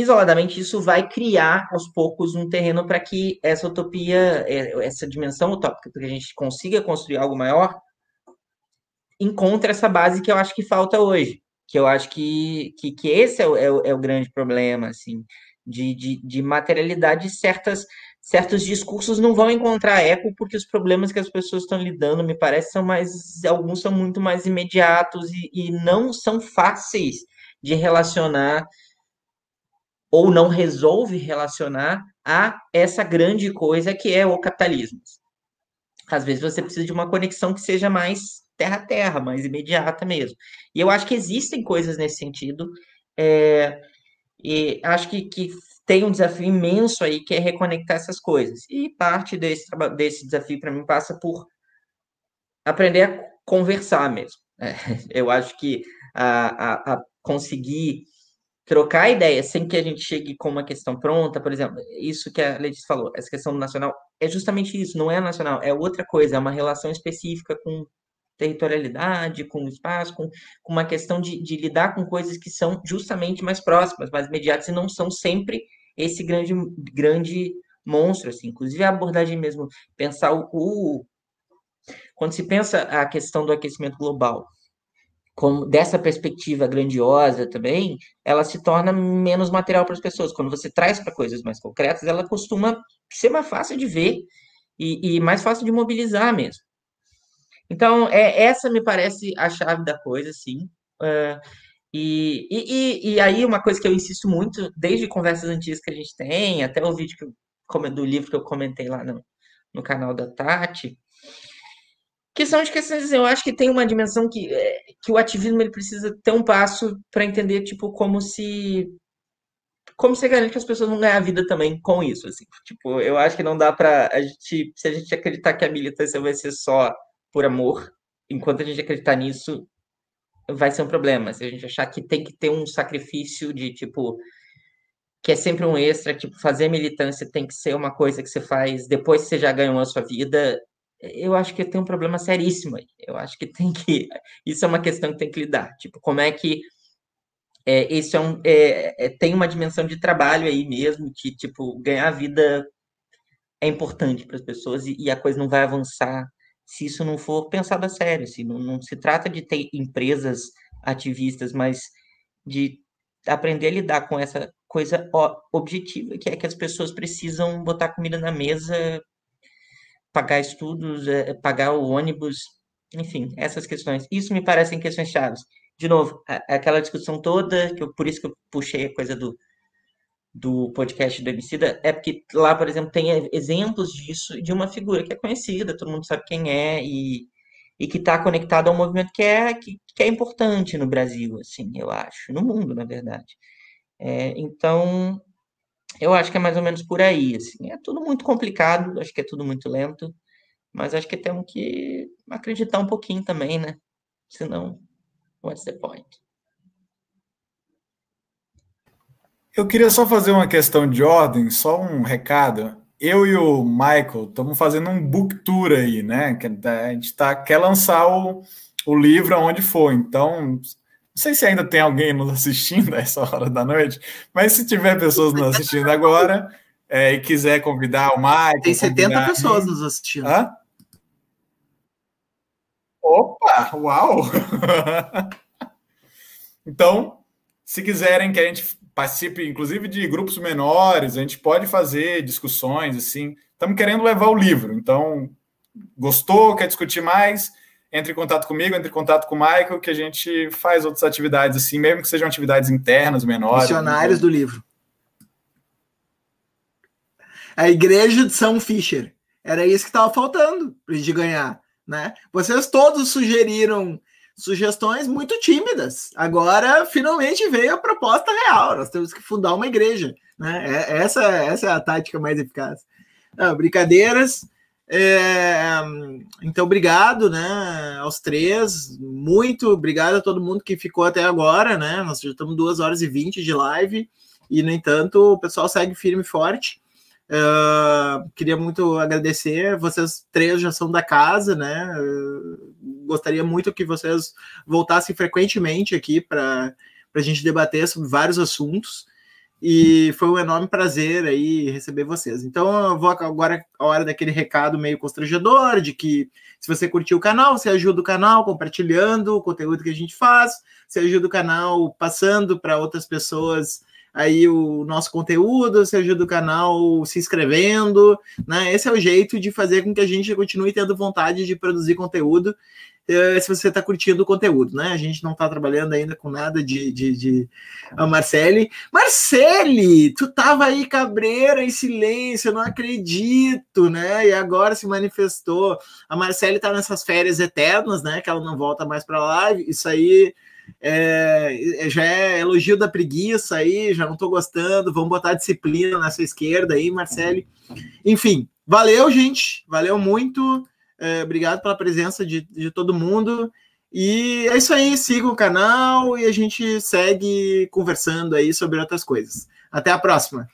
isoladamente, isso vai criar aos poucos um terreno para que essa utopia, é, essa dimensão utópica, para que a gente consiga construir algo maior, encontre essa base que eu acho que falta hoje. Que eu acho que, que, que esse é o, é, o, é o grande problema, assim, de, de, de materialidade certas certos discursos não vão encontrar eco porque os problemas que as pessoas estão lidando, me parece, são mais alguns são muito mais imediatos e, e não são fáceis de relacionar ou não resolve relacionar a essa grande coisa que é o capitalismo. Às vezes você precisa de uma conexão que seja mais terra a terra, mais imediata mesmo. E eu acho que existem coisas nesse sentido. É, e acho que, que tem um desafio imenso aí que é reconectar essas coisas. E parte desse, desse desafio para mim passa por aprender a conversar mesmo. É, [LAUGHS] eu acho que a, a, a conseguir trocar ideias sem que a gente chegue com uma questão pronta, por exemplo, isso que a Letícia falou, essa questão do nacional, é justamente isso, não é nacional, é outra coisa, é uma relação específica com territorialidade, com espaço, com, com uma questão de, de lidar com coisas que são justamente mais próximas, mais imediatas, e não são sempre esse grande, grande monstro, assim. Inclusive a abordagem mesmo, pensar o, o quando se pensa a questão do aquecimento global como dessa perspectiva grandiosa também, ela se torna menos material para as pessoas. Quando você traz para coisas mais concretas, ela costuma ser mais fácil de ver e, e, mais fácil de mobilizar mesmo. Então, é, essa me parece a chave da coisa, sim. Uh, e, e, e, aí, uma coisa que eu insisto muito, desde conversas antigas que a gente tem, até o vídeo que eu, do livro que eu comentei lá no, no canal da Tati, que são de questões, eu acho que tem uma dimensão que, é, que o ativismo ele precisa ter um passo para entender, tipo, como se como você garante que as pessoas vão ganhar vida também com isso, assim. Tipo, eu acho que não dá para a gente, se a gente acreditar que a militância vai ser só por amor, enquanto a gente acreditar nisso, vai ser um problema. Se a gente achar que tem que ter um sacrifício de, tipo, que é sempre um extra, tipo, fazer militância tem que ser uma coisa que você faz depois que você já ganhou a sua vida, eu acho que tem um problema seríssimo aí. Eu acho que tem que. [LAUGHS] Isso é uma questão que tem que lidar. Tipo, como é que. É, isso é um, é, é, tem uma dimensão de trabalho aí mesmo, que, tipo, ganhar vida é importante para as pessoas e, e, a coisa não vai avançar se isso não for pensado a sério. Assim, não, não se trata de ter empresas ativistas, mas de aprender a lidar com essa coisa objetiva, que é que as pessoas precisam botar comida na mesa pagar estudos, é, pagar o ônibus, enfim, essas questões. Isso me parecem questões chaves. De novo, aquela discussão toda, que eu, por isso que eu puxei a coisa do, do podcast do Emicida, é porque lá, por exemplo, tem exemplos disso de uma figura que é conhecida, todo mundo sabe quem é, e, e que está conectado a um movimento que é, que, que, é importante no Brasil, assim, eu acho, no mundo, na verdade. É, então, eu acho que é mais ou menos por aí, assim. É tudo muito complicado, acho que é tudo muito lento, mas acho que temos que acreditar um pouquinho também, né? Senão, what's the point? Eu queria só fazer uma questão de ordem, só um recado. Eu e o Michael estamos fazendo um book tour aí, né? A gente tá, quer lançar o, o livro aonde for. Então, não sei se ainda tem alguém nos assistindo a essa hora da noite, mas se tiver pessoas nos assistindo agora é, e quiser convidar o Michael. Tem 70 pessoas nos assistindo. Hã? Opa, uau! [LAUGHS] então, se quiserem que a gente participe, inclusive, de grupos menores, a gente pode fazer discussões, assim. Estamos querendo levar o livro, então, gostou, quer discutir mais? Entre em contato comigo, entre em contato com o Michael, que a gente faz outras atividades, assim, mesmo que sejam atividades internas, menores. Missionários do livro. A igreja de São Fischer. Era isso que estava faltando para a gente ganhar né? Vocês todos sugeriram sugestões muito tímidas. Agora, finalmente veio a proposta real. Nós temos que fundar uma igreja. Né? É, essa, essa é a tática mais eficaz. Não, brincadeiras. É, então, obrigado né, aos três. Muito obrigado a todo mundo que ficou até agora. Né? Nós já estamos duas horas e vinte de live. E, no entanto, o pessoal segue firme e forte. Uh, queria muito agradecer. Vocês três já são da casa, né? Uh, gostaria muito que vocês voltassem frequentemente aqui para a gente debater sobre vários assuntos. E foi um enorme prazer aí receber vocês. Então, eu vou agora a hora daquele recado meio constrangedor de que se você curtiu o canal, você ajuda o canal compartilhando o conteúdo que a gente faz, você ajuda o canal passando para outras pessoas aí o nosso conteúdo, você ajuda o canal se inscrevendo, né? Esse é o jeito de fazer com que a gente continue tendo vontade de produzir conteúdo, eh, se você está curtindo o conteúdo, né? A gente não está trabalhando ainda com nada de, de, de... A Marcele. Marcele, tu tava aí cabreira em silêncio, eu não acredito, né? E agora se manifestou. A Marcele está nessas férias eternas, né? Que ela não volta mais para live. Isso aí é, já é elogio da preguiça aí, já não estou gostando, vamos botar disciplina nessa esquerda aí, Marcele. Enfim, valeu, gente, valeu muito, é, obrigado pela presença de, de todo mundo. E é isso aí, siga o canal e a gente segue conversando aí sobre outras coisas. Até a próxima.